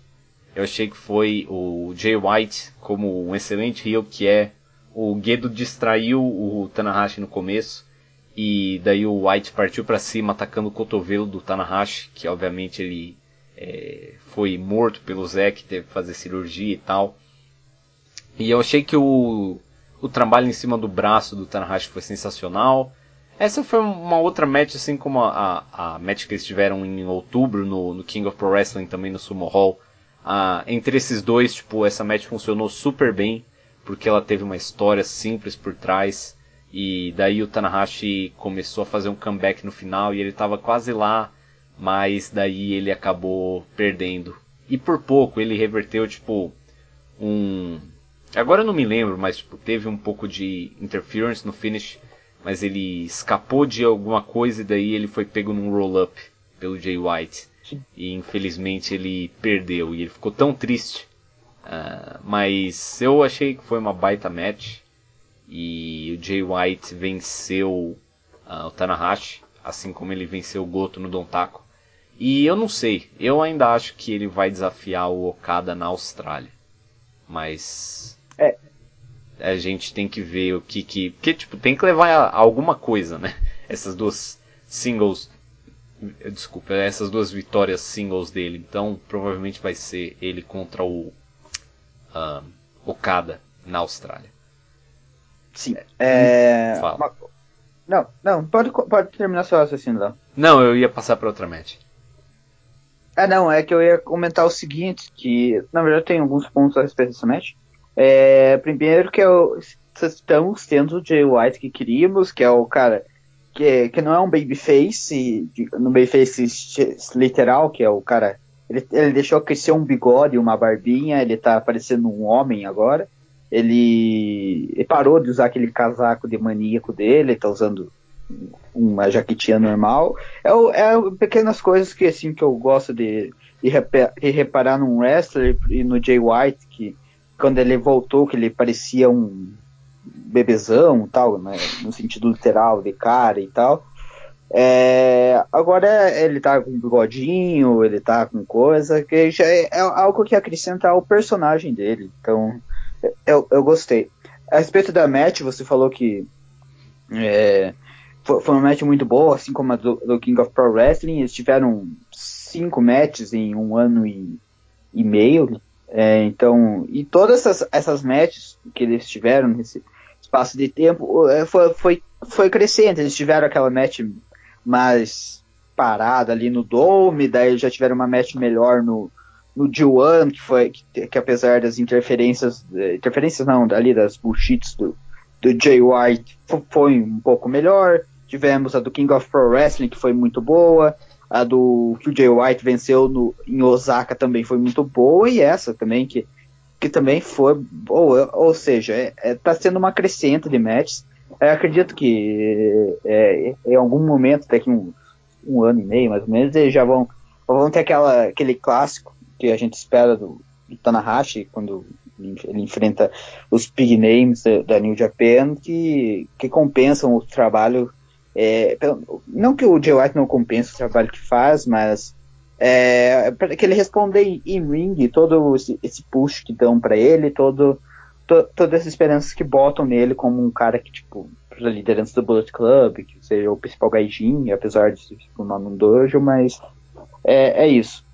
Eu achei que foi o Jay White como um excelente heel que é. O Gedo distraiu o Tanahashi no começo e daí o White partiu para cima atacando o cotovelo do Tanahashi, que obviamente ele é, foi morto pelo Zack, teve que fazer cirurgia e tal. E eu achei que o, o trabalho em cima do braço do Tanahashi foi sensacional. Essa foi uma outra match, assim como a, a, a match que eles tiveram em outubro no, no, King of Pro Wrestling, também no Sumo Hall. Ah, entre esses dois, tipo, essa match funcionou super bem, porque ela teve uma história simples por trás. E daí o Tanahashi começou a fazer um comeback no final e ele estava quase lá, mas daí ele acabou perdendo. E por pouco ele reverteu, tipo, um. Agora eu não me lembro, mas tipo, teve um pouco de interference no finish mas ele escapou de alguma coisa e daí ele foi pego num roll-up pelo Jay White. E infelizmente ele perdeu e ele ficou tão triste. Uh, mas eu achei que foi uma baita match. E o Jay White venceu uh, o Tanahashi, assim como ele venceu o Goto no Dontaku. E eu não sei, eu ainda acho que ele vai desafiar o Okada na Austrália. Mas. É, a gente tem que ver o que que. Porque, tipo, tem que levar a, a alguma coisa, né? <laughs> Essas duas singles. Desculpa, essas duas vitórias singles dele. Então, provavelmente vai ser ele contra o. Uh, Okada na Austrália. Sim. É... Fala. Uma... Não, não, pode, pode terminar seu raciocínio lá. Não, eu ia passar para outra match. Ah, não, é que eu ia comentar o seguinte, que na verdade tem alguns pontos a respeito dessa match. É, primeiro que eu, estamos tendo o Jay White que queríamos, que é o cara que, que não é um babyface, no babyface literal, que é o cara. Ele, ele deixou crescer um bigode uma barbinha, ele tá parecendo um homem agora. Ele, ele, parou de usar aquele casaco de maníaco dele, tá usando uma jaquetinha normal. É, é pequenas coisas que assim que eu gosto de, de, de reparar num wrestler e no Jay White, que quando ele voltou, que ele parecia um bebezão tal, né, no sentido literal de cara e tal. É, agora ele tá com bigodinho, ele tá com coisa, que já é, é algo que acrescenta ao personagem dele. Então, eu, eu gostei. A respeito da match, você falou que é, foi, foi, uma match muito boa, assim como a do, do, King of Pro Wrestling. Eles tiveram cinco matches em um ano e, e meio. É, então, e todas essas, essas matches que eles tiveram nesse espaço de tempo é, foi, foi, foi crescente. Eles tiveram aquela match mais parada ali no Dome, daí já tiveram uma match melhor no, no G1, que foi que, que apesar das interferências, eh, interferências não, ali das bullshits do, do Jay White, foi um pouco melhor. Tivemos a do King of Pro Wrestling, que foi muito boa. A do que o Jay White venceu no, em Osaka também foi muito boa. E essa também, que, que também foi boa. Ou seja, está é, é, tá sendo uma crescente de matches. Eu acredito que é, em algum momento, daqui um, um ano e meio mais ou menos, eles já vão, vão ter aquela, aquele clássico que a gente espera do, do Tanahashi quando ele enfrenta os big names da, da New Japan que, que compensam o trabalho. É, não que o Jay White não compense o trabalho que faz, mas é, para que ele responda em, ring, todo esse, esse push que dão para ele, todo, to, todas as esperanças que botam nele como um cara que, tipo, a liderança do Bullet Club, que seja o principal gaijin, apesar de ser tipo, nome um dojo, mas é, é isso.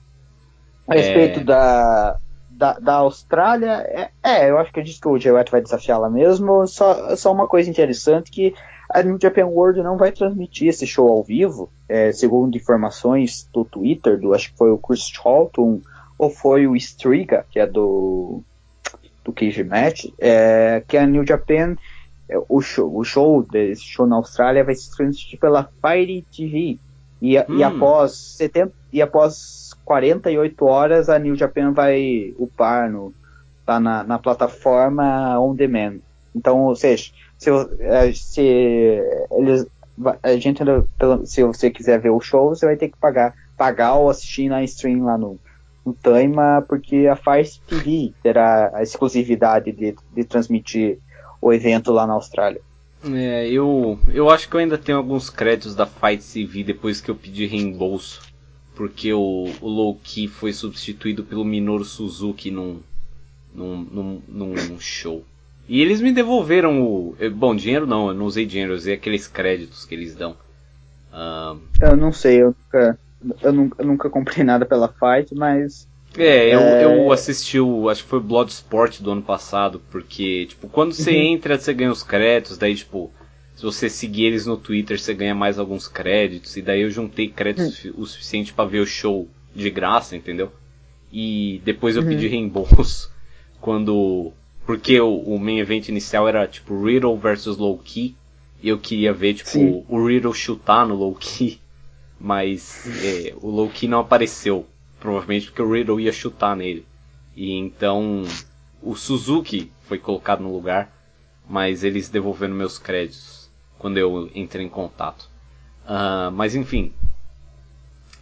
A respeito é... da, da, da Austrália, é, é, eu acho que eu disse que o Jay White vai desafiar lá mesmo. Só, só uma coisa interessante que a New Japan World não vai transmitir esse show ao vivo, é, segundo informações do Twitter, do acho que foi o Chris Charlton ou foi o Striga, que é do do Cage Match, é, que a New Japan é, o show, o show desse show na Austrália vai se transmitir pela Fire TV e, hum. e após 70 e após 48 horas a New Japan vai upar no, tá na, na plataforma on demand. Então, ou seja, se, é, se eles a gente se você quiser ver o show, você vai ter que pagar pagar ou assistir na stream lá no, no Taima, porque a Fire TV terá a exclusividade de, de transmitir o evento lá na Austrália. É, eu, eu acho que eu ainda tenho alguns créditos da Fight TV depois que eu pedi reembolso porque o, o Low-Ki foi substituído pelo Minoru Suzuki num, num, num, num, show. E eles me devolveram o. Bom, dinheiro não, eu não usei dinheiro, eu usei aqueles créditos que eles dão. Uh... Eu não sei, eu nunca, eu nunca, eu nunca comprei nada pela Fight, mas. É, eu, é... eu assisti o. Acho que foi Bloodsport do ano passado, porque, tipo, quando você uhum. entra, você ganha os créditos, daí, tipo, se você seguir eles no Twitter, você ganha mais alguns créditos. E daí eu juntei créditos hum. o suficiente para ver o show de graça, entendeu? E depois eu uhum. pedi reembolso <laughs> quando. Porque o, o main event inicial era tipo Riddle versus Low Key. E eu queria ver, tipo, Sim. o Riddle chutar no Low Key. <laughs> Mas é, o Low Key não apareceu. Provavelmente porque o Riddle ia chutar nele. E então o Suzuki foi colocado no lugar. Mas eles devolveram meus créditos quando eu entrei em contato. Uh, mas enfim,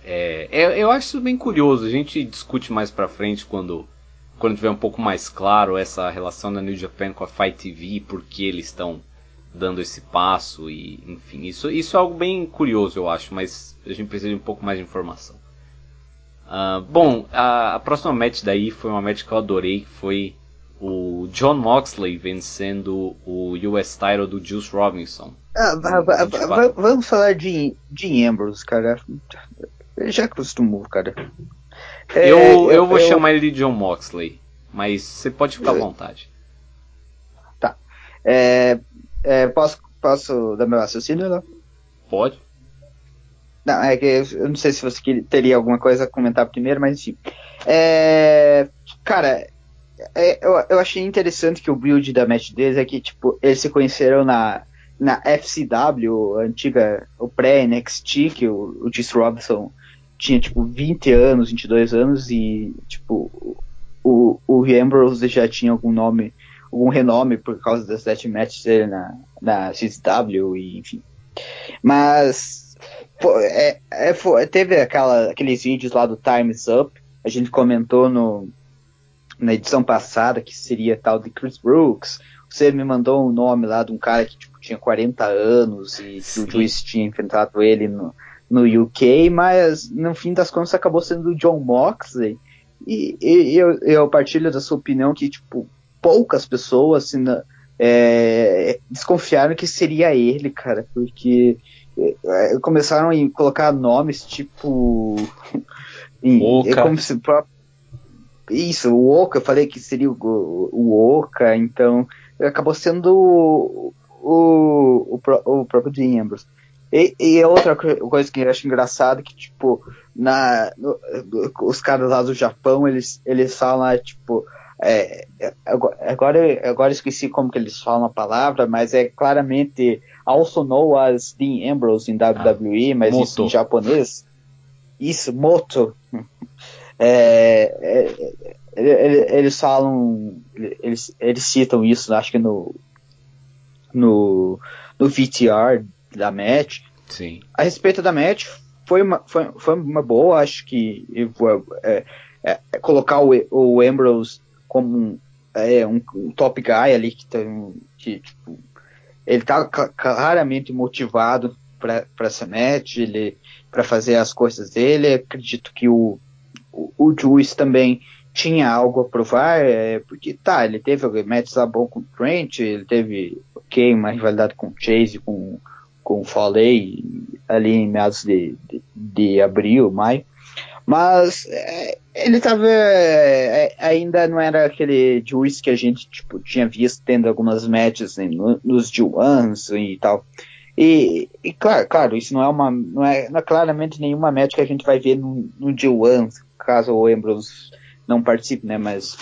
é, é, eu acho isso bem curioso. A gente discute mais pra frente quando, quando tiver um pouco mais claro essa relação da New Japan com a Fight TV, porque eles estão dando esse passo e enfim, isso, isso é algo bem curioso eu acho, mas a gente precisa de um pouco mais de informação. Uh, bom, a, a, próxima match daí foi uma match que eu adorei, foi o John Moxley vencendo o US title do Juice Robinson. Ah, vamos falar de, de Ambrose, cara. Eu já acostumou, cara. É, eu, eu, eu, vou eu... chamar ele de John Moxley, mas você pode ficar à vontade. Tá. É, é, posso, posso dar meu raciocínio, não? Pode. Não, é que eu não sei se você teria alguma coisa a comentar primeiro, mas enfim. É, cara, é, eu, eu achei interessante que o build da match deles é que, tipo, eles se conheceram na, na FCW, antiga, o pré-NXT, que o, o Juice Robinson tinha, tipo, 20 anos, 22 anos, e, tipo, o, o Ambrose já tinha algum nome, algum renome por causa das death matches dele na, na XW, e enfim. Mas, é, é, foi, teve aquela, aqueles vídeos lá do Time's Up, a gente comentou no, na edição passada que seria tal de Chris Brooks, você me mandou um nome lá de um cara que tipo, tinha 40 anos e que o Juice tinha enfrentado ele no, no UK, mas no fim das contas acabou sendo o John Moxley. E, e eu, eu, partilho da sua opinião que tipo, poucas pessoas assim, é, desconfiaram que seria ele, cara, porque começaram a colocar nomes tipo <laughs> Oka. É como se isso, o Oka, eu falei que seria o, o Oka, então acabou sendo o, o, o, o próprio Dean Ambrose. E, e outra coisa que eu acho engraçado que, tipo, na, no, os caras lá do Japão, eles, eles falam, é, tipo, é, agora, agora esqueci como que eles falam a palavra, mas é claramente also known as Dean Ambrose em WWE, ah, mas moto. isso em japonês. Isso, Moto. <laughs> É, é, é, eles falam, eles, eles citam isso, acho que no, no, no VTR da match. Sim. A respeito da match, foi uma, foi, foi uma boa, acho que é, é, é, colocar o, o Ambrose como um, é, um, um top guy ali que, tem, que tipo, ele tá claramente motivado para essa match, ele para fazer as coisas dele. Acredito que o, o, o Juice também tinha algo a provar, é, porque tá, ele teve matches lá bom com o Trent, ele teve ok, uma rivalidade com o Chase, com, com o Foley ali em meados de, de, de abril, maio. Mas é, ele tava. É, ainda não era aquele Juice que a gente tipo, tinha visto tendo algumas matches né, no, nos G1s e tal. E, e, claro, claro, isso não é uma. Não é, não é claramente nenhuma match que a gente vai ver no, no G1, caso o Ambrose não participe, né? Mas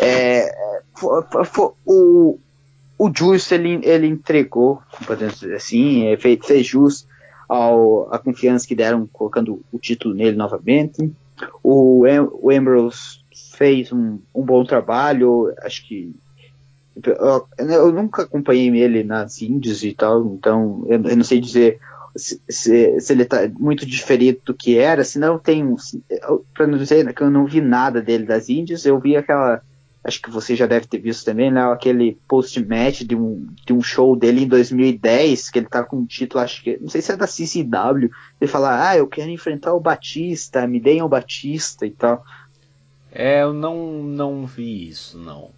é, for, for, o, o Juice ele, ele entregou, podemos dizer assim, é, fez, fez jus ao, a confiança que deram colocando o título nele novamente. O, o Ambrose fez um, um bom trabalho, acho que eu, eu, nunca acompanhei ele nas Indies e tal, então eu, eu não sei dizer se, se, se, ele está muito diferente do que era, se não tem, para não dizer que eu não vi nada dele das Indies, eu vi aquela acho que você já deve ter visto também, né? Aquele post-match de um, de um show dele em 2010, que ele tá com um título, acho que, não sei se é da CCW, ele fala, ah, eu quero enfrentar o Batista, me deem o Batista e tal. É, eu não, não vi isso, não.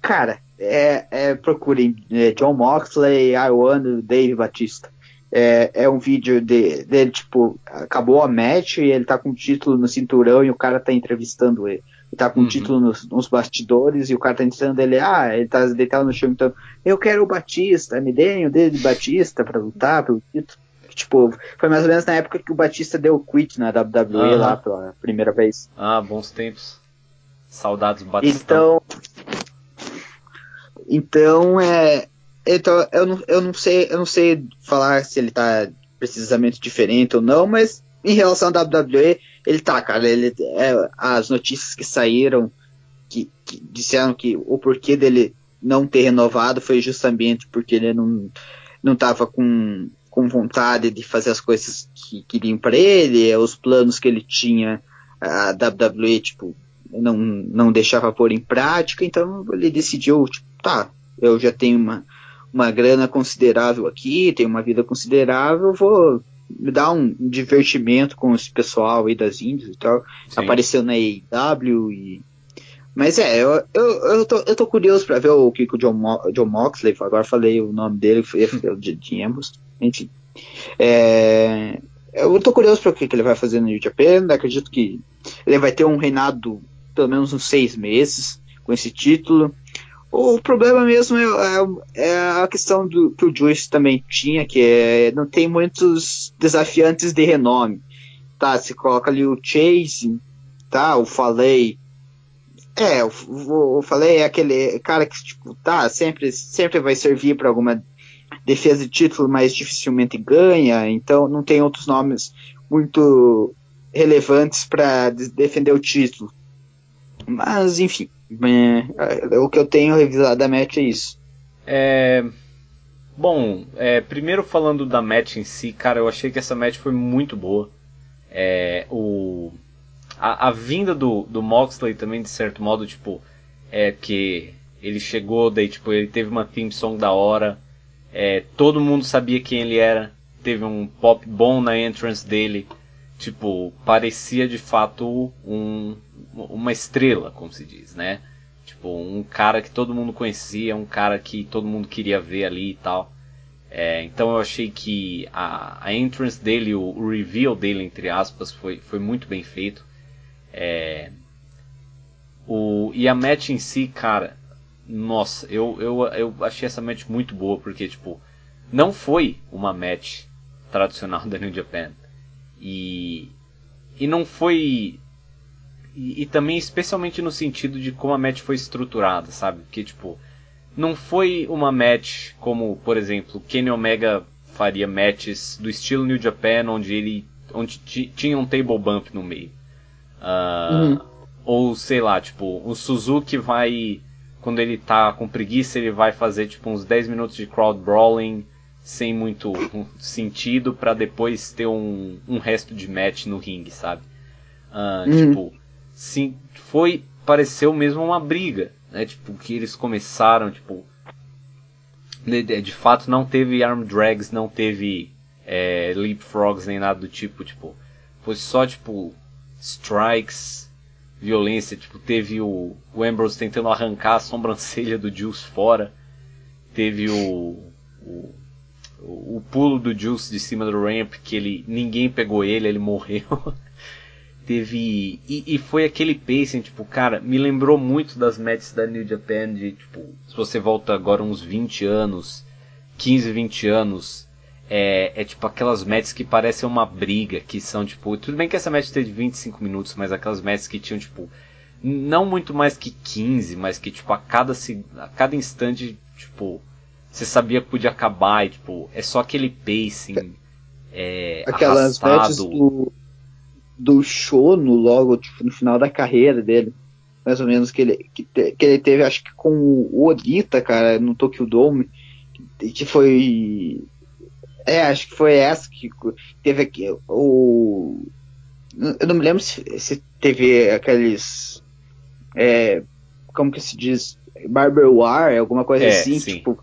Cara, é, é procurem é, John Moxley, I want Dave Batista. É, é um vídeo dele, de, tipo, acabou a match e ele tá com o título no cinturão e o cara tá entrevistando ele tá com uhum. título nos, nos, bastidores e o cara tá ensinando ele, ah, ele tá deitado no chão, então, eu quero o Batista, me deem o dedo de Batista pra lutar pelo título. Tipo, foi mais ou menos na época que o Batista deu o quit na WWE uhum. lá pela primeira vez. Ah, bons tempos. Saudades do Batista. Então, então é, então eu não, eu não sei, eu não sei falar se ele tá precisamente diferente ou não, mas em relação à WWE, ele tá, cara, ele, é, as notícias que saíram que, que, disseram que o porquê dele não ter renovado foi justamente porque ele não, não tava com, com vontade de fazer as coisas que queriam para ele, os planos que ele tinha, a WWE, tipo, não, não deixava pôr em prática, então ele decidiu, tipo, tá, eu já tenho uma, uma grana considerável aqui, tenho uma vida considerável, vou me dá um divertimento com esse pessoal aí das Índias e tal. Sim. Apareceu na AEW e. Mas é, eu, eu, eu, tô, eu tô curioso pra ver o que o John, Mo, John Moxley, agora falei o nome dele, foi <laughs> de, de ambos, enfim. É, eu tô curioso para o que, que ele vai fazer no New Japan, acredito que ele vai ter um reinado pelo menos uns seis meses com esse título. O problema mesmo é, é, é, a questão do que o Juice também tinha, que é não tem muitos desafiantes de renome. Tá, você coloca ali o Chase, tá, o Falei. É, o Falei é aquele cara que, tipo, tá, sempre, sempre vai servir para alguma defesa de título, mas dificilmente ganha, então não tem outros nomes muito relevantes para defender o título. Mas, enfim, é, o que eu tenho revisado da match é isso. É. Bom, é, primeiro falando da match em si, cara, eu achei que essa match foi muito boa. É, o, a, a, vinda do, do Moxley também, de certo modo, tipo, é que ele chegou, daí, tipo, ele teve uma theme song da hora, é, todo mundo sabia quem ele era, teve um pop bom na entrance dele, tipo, parecia de fato um, uma estrela, como se diz, né? Tipo, um cara que todo mundo conhecia, um cara que todo mundo queria ver ali e tal. É, então eu achei que a, a entrance dele, o, o, reveal dele, entre aspas, foi, foi muito bem feito. É, o, e a match em si, cara, nossa, eu, eu, eu achei essa match muito boa, porque, tipo, não foi uma match tradicional <laughs> da New Japan. E, e não foi. E, e, também, especialmente no sentido de como a match foi estruturada, sabe? Porque, tipo, não foi uma match como, por exemplo, Kenny Omega faria matches do estilo New Japan, onde ele onde tinha um table bump no meio. Uh, uhum. Ou sei lá, tipo, o Suzuki vai. Quando ele tá com preguiça, ele vai fazer tipo uns 10 minutos de crowd brawling sem muito sentido para depois ter um, um resto de match no ringue, sabe? Uh, uhum. Tipo, sim, foi pareceu mesmo uma briga, né? Tipo que eles começaram, tipo, de, de fato não teve arm drags, não teve é, leapfrogs nem nada do tipo, tipo, foi só tipo strikes, violência, tipo teve o, o Ambrose tentando arrancar a sobrancelha do Juice fora, teve o, o o, pulo do Juice de cima do ramp, que ele ninguém pegou ele, ele morreu. <laughs> Teve. E, e, foi aquele pacing, tipo, cara, me lembrou muito das matches da New Japan, de tipo, se você volta agora uns 20 anos, 15, 20 anos, é, é tipo aquelas matches que parecem uma briga, que são tipo. Tudo bem que essa match teve 25 minutos, mas aquelas matches que tinham, tipo, não muito mais que 15, mas que tipo, a cada, a cada instante, tipo você sabia que podia acabar, e, tipo, é só aquele pacing é, Aquelas matches do, do Shono logo tipo, no final da carreira dele. Mais ou menos que ele, que, que ele teve, acho que com o Odita, cara, no Tokyo Dome, que, que foi. É, acho que foi essa que teve aqui. O. Eu não me lembro se, se teve aqueles. É, como que se diz? Barber War, alguma coisa é, assim, sim. tipo,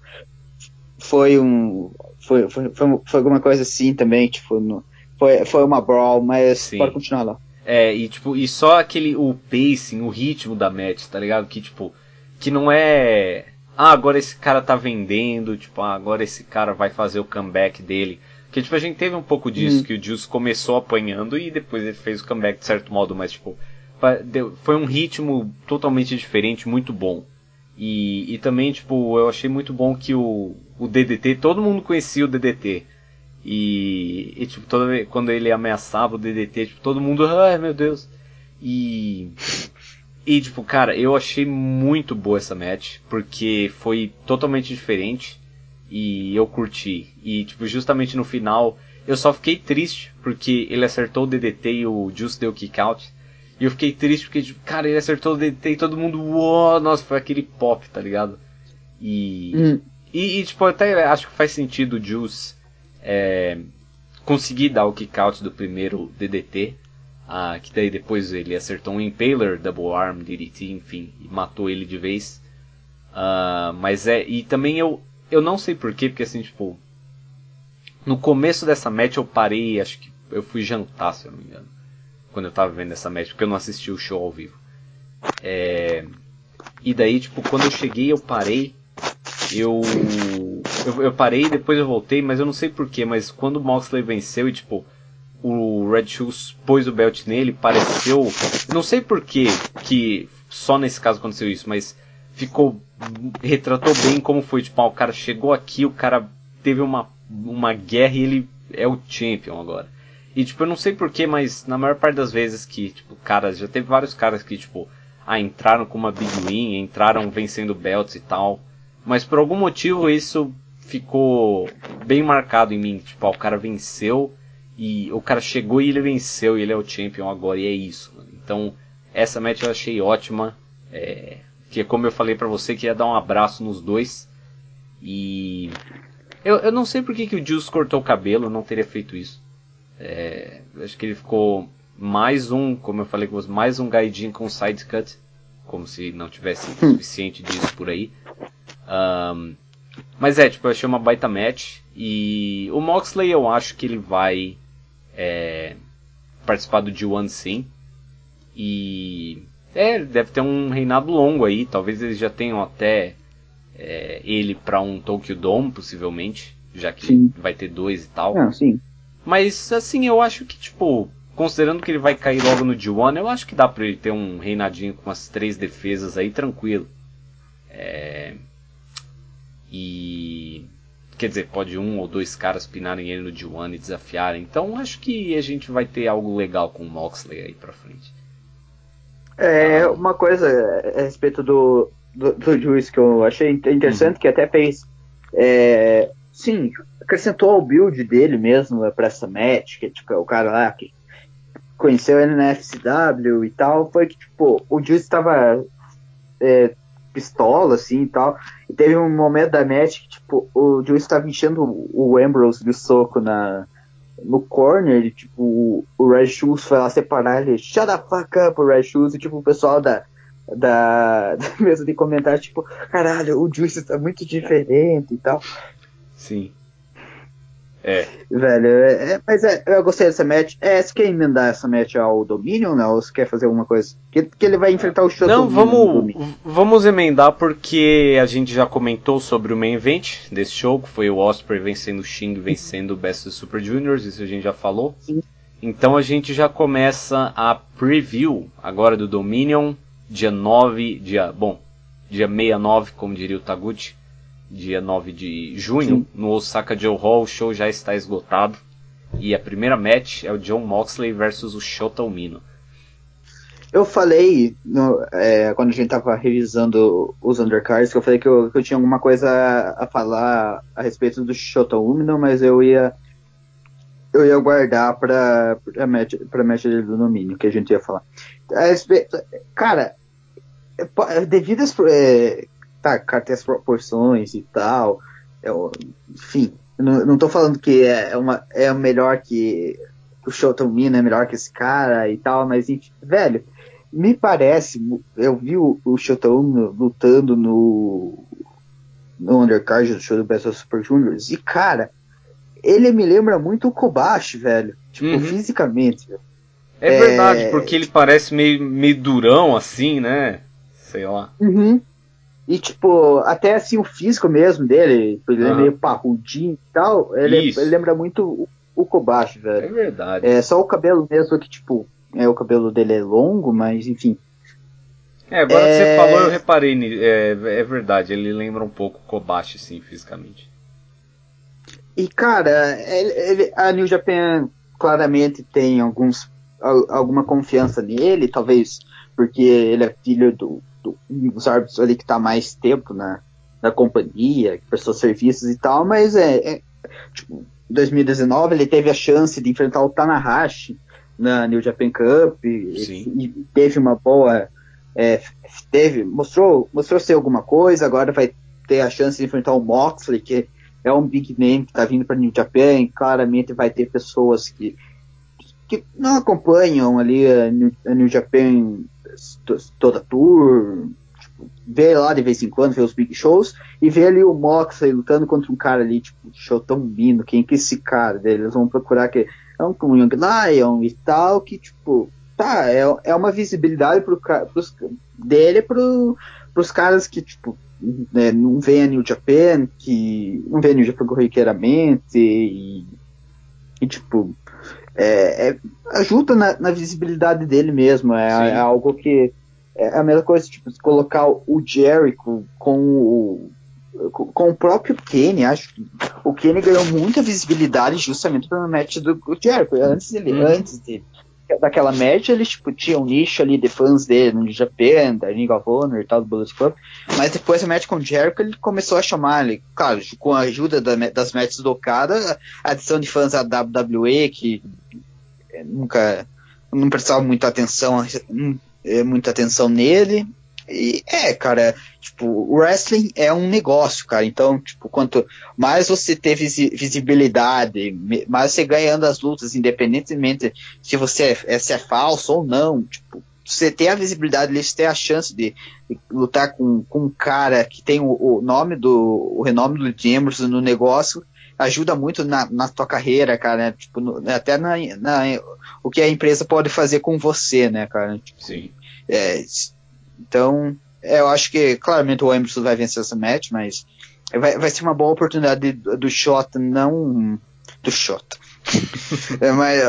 foi um. Foi, foi, foi, foi, alguma coisa assim também, tipo, no, foi, foi uma brawl, mas Sim. pode continuar lá. É, e tipo, e só aquele, o pacing, o ritmo da match, tá ligado? Que tipo, que não é. Ah, agora esse cara tá vendendo, tipo, ah, agora esse cara vai fazer o comeback dele. Porque, tipo, a gente teve um pouco disso, hum. que o Juice começou apanhando e depois ele fez o comeback de certo modo, mas, tipo, foi um ritmo totalmente diferente, muito bom. E, e também, tipo, eu achei muito bom que o, o DDT, todo mundo conhecia o DDT. E, e tipo, toda, quando ele ameaçava o DDT, tipo, todo mundo, ai meu Deus. E. E, tipo, cara, eu achei muito boa essa match, porque foi totalmente diferente e eu curti. E, tipo, justamente no final, eu só fiquei triste porque ele acertou o DDT e o Juice deu kick out. E eu fiquei triste porque, tipo, cara, ele acertou o DT e todo mundo, uou, nossa, foi aquele pop, tá ligado? E, hum. e, e, tipo, até acho que faz sentido o Juice é, dar o kick out do primeiro DDT. Ah, que daí depois ele acertou um Impaler, Double Arm, DDT, enfim, e matou ele de vez. Ah, mas é, e também eu, eu não sei porquê, porque assim, tipo, no começo dessa match eu parei, acho que eu fui jantar, se eu não me engano quando eu tava vendo essa match, porque eu não assisti o show ao vivo. É, e daí, tipo, quando eu cheguei, eu parei. Eu, eu, eu parei depois eu voltei, mas eu não sei porquê, mas quando o Moxley venceu e, tipo, o Red Shoes pôs o belt nele, pareceu. Não sei porquê que só nesse caso aconteceu isso, mas ficou. retratou bem como foi. Tipo, ah, o cara chegou aqui, o cara teve uma, uma guerra e ele é o champion agora. E, tipo, eu não sei porquê, mas na maior parte das vezes que, tipo, caras, já teve vários caras que, tipo, ah, entraram com uma big win, entraram vencendo belts e tal. Mas por algum motivo isso ficou bem marcado em mim. Tipo, ah, o cara venceu e o cara chegou e ele venceu e ele é o champion agora e é isso. Mano. Então, essa match eu achei ótima. É, que é como eu falei para você que ia dar um abraço nos dois. E eu, eu não sei por que, que o Juice cortou o cabelo, não teria feito isso. É, acho que ele ficou mais um, como eu falei com você, mais um gaidin com side cut, como se não tivesse <laughs> suficiente disso por aí. Um, mas é, tipo, eu achei uma baita match. E o Moxley eu acho que ele vai é, participar do G1 sim. E é, deve ter um reinado longo aí. Talvez eles já tenham até é, ele para um Tokyo Dome, possivelmente. Já que sim. vai ter dois e tal. Ah, sim. Mas assim, eu acho que, tipo, considerando que ele vai cair logo no D1, eu acho que dá pra ele ter um reinadinho com as três defesas aí tranquilo. É... E. Quer dizer, pode um ou dois caras pinarem ele no D1 e desafiarem. Então acho que a gente vai ter algo legal com o Moxley aí pra frente. É, uma coisa a respeito do, do, do Juice que eu achei interessante, uhum. que até fez. É, sim, acrescentou ao build dele mesmo pra essa match, que tipo, é o cara lá que conheceu ele na FCW e tal, foi que, tipo, o Juice estava é, pistola, assim, e tal, e teve um momento da match que, tipo, o Juice estava enchendo o Ambrose de soco na, no corner, e, tipo, o, Red Shoes foi lá separar ele, shut the fuck up, o Red Shoes, e, tipo, o pessoal da, da, <laughs> da mesa de comentários, tipo, caralho, o Juice está muito diferente e tal. Sim. É. Velho, é, é, mas é, eu gostei dessa match. É, você quer emendar essa match ao Dominion, não? Ou você quer fazer alguma coisa? Que, que ele vai enfrentar o Show Não, vamos, vamos emendar porque a gente já comentou sobre o main event desse show, que foi o Osprey vencendo o Sting, vencendo o Best of Super Juniors, isso a gente já falou. Sim. Então a gente já começa a preview agora do Dominion, dia 9, dia, bom, dia 69, como diria o Taguchi dia 9 de junho, Sim. no Osaka Joe Hall, o show já está esgotado. E a primeira match é o John Moxley versus o Shota Umino. Eu falei, no, é, quando a gente tava revisando os undercards, que eu falei que eu, que eu tinha alguma coisa a, a, falar a respeito do Shota Umino, mas eu ia eu ia guardar pra, pra, match, pra match do domínio, que a gente ia falar. Cara, é, devido às, é, tá, cara tem as proporções e tal. Eu, enfim, não, não tô falando que é, é uma, é melhor que, o Shoto Mina, é melhor que esse cara e tal, mas enfim, velho, me parece, eu vi o, o lutando no, no undercard do show do Best of Super Juniors, e cara, ele me lembra muito o Kobashi, velho, tipo, uhum. fisicamente. É, é verdade, porque ele parece meio, meio durão assim, né? Sei lá. Uhum. E, tipo, até assim, o físico mesmo dele, ele é meio parrudinho e tal, ele, ele lembra muito o, o Kobashi, velho. É verdade. É só o cabelo mesmo que, tipo, é, o cabelo dele é longo, mas enfim. É, agora é... que você falou, eu reparei, é, é verdade, ele lembra um pouco o Kobashi, sim, fisicamente. E, cara, ele, a New Japan claramente tem alguns, alguma confiança nele, talvez porque ele é filho do, dos árbitros ali que está mais tempo na, na companhia, que prestou serviços e tal, mas é, é tipo, 2019 ele teve a chance de enfrentar o Tanahashi na New Japan Cup e, e teve uma boa é, teve mostrou mostrou ser alguma coisa agora vai ter a chance de enfrentar o Moxley que é um big name que está vindo para New Japan claramente vai ter pessoas que que não acompanham ali a New, a New Japan toda tour, tipo, lá de vez em quando, vê os big shows, e vê ali o Moxley lutando contra um cara ali, tipo, show tão lindo, quem que é esse cara dele? Eles vão procurar que é um, um Young Lion e tal, que tipo, tá, é, é uma visibilidade pro, pros, dele pro, pros caras que, tipo, né, não vê a New Japan, que não vê a New Japan corriqueiramente, e, e tipo, é, é, ajuda na, na, visibilidade dele mesmo. É, é, algo que é a mesma coisa, tipo, colocar o Jericho com o com o próprio Kenny, acho que o Kenny ganhou muita visibilidade justamente pelo match do Jericho, antes dele, hum. antes dele daquela match, eles tipo, tinham um nicho ali de fãs dele no Japan, da Ring of Honor e tal, do Bullet Club, mas depois da match com o Jericho, ele começou a chamar, ele, claro, com a ajuda da, das matches do Okada, a adição de fãs da WWE, que nunca, não prestava muita atenção, é, muita atenção nele, e é, cara, tipo, o wrestling é um negócio, cara. Então, tipo, quanto mais você ter visibilidade, mais você ganhando as lutas, independentemente se você é, se é falso ou não, tipo, você ter a visibilidade, você ter a chance de, de lutar com, com um cara que tem o, o nome do, o renome do James no negócio, ajuda muito na, na tua carreira, cara, né? tipo, no, até na, na, o que a empresa pode fazer com você, né, cara? Tipo, Sim. É, então, é, eu acho que claramente o Emerson vai vencer essa match, mas vai, vai ser uma boa oportunidade do Shota não do Shota. <laughs> é, mas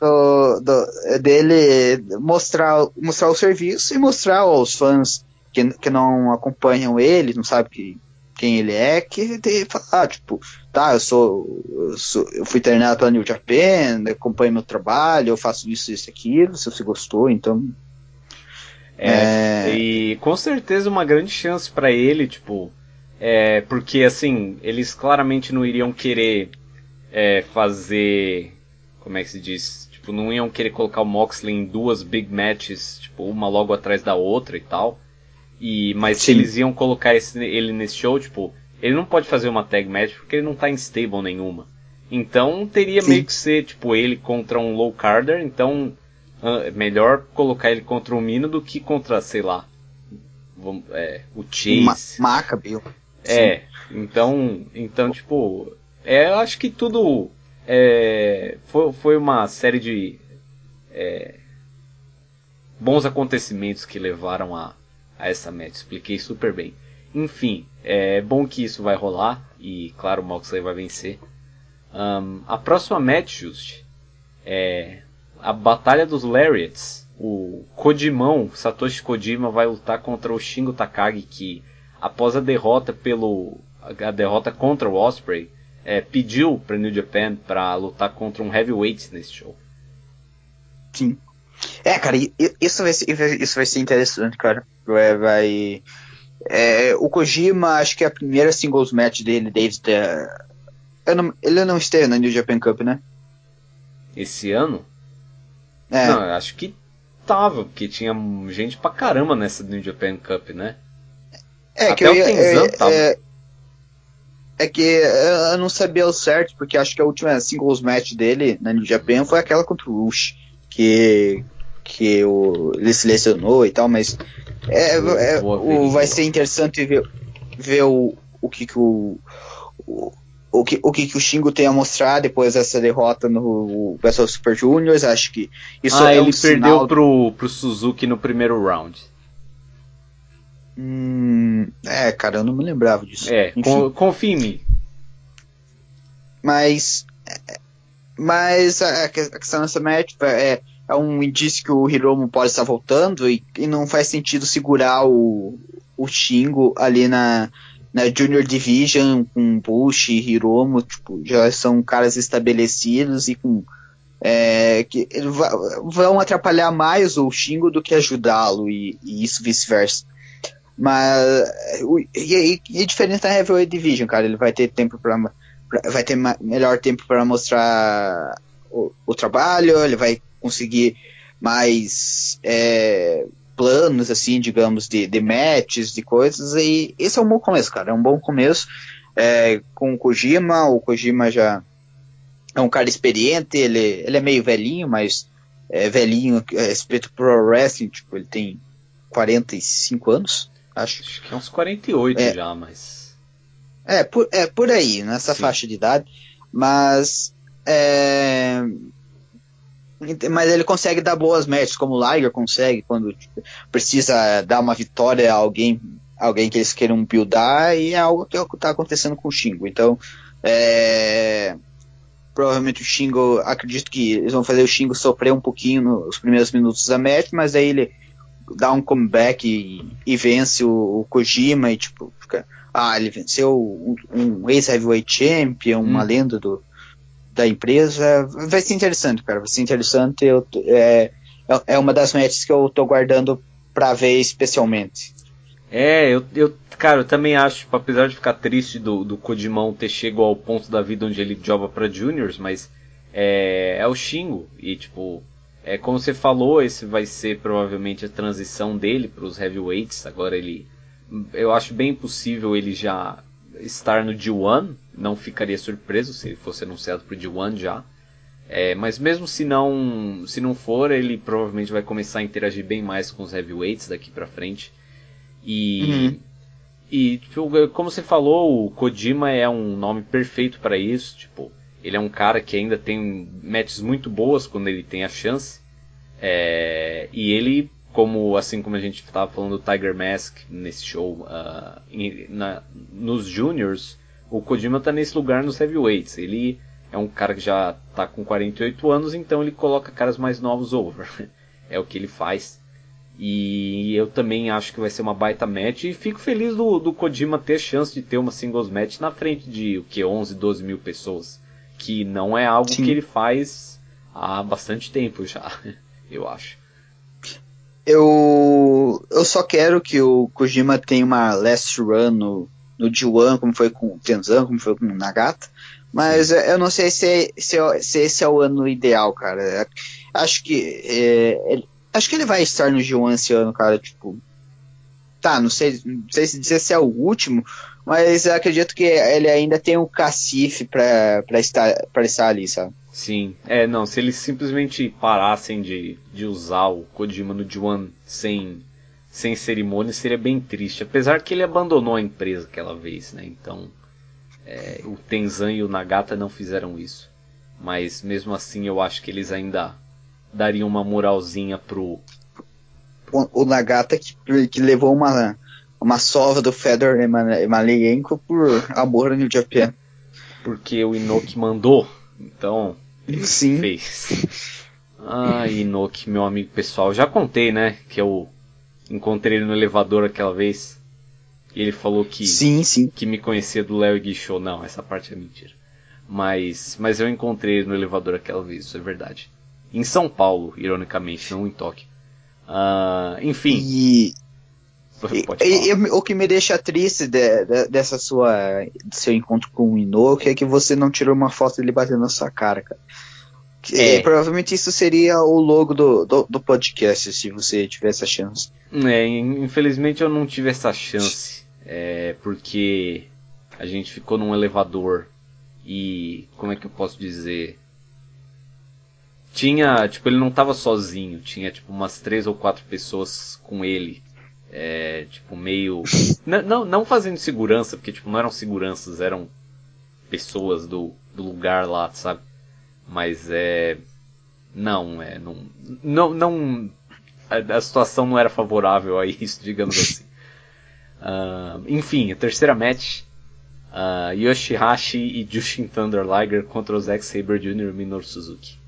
do, do, dele mostrar, mostrar o serviço e mostrar aos fãs que, que não acompanham ele, não sabem que, quem ele é, que tem falar, ah, tipo, tá, eu sou, eu sou, eu fui treinado pela New Japan, acompanho meu trabalho, eu faço isso, isso, aquilo, se você gostou, então. É, é... e com certeza uma grande chance para ele, tipo, é, porque assim, eles claramente não iriam querer é, fazer, como é que se diz, tipo, não iam querer colocar o Moxley em duas big matches, tipo, uma logo atrás da outra e tal. E, mas Sim. se eles iam colocar esse, ele nesse show, tipo, ele não pode fazer uma tag match porque ele não tá em stable nenhuma. Então teria Sim. meio que ser, tipo, ele contra um low carder, então uh, melhor colocar ele contra o Mino do que contra, sei lá, vamos, é, o Chase. Ma Maccabi. É, então, então, tipo, é, eu acho que tudo é, foi, foi uma série de é, bons acontecimentos que levaram a, a essa match. Expliquei super bem. Enfim, é bom que isso vai rolar e claro o Moxley vai vencer. Um, a próxima match, Just, é a Batalha dos Lariats. O Kodimão, Satoshi Kojima, vai lutar contra o Shingo Takagi, que após a derrota pelo a derrota contra o Osprey, é, pediu para New Japan para lutar contra um heavyweight nesse show. Sim. É, cara, isso vai ser, isso vai ser interessante, cara. Vai, vai é, o Kojima, acho que é a primeira singles match dele desde. Não, ele não esteve na New Japan Cup, né? Esse ano? É. Não, acho que tava, porque tinha gente pra caramba nessa New Japan Cup, né? É, Até que eu, o Tenzan é, tava. É, é que eu não sabia o certo, porque acho que a última singles match dele na New Japan foi aquela contra o Rush, que, que o, ele selecionou e tal, mas é, é o, vai ser interessante ver, ver o, o que, que o, o o que, o que, que o Shingo tem a mostrar depois dessa derrota no Battle Super Juniors, acho que isso ah, é ele um perdeu sinal... pro, pro Suzuki no primeiro round. Hum, é, cara, eu não me lembrava disso. É, Enfim. confia em mim. Mas, mas a, a questão dessa match é, é um indício que o Hiromu pode estar voltando e, e não faz sentido segurar o, o Shingo ali na, na Junior Division com Bush e Hiromu, tipo, já são caras estabelecidos e com é, que vão atrapalhar mais o Shingo do que ajudá-lo e, e, isso vice-versa. Mas e, e, e diferente da Heavyweight Division, cara, ele vai ter tempo para vai ter melhor tempo para mostrar o, o trabalho, ele vai conseguir mais é, planos, assim, digamos, de, de matches, de coisas, e esse é um bom começo, cara, é um bom começo é, com o Kojima, o Kojima já é um cara experiente, ele, ele é meio velhinho, mas é velhinho a respeito pro wrestling, tipo, ele tem 45 anos, acho. Acho que é uns 48 é, já, mas... É, por, é, por aí, nessa Sim. faixa de idade, mas é, mas ele consegue dar boas matches, como o Liger consegue, quando tipo, precisa dar uma vitória a alguém, alguém que eles queiram buildar, e é algo que é está acontecendo com o Shingo. Então, é, provavelmente o Shingo, acredito que eles vão fazer o Shingo sofrer um pouquinho nos primeiros minutos da match, mas aí ele dá um comeback e, e vence o, o, Kojima e tipo, fica, ah, ele venceu um, um ex-heavyweight champion, hum. uma lenda do, da empresa. Vai ser interessante, cara. Vai ser interessante. Eu, é, é uma das matches que eu tô guardando pra ver especialmente. É, eu, eu cara, eu também acho, tipo, apesar de ficar triste do, do Codimão ter chegado ao ponto da vida onde ele joga pra Juniors, mas é, é o Shingo. E, tipo, é como você falou, esse vai ser provavelmente a transição dele para os heavyweights. Agora ele. Eu acho bem possível ele já estar no D1, não ficaria surpreso se ele fosse anunciado para o D1 já. É, mas mesmo se não, se não for, ele provavelmente vai começar a interagir bem mais com os heavyweights daqui para frente. E, uhum. e tipo, como você falou, o Kojima é um nome perfeito para isso. Tipo, ele é um cara que ainda tem matches muito boas quando ele tem a chance. É, e ele como assim como a gente estava falando do Tiger Mask nesse show uh, na, nos juniors o Kojima está nesse lugar nos heavyweights ele é um cara que já tá com 48 anos, então ele coloca caras mais novos over. <laughs> é o que ele faz. E eu também acho que vai ser uma baita match. E fico feliz do, do Kojima ter chance de ter uma singles match na frente de o que 11, 12 mil pessoas. Que não é algo Sim. que ele faz há bastante tempo já, <laughs> eu acho. Eu, eu só quero que o Kojima tenha uma last run no, no G1, como foi com o Tenzan, como foi com o Nagata. Mas eu não sei se, é, se, é, se, esse é o ano ideal, cara. Acho que é, ele, acho que ele vai estar no G1 esse ano, cara. Tipo, tá, não sei, não sei se dizer se é o último, mas acredito que ele ainda tem um cacife para estar, pra estar ali, sabe? Sim, é, não, se eles simplesmente parassem de, de usar o Kojima no G1 sem, sem cerimônia, seria bem triste. Apesar que ele abandonou a empresa aquela vez, né? Então, é, o Tenzan e o Nagata não fizeram isso. Mas mesmo assim eu acho que eles ainda dariam uma moralzinha pro. O, o Nagata que, que levou uma, uma sova do Fedor Emelianenko por amor no Japan. Porque o Inoki mandou, então ele Sim. fez. Ah, Inoki, meu amigo pessoal, já contei, né? Que eu encontrei ele no elevador aquela vez. E ele falou que, sim, sim. que me conhecia do Léo e Show. Não, essa parte é mentira. Mas, mas eu encontrei ele no elevador aquela vez, isso é verdade. Em São Paulo, ironicamente, não em Tóquio. Uh, enfim. E, e, e, o que me deixa triste de, de, dessa sua seu encontro com o Inoki é que você não tirou uma foto dele batendo na sua cara, cara. É. provavelmente isso seria o logo do, do, do, podcast se você tivesse a chance. É, infelizmente eu não tive essa chance. É, porque a gente ficou num elevador e. Como é que eu posso dizer? Tinha. Tipo, ele não tava sozinho, tinha tipo umas três ou quatro pessoas com ele. É, tipo, meio. <laughs> não, não fazendo segurança, porque tipo, não eram seguranças, eram pessoas do, do lugar lá, sabe? Mas é. Não, é. Não. Não. não a, a situação não era favorável a <laughs> isso, digamos assim. Uh, enfim, a terceira match. Uh, Yoshihashi e Jushin Thunder Liger contra o Zack Saber Jr. e Minoru Suzuki.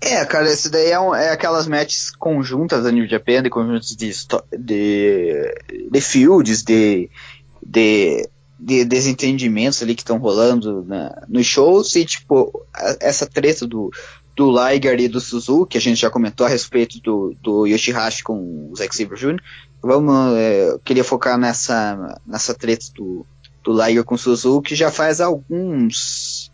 É, cara, esse daí é, um, é aquelas matches conjuntas da New Japan, de conjuntos de, de, de fields, de, de de desentendimentos ali que estão rolando na, nos shows e tipo a, essa treta do do Liger e do Suzuki, que a gente já comentou a respeito do, do Yoshihashi com o Zack Sabre Jr. Vamos, é, eu queria focar nessa, nessa treta do, do Liger com o Suzuki já faz alguns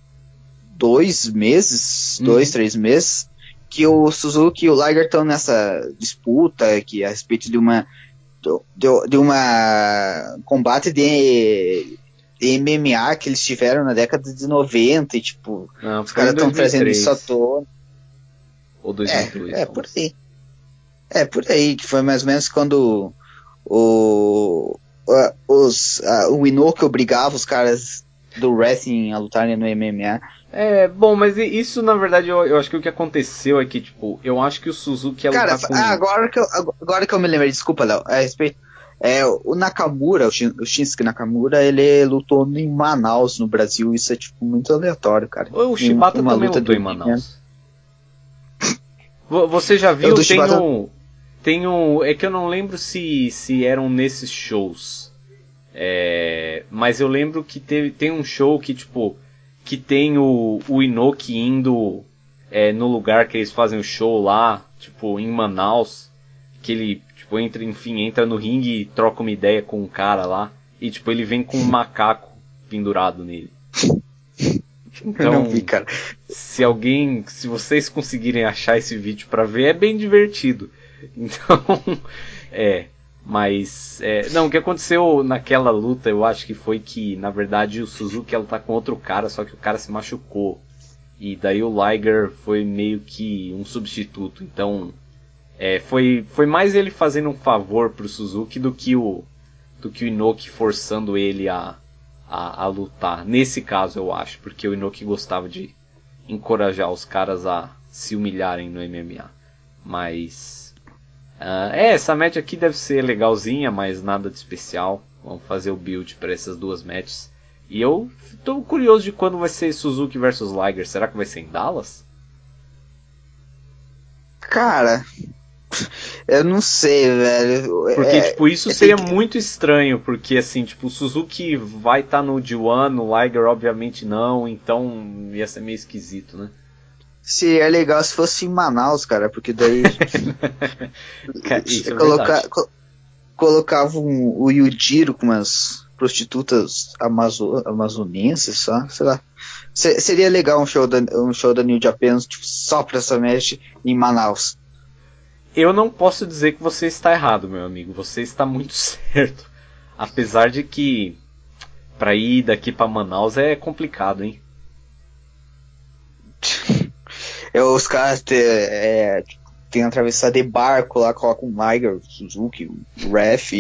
dois meses, uhum. dois, três meses, que o Suzuki e o Liger estão nessa disputa que a respeito de uma de, de uma combate de, de, MMA que eles tiveram na década de 90 e tipo, Não, os caras estão trazendo isso à tona. Ou 2002. É, é por aí. É, por aí, que foi mais ou menos quando o, o, os, a, o obrigava os caras do wrestling a lutarem no MMA. É, bom, mas isso na verdade eu, eu, acho que o que aconteceu é que, tipo, eu acho que o Suzuki ia Cara, com... ah, agora, que eu, agora que eu me lembrei, desculpa, Léo, a respeito. É, o Nakamura, o, Shin, o Shinsuke Nakamura, ele lutou em Manaus, no Brasil, isso é, tipo, muito aleatório, cara. O Shibata uma também lutou em Manaus. Você já viu, tem Shibata... um, tem um, é que eu não lembro se, se eram nesses shows, é, mas eu lembro que teve, tem um show que, tipo, que tem o, o Inoki indo é, no lugar que eles fazem o show lá, tipo, em Manaus, que ele, tipo, entra, enfim, entra no ringue e troca uma ideia com um cara lá, e, tipo, ele vem com um macaco pendurado nele. Então, não vi, cara. se alguém, se vocês conseguirem achar esse vídeo para ver, é bem divertido. <laughs> Então, é, mas, é, não, o que aconteceu naquela luta, eu acho que foi que, na verdade, o Suzuki ela tá com outro cara, só que o cara se machucou. E daí o Liger foi meio que um substituto. Então, é, foi, foi mais ele fazendo um favor pro Suzuki do que o, do que o Inoki forçando ele a, a, a lutar. Nesse caso, eu acho, porque o Inoki gostava de encorajar os caras a se humilharem no MMA. Mas Uh, é, essa match aqui deve ser legalzinha, mas nada de especial. Vamos fazer o build para essas duas matches. E eu tô curioso de quando vai ser Suzuki versus Liger. Será que vai ser em Dallas? Cara, eu não sei, velho. Porque, é, tipo, isso seria que... muito estranho, porque, assim, tipo, o Suzuki vai estar tá no D1, o Liger, obviamente, não, então ia ser meio esquisito, né? Seria legal se fosse em Manaus, cara, porque daí. <laughs> isso é <laughs> colocar, co colocava um, o Yujiro com umas prostitutas amazo amazonenses, só, sei lá. seria legal um show da, um show da New Japan tipo, só pra essa match em Manaus. Eu não posso dizer que você está errado, meu amigo. Você está muito <laughs> certo. Apesar de que para ir daqui para Manaus é complicado, hein? É, os caras é, tem atravessar de barco lá, coloca um Liger, Suzuki, o Ref,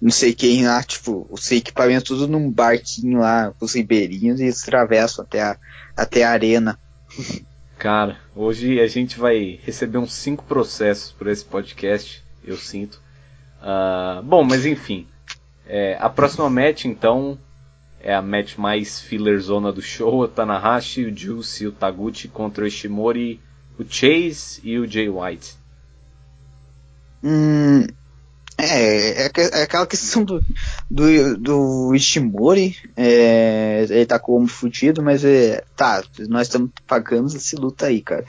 não sei quem lá, tipo, os equipamentos tudo num barquinho lá com os ribeirinhos e eles atravessam até a, até a arena. Cara, hoje a gente vai receber uns cinco processos por esse podcast, eu sinto. Uh, bom, mas enfim. É, a próxima match, então, é a match mais filler zona do show. O Tanahashi, o Juice e o Taguchi contra o Ishimori, o Chase e o Jay White. Hum, é, é, é, aquela questão do, do, do Ishimori, é, ele tá como fudido, mas é, tá, nós estamos pagando esse luta aí, cara.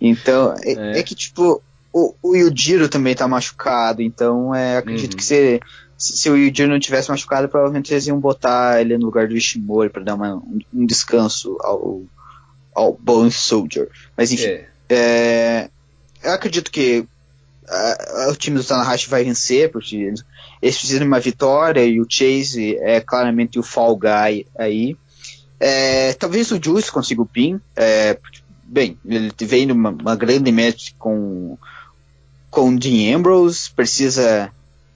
Então, é, é. é, que tipo, o, o Yujiro também tá machucado, então é, acredito uhum. que se, se o Yujiro não tivesse machucado, provavelmente eles iam botar ele no lugar do Ishimori para dar uma, um, um, descanso ao, ao Bone Soldier. Mas enfim, é. é eu acredito que o time do Tanahashi vai vencer, porque eles, precisam de uma vitória e o Chase é claramente o fall guy aí. É, talvez o Juice consiga o pin. É, bem, ele vem numa uma grande match com, com o Dean Ambrose, precisa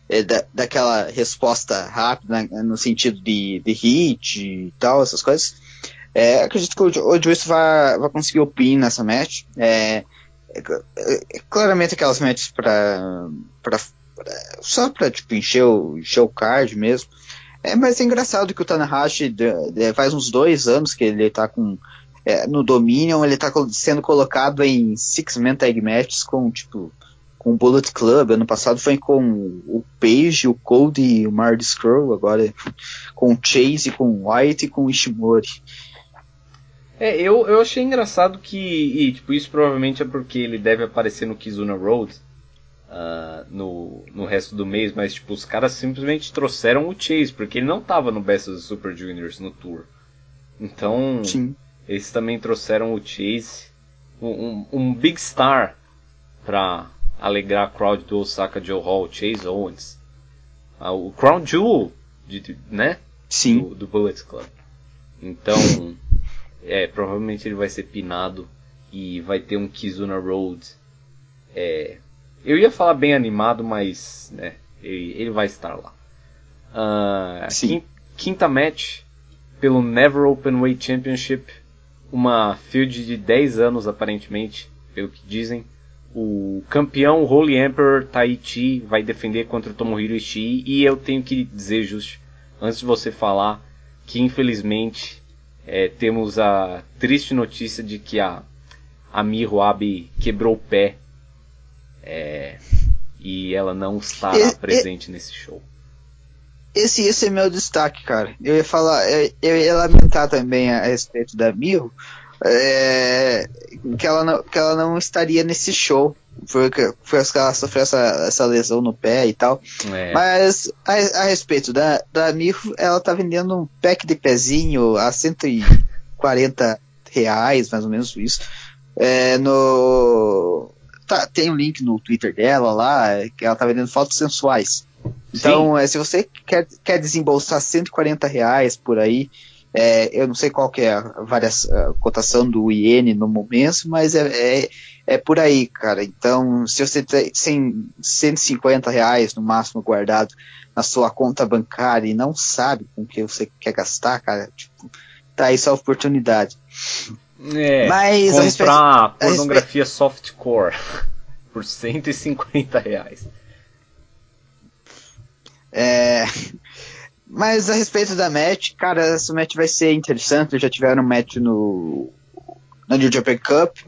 é, da, daquela resposta rápida né, no sentido de, de hit e tal, essas coisas. É, acredito que o, o Juice vai, vai conseguir o pin nessa match. É, é, claramente aquelas matches pra só pra tipo, encher, o, encher o card mesmo. É, mas é engraçado que o Tanahashi faz uns dois anos que ele tá com. É, no Dominion, ele tá sendo colocado em Six-Man Tag Matches com, tipo, com o Bullet Club. Ano passado foi com o Page, o Cody e o Marty Scroll. Agora com o Chase, com o White e com o Ishimori. É, eu, eu achei engraçado que, e, tipo, isso provavelmente é porque ele deve aparecer no Kizuna Road uh, no, no resto do mês, mas, tipo, os caras simplesmente trouxeram o Chase, porque ele não tava no Best of the Super Juniors no tour. Então, Sim. eles também trouxeram o Chase, um, um, um Big Star, pra alegrar a crowd do Osaka Joe Hall, Chase Owens. Uh, o Crown Jewel, de, né? Sim. Do, do Bullet Club. Então <laughs> é, provavelmente ele vai ser pinado e vai ter um Kizuna Road. É, eu ia falar bem animado, mas né, ele, ele vai estar lá. Uh, Sim. Quinta match pelo Never Openweight Championship, uma field de 10 anos aparentemente, pelo que dizem. O campeão Holy Emperor Taichi vai defender contra o Tomohiro Ishii e eu tenho que dizer, Just, antes de você falar, que infelizmente é, temos a triste notícia de que a, a Miho Abe quebrou o pé é, e ela não estará e, presente e, nesse show. Esse, esse é meu destaque, cara. Eu ia falar, eu, eu ia lamentar também a, a respeito da Miho, é, que, ela não, que ela não estaria nesse show. Foi, foi que ela sofreu essa, essa lesão no pé e tal. É. Mas a, a, respeito da, da Miho, ela tá vendendo um pack de pezinho a 140 reais, mais ou menos isso. É, no, tá, tem um link no Twitter dela lá, que ela tá vendendo fotos sensuais. Então, é, se você quer, quer desembolsar 140 reais por aí, é, eu não sei qual que é a, variação, a cotação do iene no momento, mas é, é, é, por aí, cara. Então, se você tem 150 reais no máximo guardado na sua conta bancária e não sabe com que você quer gastar, cara, tipo, tá aí sua oportunidade. É, mas comprar respeito, pornografia respeito... softcore <laughs> por 150 reais. É, Mas a respeito da match, cara, essa match vai ser interessante. Já tiveram match no na New Japan Cup,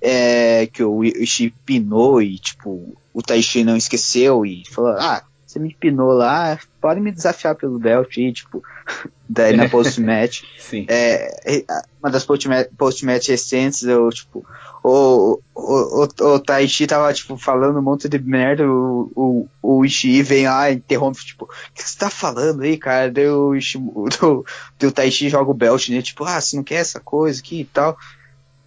é, que o Ishii pinou e tipo o Taishi não esqueceu e falou: ah, você me pinou lá, pode me desafiar pelo belt e tipo <laughs> daí na post match, <laughs> é, é, uma das post match, post -match recentes eu tipo o, o, o, o Taishi tava, tipo, falando um monte de merda, o, o, o Ishii vem lá e interrompe, tipo, o que você tá falando aí, cara? Daí o, Ishii, <laughs> o, o, o Taishi joga o belt né? tipo, ah, você não quer essa coisa aqui e tal.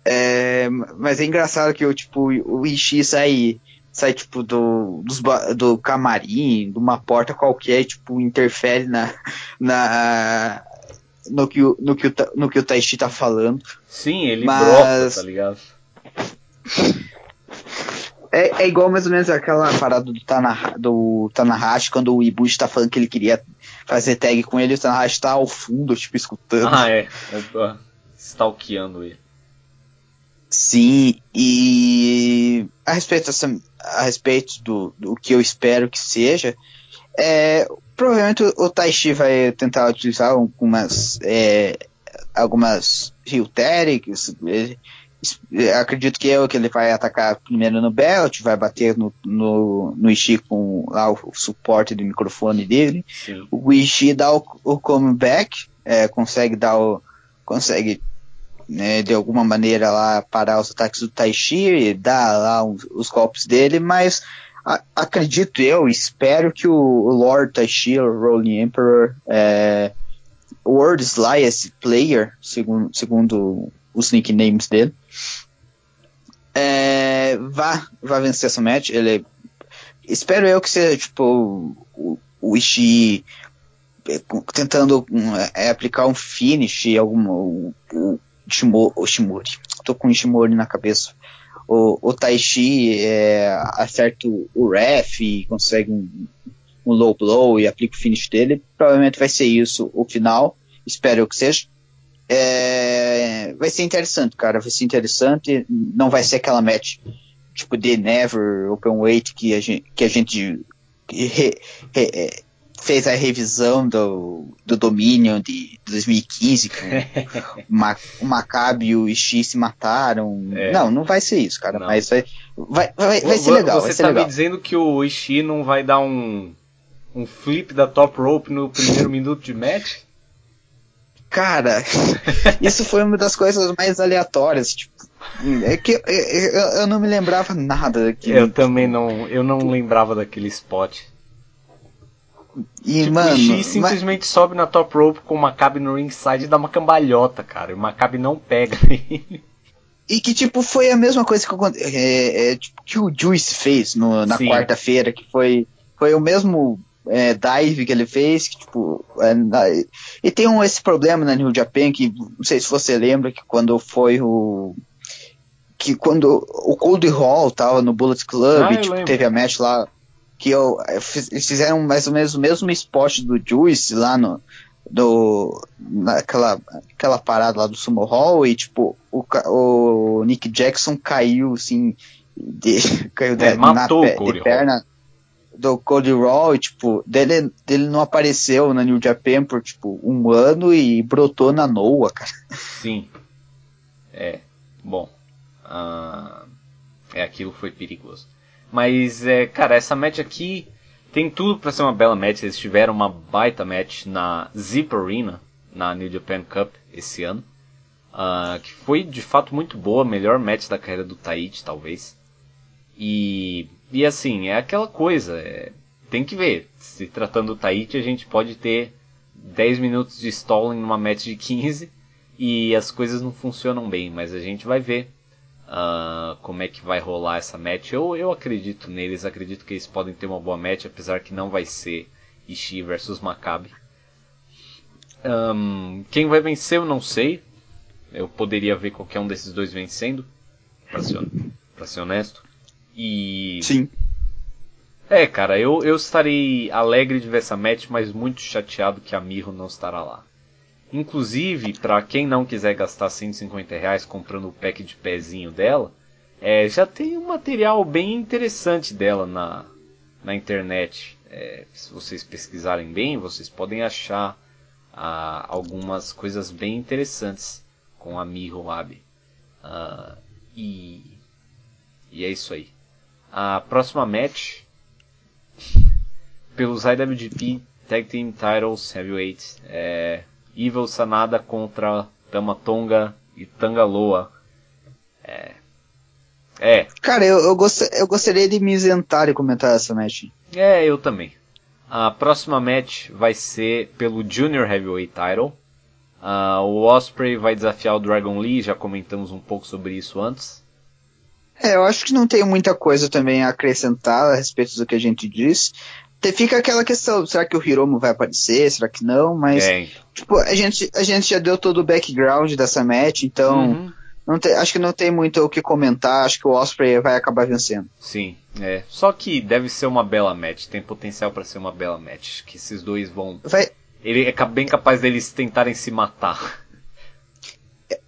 É, mas é engraçado que, tipo, o Ishii sai, sai tipo, do, dos, do camarim, de uma porta qualquer, tipo, interfere na, na, no que, no, que o, no que o Taishi tá falando. Sim, ele mas... brota, tá ligado? É, é, igual mais ou menos aquela parada do, Tana, do Tanahashi, quando o Ibushi tá falando que ele queria fazer tag com ele, o Tanahashi tá ao fundo, tipo, escutando. Ah, é. Opa. Stalkeando ele. Sim, e a respeito, dessa, a respeito do, do que eu espero que seja, é, provavelmente o Taishi vai tentar utilizar algumas, é, algumas Rio acredito que eu que ele vai atacar primeiro no belt, vai bater no, no, no Ishii com lá, o, suporte do microfone dele. Sim. O Ishii dá o, o comeback, é, consegue dar o. consegue né, de alguma maneira lá parar os ataques do Taishi, dar lá os, os golpes dele, mas a, acredito eu, espero que o, Lord Taishi, o Rolling Emperor, é, World Slyest Player, segundo, segundo os nicknames dele, é, vá, vá vencer essa match. Ele, espero eu que seja tipo o, o Ishii é, tentando é, aplicar um finish, o, Shimori, o Shimori. Tô com o Shimori na cabeça. O, o Taishi é, acerta o ref e consegue um, um low blow e aplica o finish dele. Provavelmente vai ser isso o final. Espero que seja. É, vai ser interessante, cara. Vai ser interessante. Não vai ser aquela match tipo The Never Open Weight que a gente, que a gente re, re, fez a revisão do, do Dominion de 2015 que <laughs> o, Maccabi e o Ishii se mataram. É. Não, não vai ser isso, cara. Não. Mas vai, vai, vai, vai ser legal. Você vai ser tá legal. me dizendo que o Ishii não vai dar um, um flip da top rope no primeiro minuto de match? Cara, <laughs> isso foi uma das coisas mais aleatórias. Tipo, é que eu, eu não me lembrava nada daquilo. Eu também não. Eu não lembrava daquele spot. E, tipo, mano, o Ishii simplesmente mas... sobe na top rope com o Maccabi no ringside e dá uma cambalhota, cara. E o Maccabi não pega <laughs> ele. E que, tipo, foi a mesma coisa que, é, é, tipo, que o Juice fez no, na quarta-feira, que foi, foi o mesmo é, dive que ele fez, que, tipo, é, e tem um, esse problema na New Japan, que não sei se você lembra, que quando foi o que quando o Cold Hall tava no Bullet Club, ah, tipo, teve a match lá, que eu, eles fizeram mais ou menos o mesmo spot do Juice lá no do naquela aquela parada lá do Sumo Hall e tipo o, o Nick Jackson caiu assim de, <laughs> caiu é, de, na, de perna do Cody Raw, tipo, dele, dele não apareceu na New Japan por, tipo, um ano e brotou na Noah, cara. Sim. É, bom. Uh, é, aquilo foi perigoso. Mas, é, cara, essa match aqui tem tudo para ser uma bela match. Eles tiveram uma baita match na Zip Arena, na New Japan Cup, esse ano. Uh, que foi de fato muito boa, melhor match da carreira do Taichi, talvez. E e assim, é aquela coisa, é, tem que ver. Se tratando do Tahiti, a gente pode ter 10 minutos de stalling numa match de 15 e as coisas não funcionam bem, mas a gente vai ver uh, como é que vai rolar essa match. Eu, eu acredito neles, acredito que eles podem ter uma boa match, apesar que não vai ser Ishii versus Maccabi. Um, quem vai vencer eu não sei. Eu poderia ver qualquer um desses dois vencendo, pra ser, pra ser honesto. E. Sim. É, cara, eu, eu estarei alegre de ver essa match, mas muito chateado que a Mirro não estará lá. Inclusive, para quem não quiser gastar 150 reais comprando o pack de pezinho dela, é, já tem um material bem interessante dela na, na internet. é, se vocês pesquisarem bem, vocês podem achar ah, algumas coisas bem interessantes com a Miho Abe. Ah, e, e é isso aí. A próxima match <laughs> pelos IWGP Tag Team Titles Heavyweight é Evil Sanada contra Tamatonga e Tangaloa. É. É. Cara, eu, eu, gost, eu gostaria de me isentar e comentar essa match. É, eu também. A próxima match vai ser pelo Junior Heavyweight Title. Uh, o Osprey vai desafiar o Dragon Lee, já comentamos um pouco sobre isso antes. É, eu acho que não tem muita coisa também a acrescentar a respeito do que a gente disse. Fica aquela questão, será que o Hiromo vai aparecer? Será que não? Mas, é. Tipo, a gente, a gente já deu todo o background dessa match, então uhum. não tem, acho que não tem muito o que comentar, acho que o Osprey vai acabar vencendo. Sim, é. Só que deve ser uma bela match, tem potencial para ser uma bela match, que esses dois vão... Vai... Ele é bem capaz deles tentarem se matar.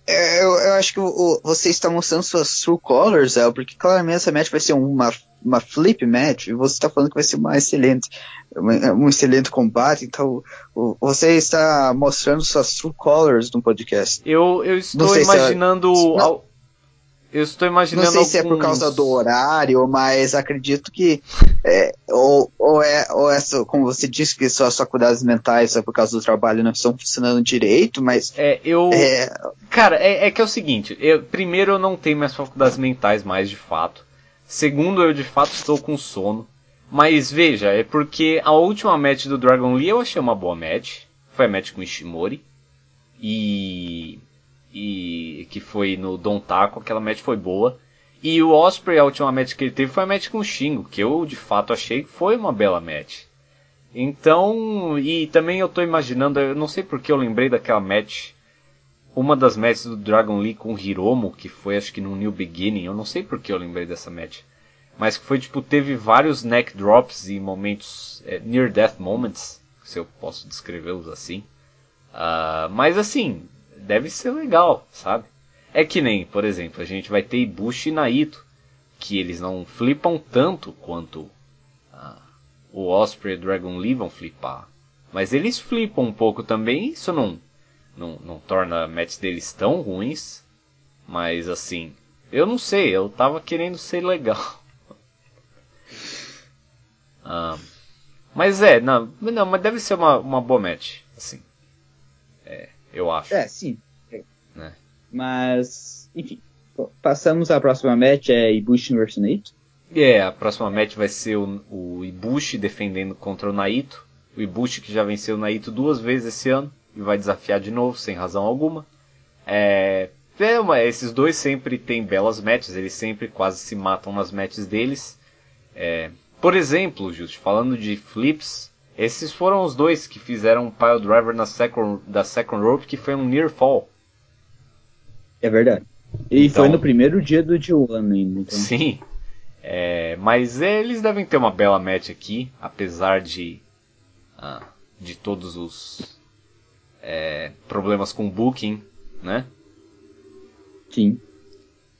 É, eu, eu, acho que o, você está mostrando suas true colors, El, porque claramente essa match vai ser uma, uma flip match e você está falando que vai ser uma excelente, um excelente combate, então você está mostrando suas true colors no podcast. Eu, eu estou imaginando. Se é, eu estou imaginando. Não sei alguns... se é por causa do horário, mas acredito que. É, ou, ou, é, ou é, como você disse, que suas faculdades mentais é por causa do trabalho não estão funcionando direito, mas. É, eu. É... Cara, é, é que é o seguinte: eu, primeiro, eu não tenho minhas faculdades mentais mais de fato. Segundo, eu de fato estou com sono. Mas veja, é porque a última match do Dragon Lee eu achei uma boa match. Foi a match com Ishimori. E e que foi no Don Taco, aquela match foi boa. E o Osprey, a última match que ele teve foi a match com o Shingo, que eu de fato achei que foi uma bela match. Então, e também eu tô imaginando, eu não sei porque eu lembrei daquela match, uma das matches do Dragon Lee com Hiromo, que foi acho que no New Beginning, eu não sei porque eu lembrei dessa match. Mas que foi tipo, teve vários neck drops e momentos, é, near death moments, se eu posso descrevê-los assim. Uh, mas assim, deve ser legal, sabe? É que nem, por exemplo, a gente vai ter Ibushi e Naito, que eles não flipam tanto quanto ah, o Osprey e Dragon Lee vão flipar. Mas eles flipam um pouco também, isso não, não, não torna matches deles tão ruins. Mas assim, eu não sei, eu tava querendo ser legal. <laughs> ah, mas é, não, não, mas deve ser uma, uma boa match, assim. É, eu acho. É, sim. Né? Mas, enfim. Passamos à próxima match, é Ibushi vs Naito. É, a próxima match vai ser o, o, Ibushi defendendo contra o Naito. O Ibushi que já venceu o Naito duas vezes esse ano e vai desafiar de novo, sem razão alguma. É, é uma, esses dois sempre têm belas matches, eles sempre quase se matam nas matches deles. É, por exemplo, Just, falando de flips, esses foram os dois que fizeram um pile driver na second, da second rope, que foi um near fall. É verdade. E então, foi no primeiro dia do G1 ainda. Então. Sim. É, mas eles devem ter uma bela match aqui, apesar de, ah, de todos os é, problemas com booking, né? Sim.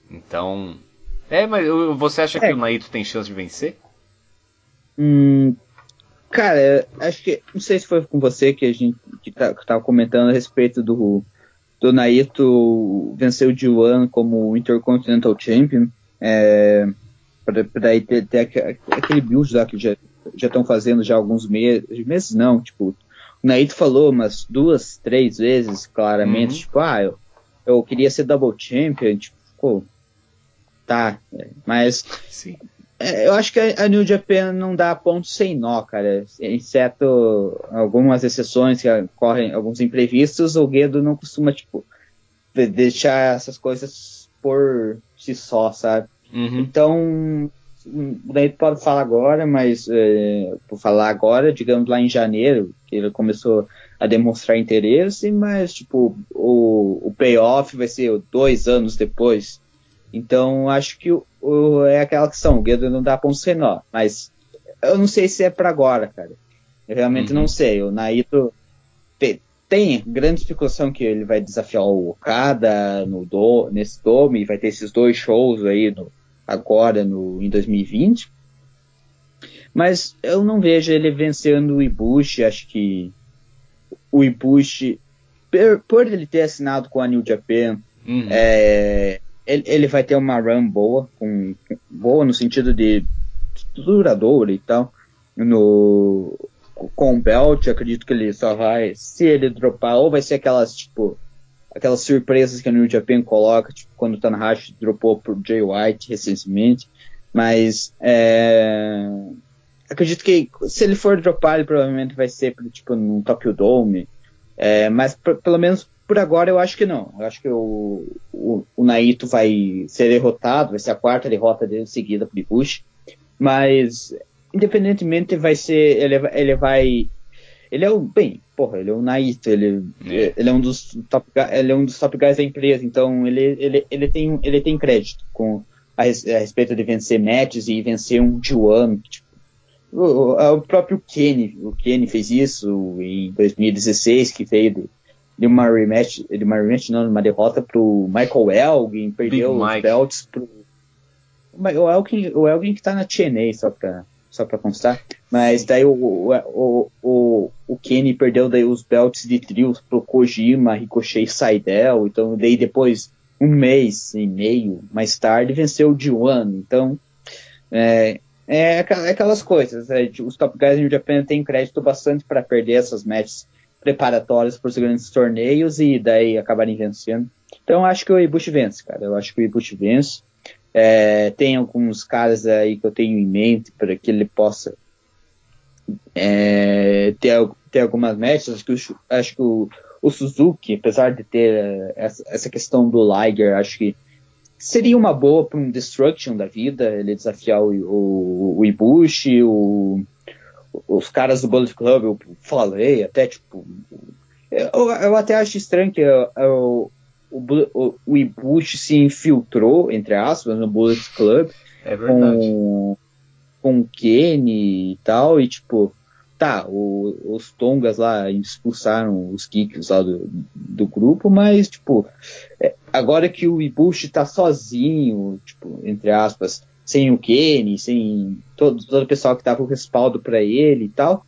Então. É, mas você acha é. que o Naito tem chance de vencer? Hum, Cara, acho que. Não sei se foi com você que a gente que tá, que tava comentando a respeito do, do Naito vencer o G1 como Intercontinental Champion. É, pra ter, ter aquele build lá que já estão fazendo já alguns meses. Meses não, tipo. O Naito falou umas duas, três vezes claramente, uhum. tipo, ah, eu, eu queria ser double champion, tipo, pô, tá, é, mas Sim. É, eu acho que a, New Japan não dá ponto sem nó, cara. Exceto algumas exceções que ocorrem, alguns imprevistos, o Guedo não costuma, tipo, deixar essas coisas por si só, sabe? Uhum. Então, daí pode falar agora, mas é, por falar agora, digamos lá em janeiro, que ele começou a demonstrar interesse, mas tipo, o, o payoff vai ser dois anos depois. Então, acho que o, o, é aquela questão, o Guedo não dá ponto sem nó, mas eu não sei se é para agora, cara. Eu realmente uhum. não sei. O Naito tem, tem, grande especulação que ele vai desafiar o Okada no do, nesse Dome, vai ter esses dois shows aí no, agora no, em 2020. Mas eu não vejo ele vencendo o Ibushi, acho que o Ibushi, por, por ele ter assinado com a New Japan, uhum. é, ele, ele, vai ter uma run boa, com, boa no sentido de duradoura e tal, no, com o belt, acredito que ele só vai, se ele dropar, ou vai ser aquelas, tipo, aquelas surpresas que a New Japan coloca, tipo, quando o Tanahashi dropou pro Jay White recentemente, mas é, acredito que se ele for dropar, ele provavelmente vai ser tipo no Tokyo Dome, é, mas pelo menos por agora eu acho que não. Eu acho que o, o, o, Naito vai ser derrotado, vai ser a quarta derrota dele seguida por Ibushi, mas independentemente vai ser, ele, ele vai ele é o, bem, porra, ele é o Naito, ele, é. ele é um dos top, ele é um dos top guys da empresa, então ele, ele, ele tem, ele tem crédito com a, a respeito de vencer matches e vencer um G1, tipo, o, o, próprio Kenny, o Kenny fez isso em 2016, que veio de, de uma rematch, de uma rematch não, uma derrota pro Michael Elgin, perdeu Big os Mike. belts pro o Elgin, o Elgin que tá na TNA, só pra só para constar. Mas daí o, o, o, o Kenny perdeu daí os belts de trios pro Kojima, Ricochet e Saidel. Então daí depois, um mês e meio mais tarde, venceu o D1. Então é, é, aquelas coisas. É, os Top Guys no Japan têm crédito bastante para perder essas matches preparatórias para os grandes torneios e daí acabarem vencendo. Então acho que o Ibushi vence, cara. Eu acho que o Ibushi vence. É, tem alguns caras aí que eu tenho em mente para que ele possa é, ter, ter algumas matches. Acho que, o, acho que o, o Suzuki, apesar de ter é, essa, essa questão do Liger, acho que seria uma boa para um Destruction da vida, ele desafiar o, o, o Ibushi, o, os caras do Bullet Club, eu falei, até tipo. Eu, eu até acho estranho que eu, eu, o, o, o Ibushi se infiltrou, entre aspas, no Bullet Club. É verdade. Com, com o Kenny e tal, e tipo, tá, o, os Tongas lá expulsaram os Kicks lá do, do grupo, mas, tipo, é, agora que o Ibushi tá sozinho, tipo, entre aspas, sem o Kenny, sem todo, todo o pessoal que tava com respaldo para ele e tal,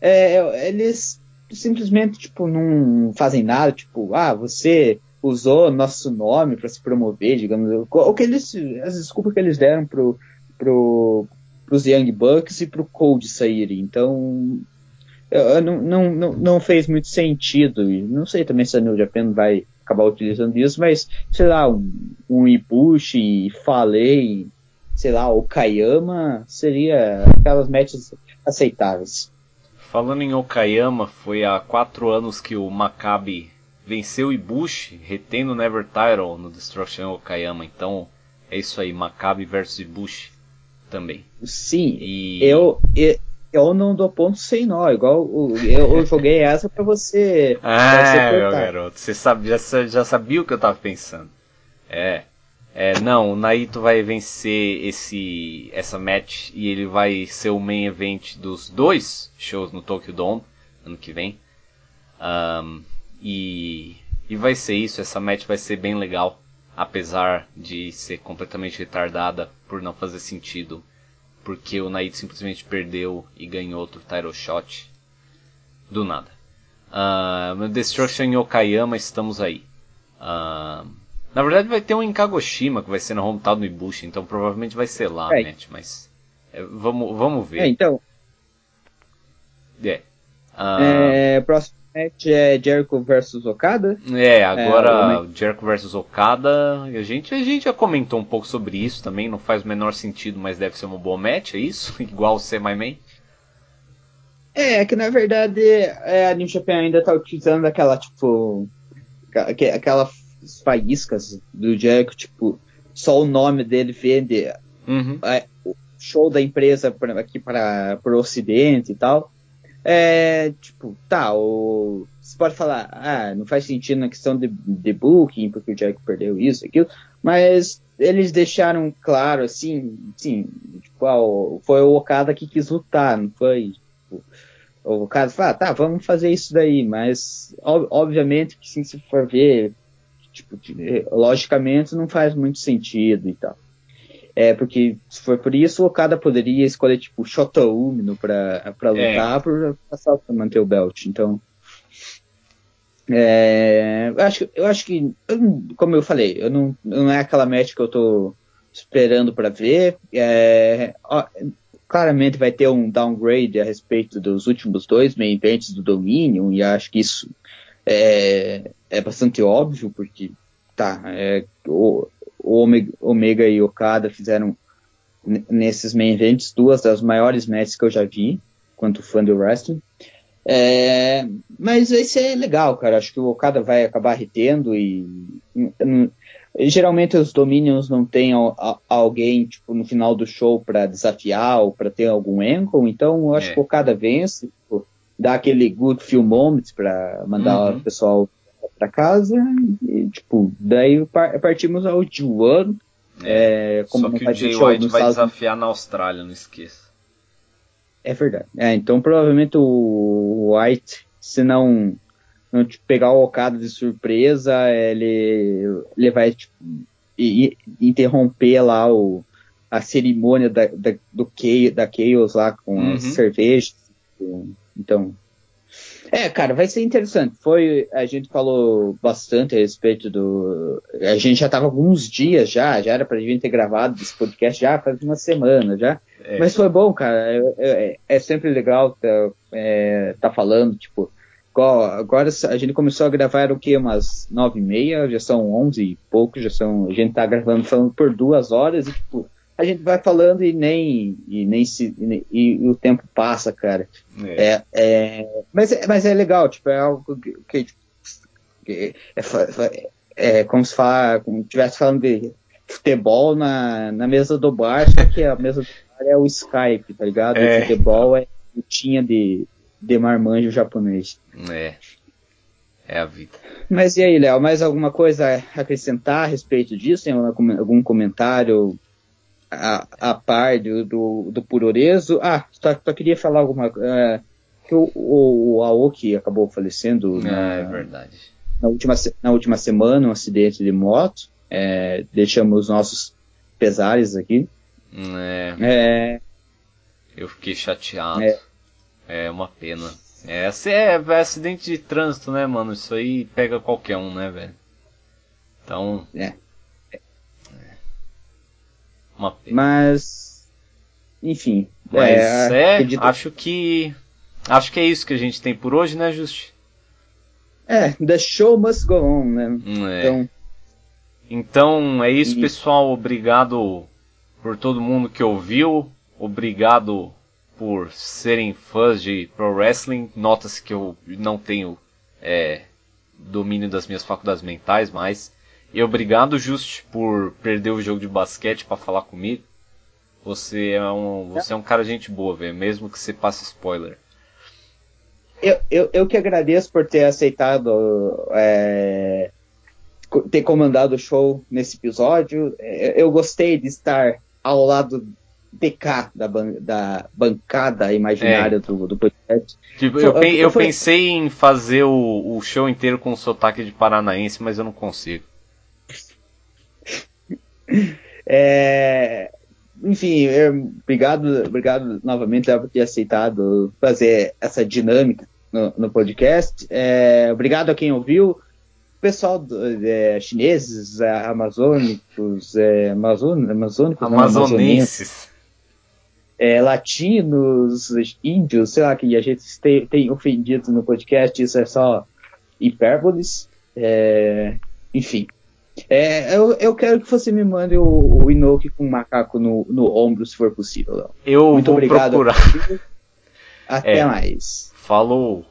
é, eles simplesmente, tipo, não fazem nada, tipo, ah, você usou nosso nome para se promover, digamos, o que eles, as desculpas que eles deram pro, pro, pros Young Bucks e pro Cold saírem, então não, não, não, não, fez muito sentido, e não sei também se a New Japan vai acabar utilizando isso, mas, sei lá, um, um Ibushi, Falei, sei lá, o Kayama, seria aquelas matches aceitáveis. Falando em Okayama, foi há quatro anos que o Maccabi venceu Ibushi, retendo o Never Title no Destruction Okayama. Então é isso aí, Maccabi versus Ibushi também. Sim, e... eu, eu, eu não dou ponto sem nó, igual eu, eu joguei essa pra você. <laughs> ah, meu garoto, você sabia, já sabia o que eu tava pensando. É. É, não, o Naito vai vencer esse essa match e ele vai ser o main event dos dois shows no Tokyo Dome ano que vem. Um, e, e vai ser isso, essa match vai ser bem legal, apesar de ser completamente retardada por não fazer sentido, porque o Naito simplesmente perdeu e ganhou outro title shot do nada. Uh, Destruction em Okayama, estamos aí. Uh, na verdade vai ter um em Kagoshima, que vai ser no hometown do Ibushi, então provavelmente vai ser lá é. a match, mas é, vamos, vamos ver. É, então... É. Uh, é, próximo match é Jericho versus Okada. É, agora é, Jericho versus Okada. A gente, a gente já comentou um pouco sobre isso também. Não faz o menor sentido, mas deve ser uma boa match, é isso? <laughs> Igual o Semi Man. É, é, que na verdade é, a New Japan ainda tá utilizando aquela, tipo. Aquelas faíscas do Jericho, tipo, só o nome dele vende uhum. é, o show da empresa pra, aqui para o Ocidente e tal. É, tipo, tá, o, você pode falar, ah, não faz sentido na questão de, de booking, porque o Jack perdeu isso, aquilo, mas eles deixaram claro, assim, sim, tipo, ah, foi o Okada que quis lutar, não foi, tipo, o Okada fala, ah, tá, vamos fazer isso daí, mas, ob obviamente, que sim, se for ver, tipo, logicamente não faz muito sentido e tal. É, porque se for por isso, o Okada poderia escolher, tipo, Shota Umino pra, pra É. lutar, por passar pra manter o belt. Então. É, eu, acho, eu acho que, como eu falei, eu não, não é aquela match que eu tô esperando pra ver. É, ó, claramente vai ter um downgrade a respeito dos últimos dois main events do Dominion, e acho que isso é, é bastante óbvio, porque tá, é, o, o Omega, Omega e Okada fizeram nesses main events duas das maiores matches que eu já vi, quanto fã do wrestling. É, mas vai ser legal, cara. Acho que o Okada vai acabar retendo e. hum, Geralmente os Dominions não tem al- a- alguém tipo, no final do show para desafiar ou para ter algum ankle, então eu acho É. que o Okada vence, tipo, dá aquele good few moments para mandar Uhum. o pessoal para casa e tipo, daí par- partimos ao G1. É, como Só que o Jay White vai desafiar na Austrália, não esqueça. É verdade. É, então provavelmente o White, se não, não te pegar o Okada de surpresa, ele, ele vai tipo, i- i- interromper lá o, a cerimônia da, da, do Chaos, da Chaos lá com Uhum. as cervejas. Então. É, cara, vai ser interessante. Foi, a gente falou bastante a respeito do. A gente já tava alguns dias já, já era pra gente ter gravado esse podcast já faz uma semana já. É. Mas foi bom, cara. É, é- é sempre legal tá, é, tá falando, tipo, igual, agora a gente começou a gravar era o quê? Umas nove e meia, já são onze e pouco, já são. A gente tá gravando falando por duas horas e tipo, a gente vai falando e nem e nem se e, nem- e o tempo passa, cara. É. É, é, mas, é- mas é legal, tipo, é algo que, que, que é, é como se fala, como estivesse falando de futebol na, na mesa do bar, só que a mesa do bar é o Skype, tá ligado? É. O futebol é tinha de, de marmanjo japonês. É. É a vida. Mas e aí, Léo, mais alguma coisa a acrescentar a respeito disso? Tem algum comentário a, a par do, do, do Puroreso? Ah, só, só queria falar alguma coisa. que o, o, o Aoki acabou falecendo Ah, na, é verdade. na, última, na última semana, um acidente de moto. É, deixamos os nossos pesares aqui. É, É, eu fiquei chateado. É. É, uma pena. É, é, é acidente de trânsito, né, mano? Isso aí pega qualquer um, né, velho? Então. É. Uma pena. mas, enfim. Mas é, acredito- acho que. Acho que é isso que a gente tem por hoje, né, Justi? é, the show must go on, né? É. Então, Então é isso, pessoal. Obrigado por todo mundo que ouviu. Obrigado por serem fãs de Pro Wrestling. Nota-se que eu não tenho é, domínio das minhas faculdades mentais, mas. E obrigado, Just, por perder o jogo de basquete para falar comigo. Você é um, você é um cara gente boa, velho. Mesmo que você passe spoiler. Eu, eu, eu que agradeço por ter aceitado é, ter comandado o show nesse episódio. É, Eu gostei de estar ao lado de cá da, ban- da bancada imaginária do, do podcast. Tipo, eu, eu foi- pensei em fazer o, o show inteiro com sotaque de paranaense, mas eu não consigo. É, enfim, eu- obrigado, obrigado novamente por ter aceitado fazer essa dinâmica no, no podcast. É, obrigado a quem ouviu. Pessoal é, chineses, é, amazônicos, é, amazon, amazônicos, Amazonenses. é, latinos, índios, sei lá, que a gente tem, tem ofendido no podcast, isso é só hipérboles. É, enfim. É, eu, eu quero que você me mande o, o Inoki com um macaco no, no ombro, se for possível. Léo. Eu Muito vou obrigado. procurar. Até É. mais. Falou.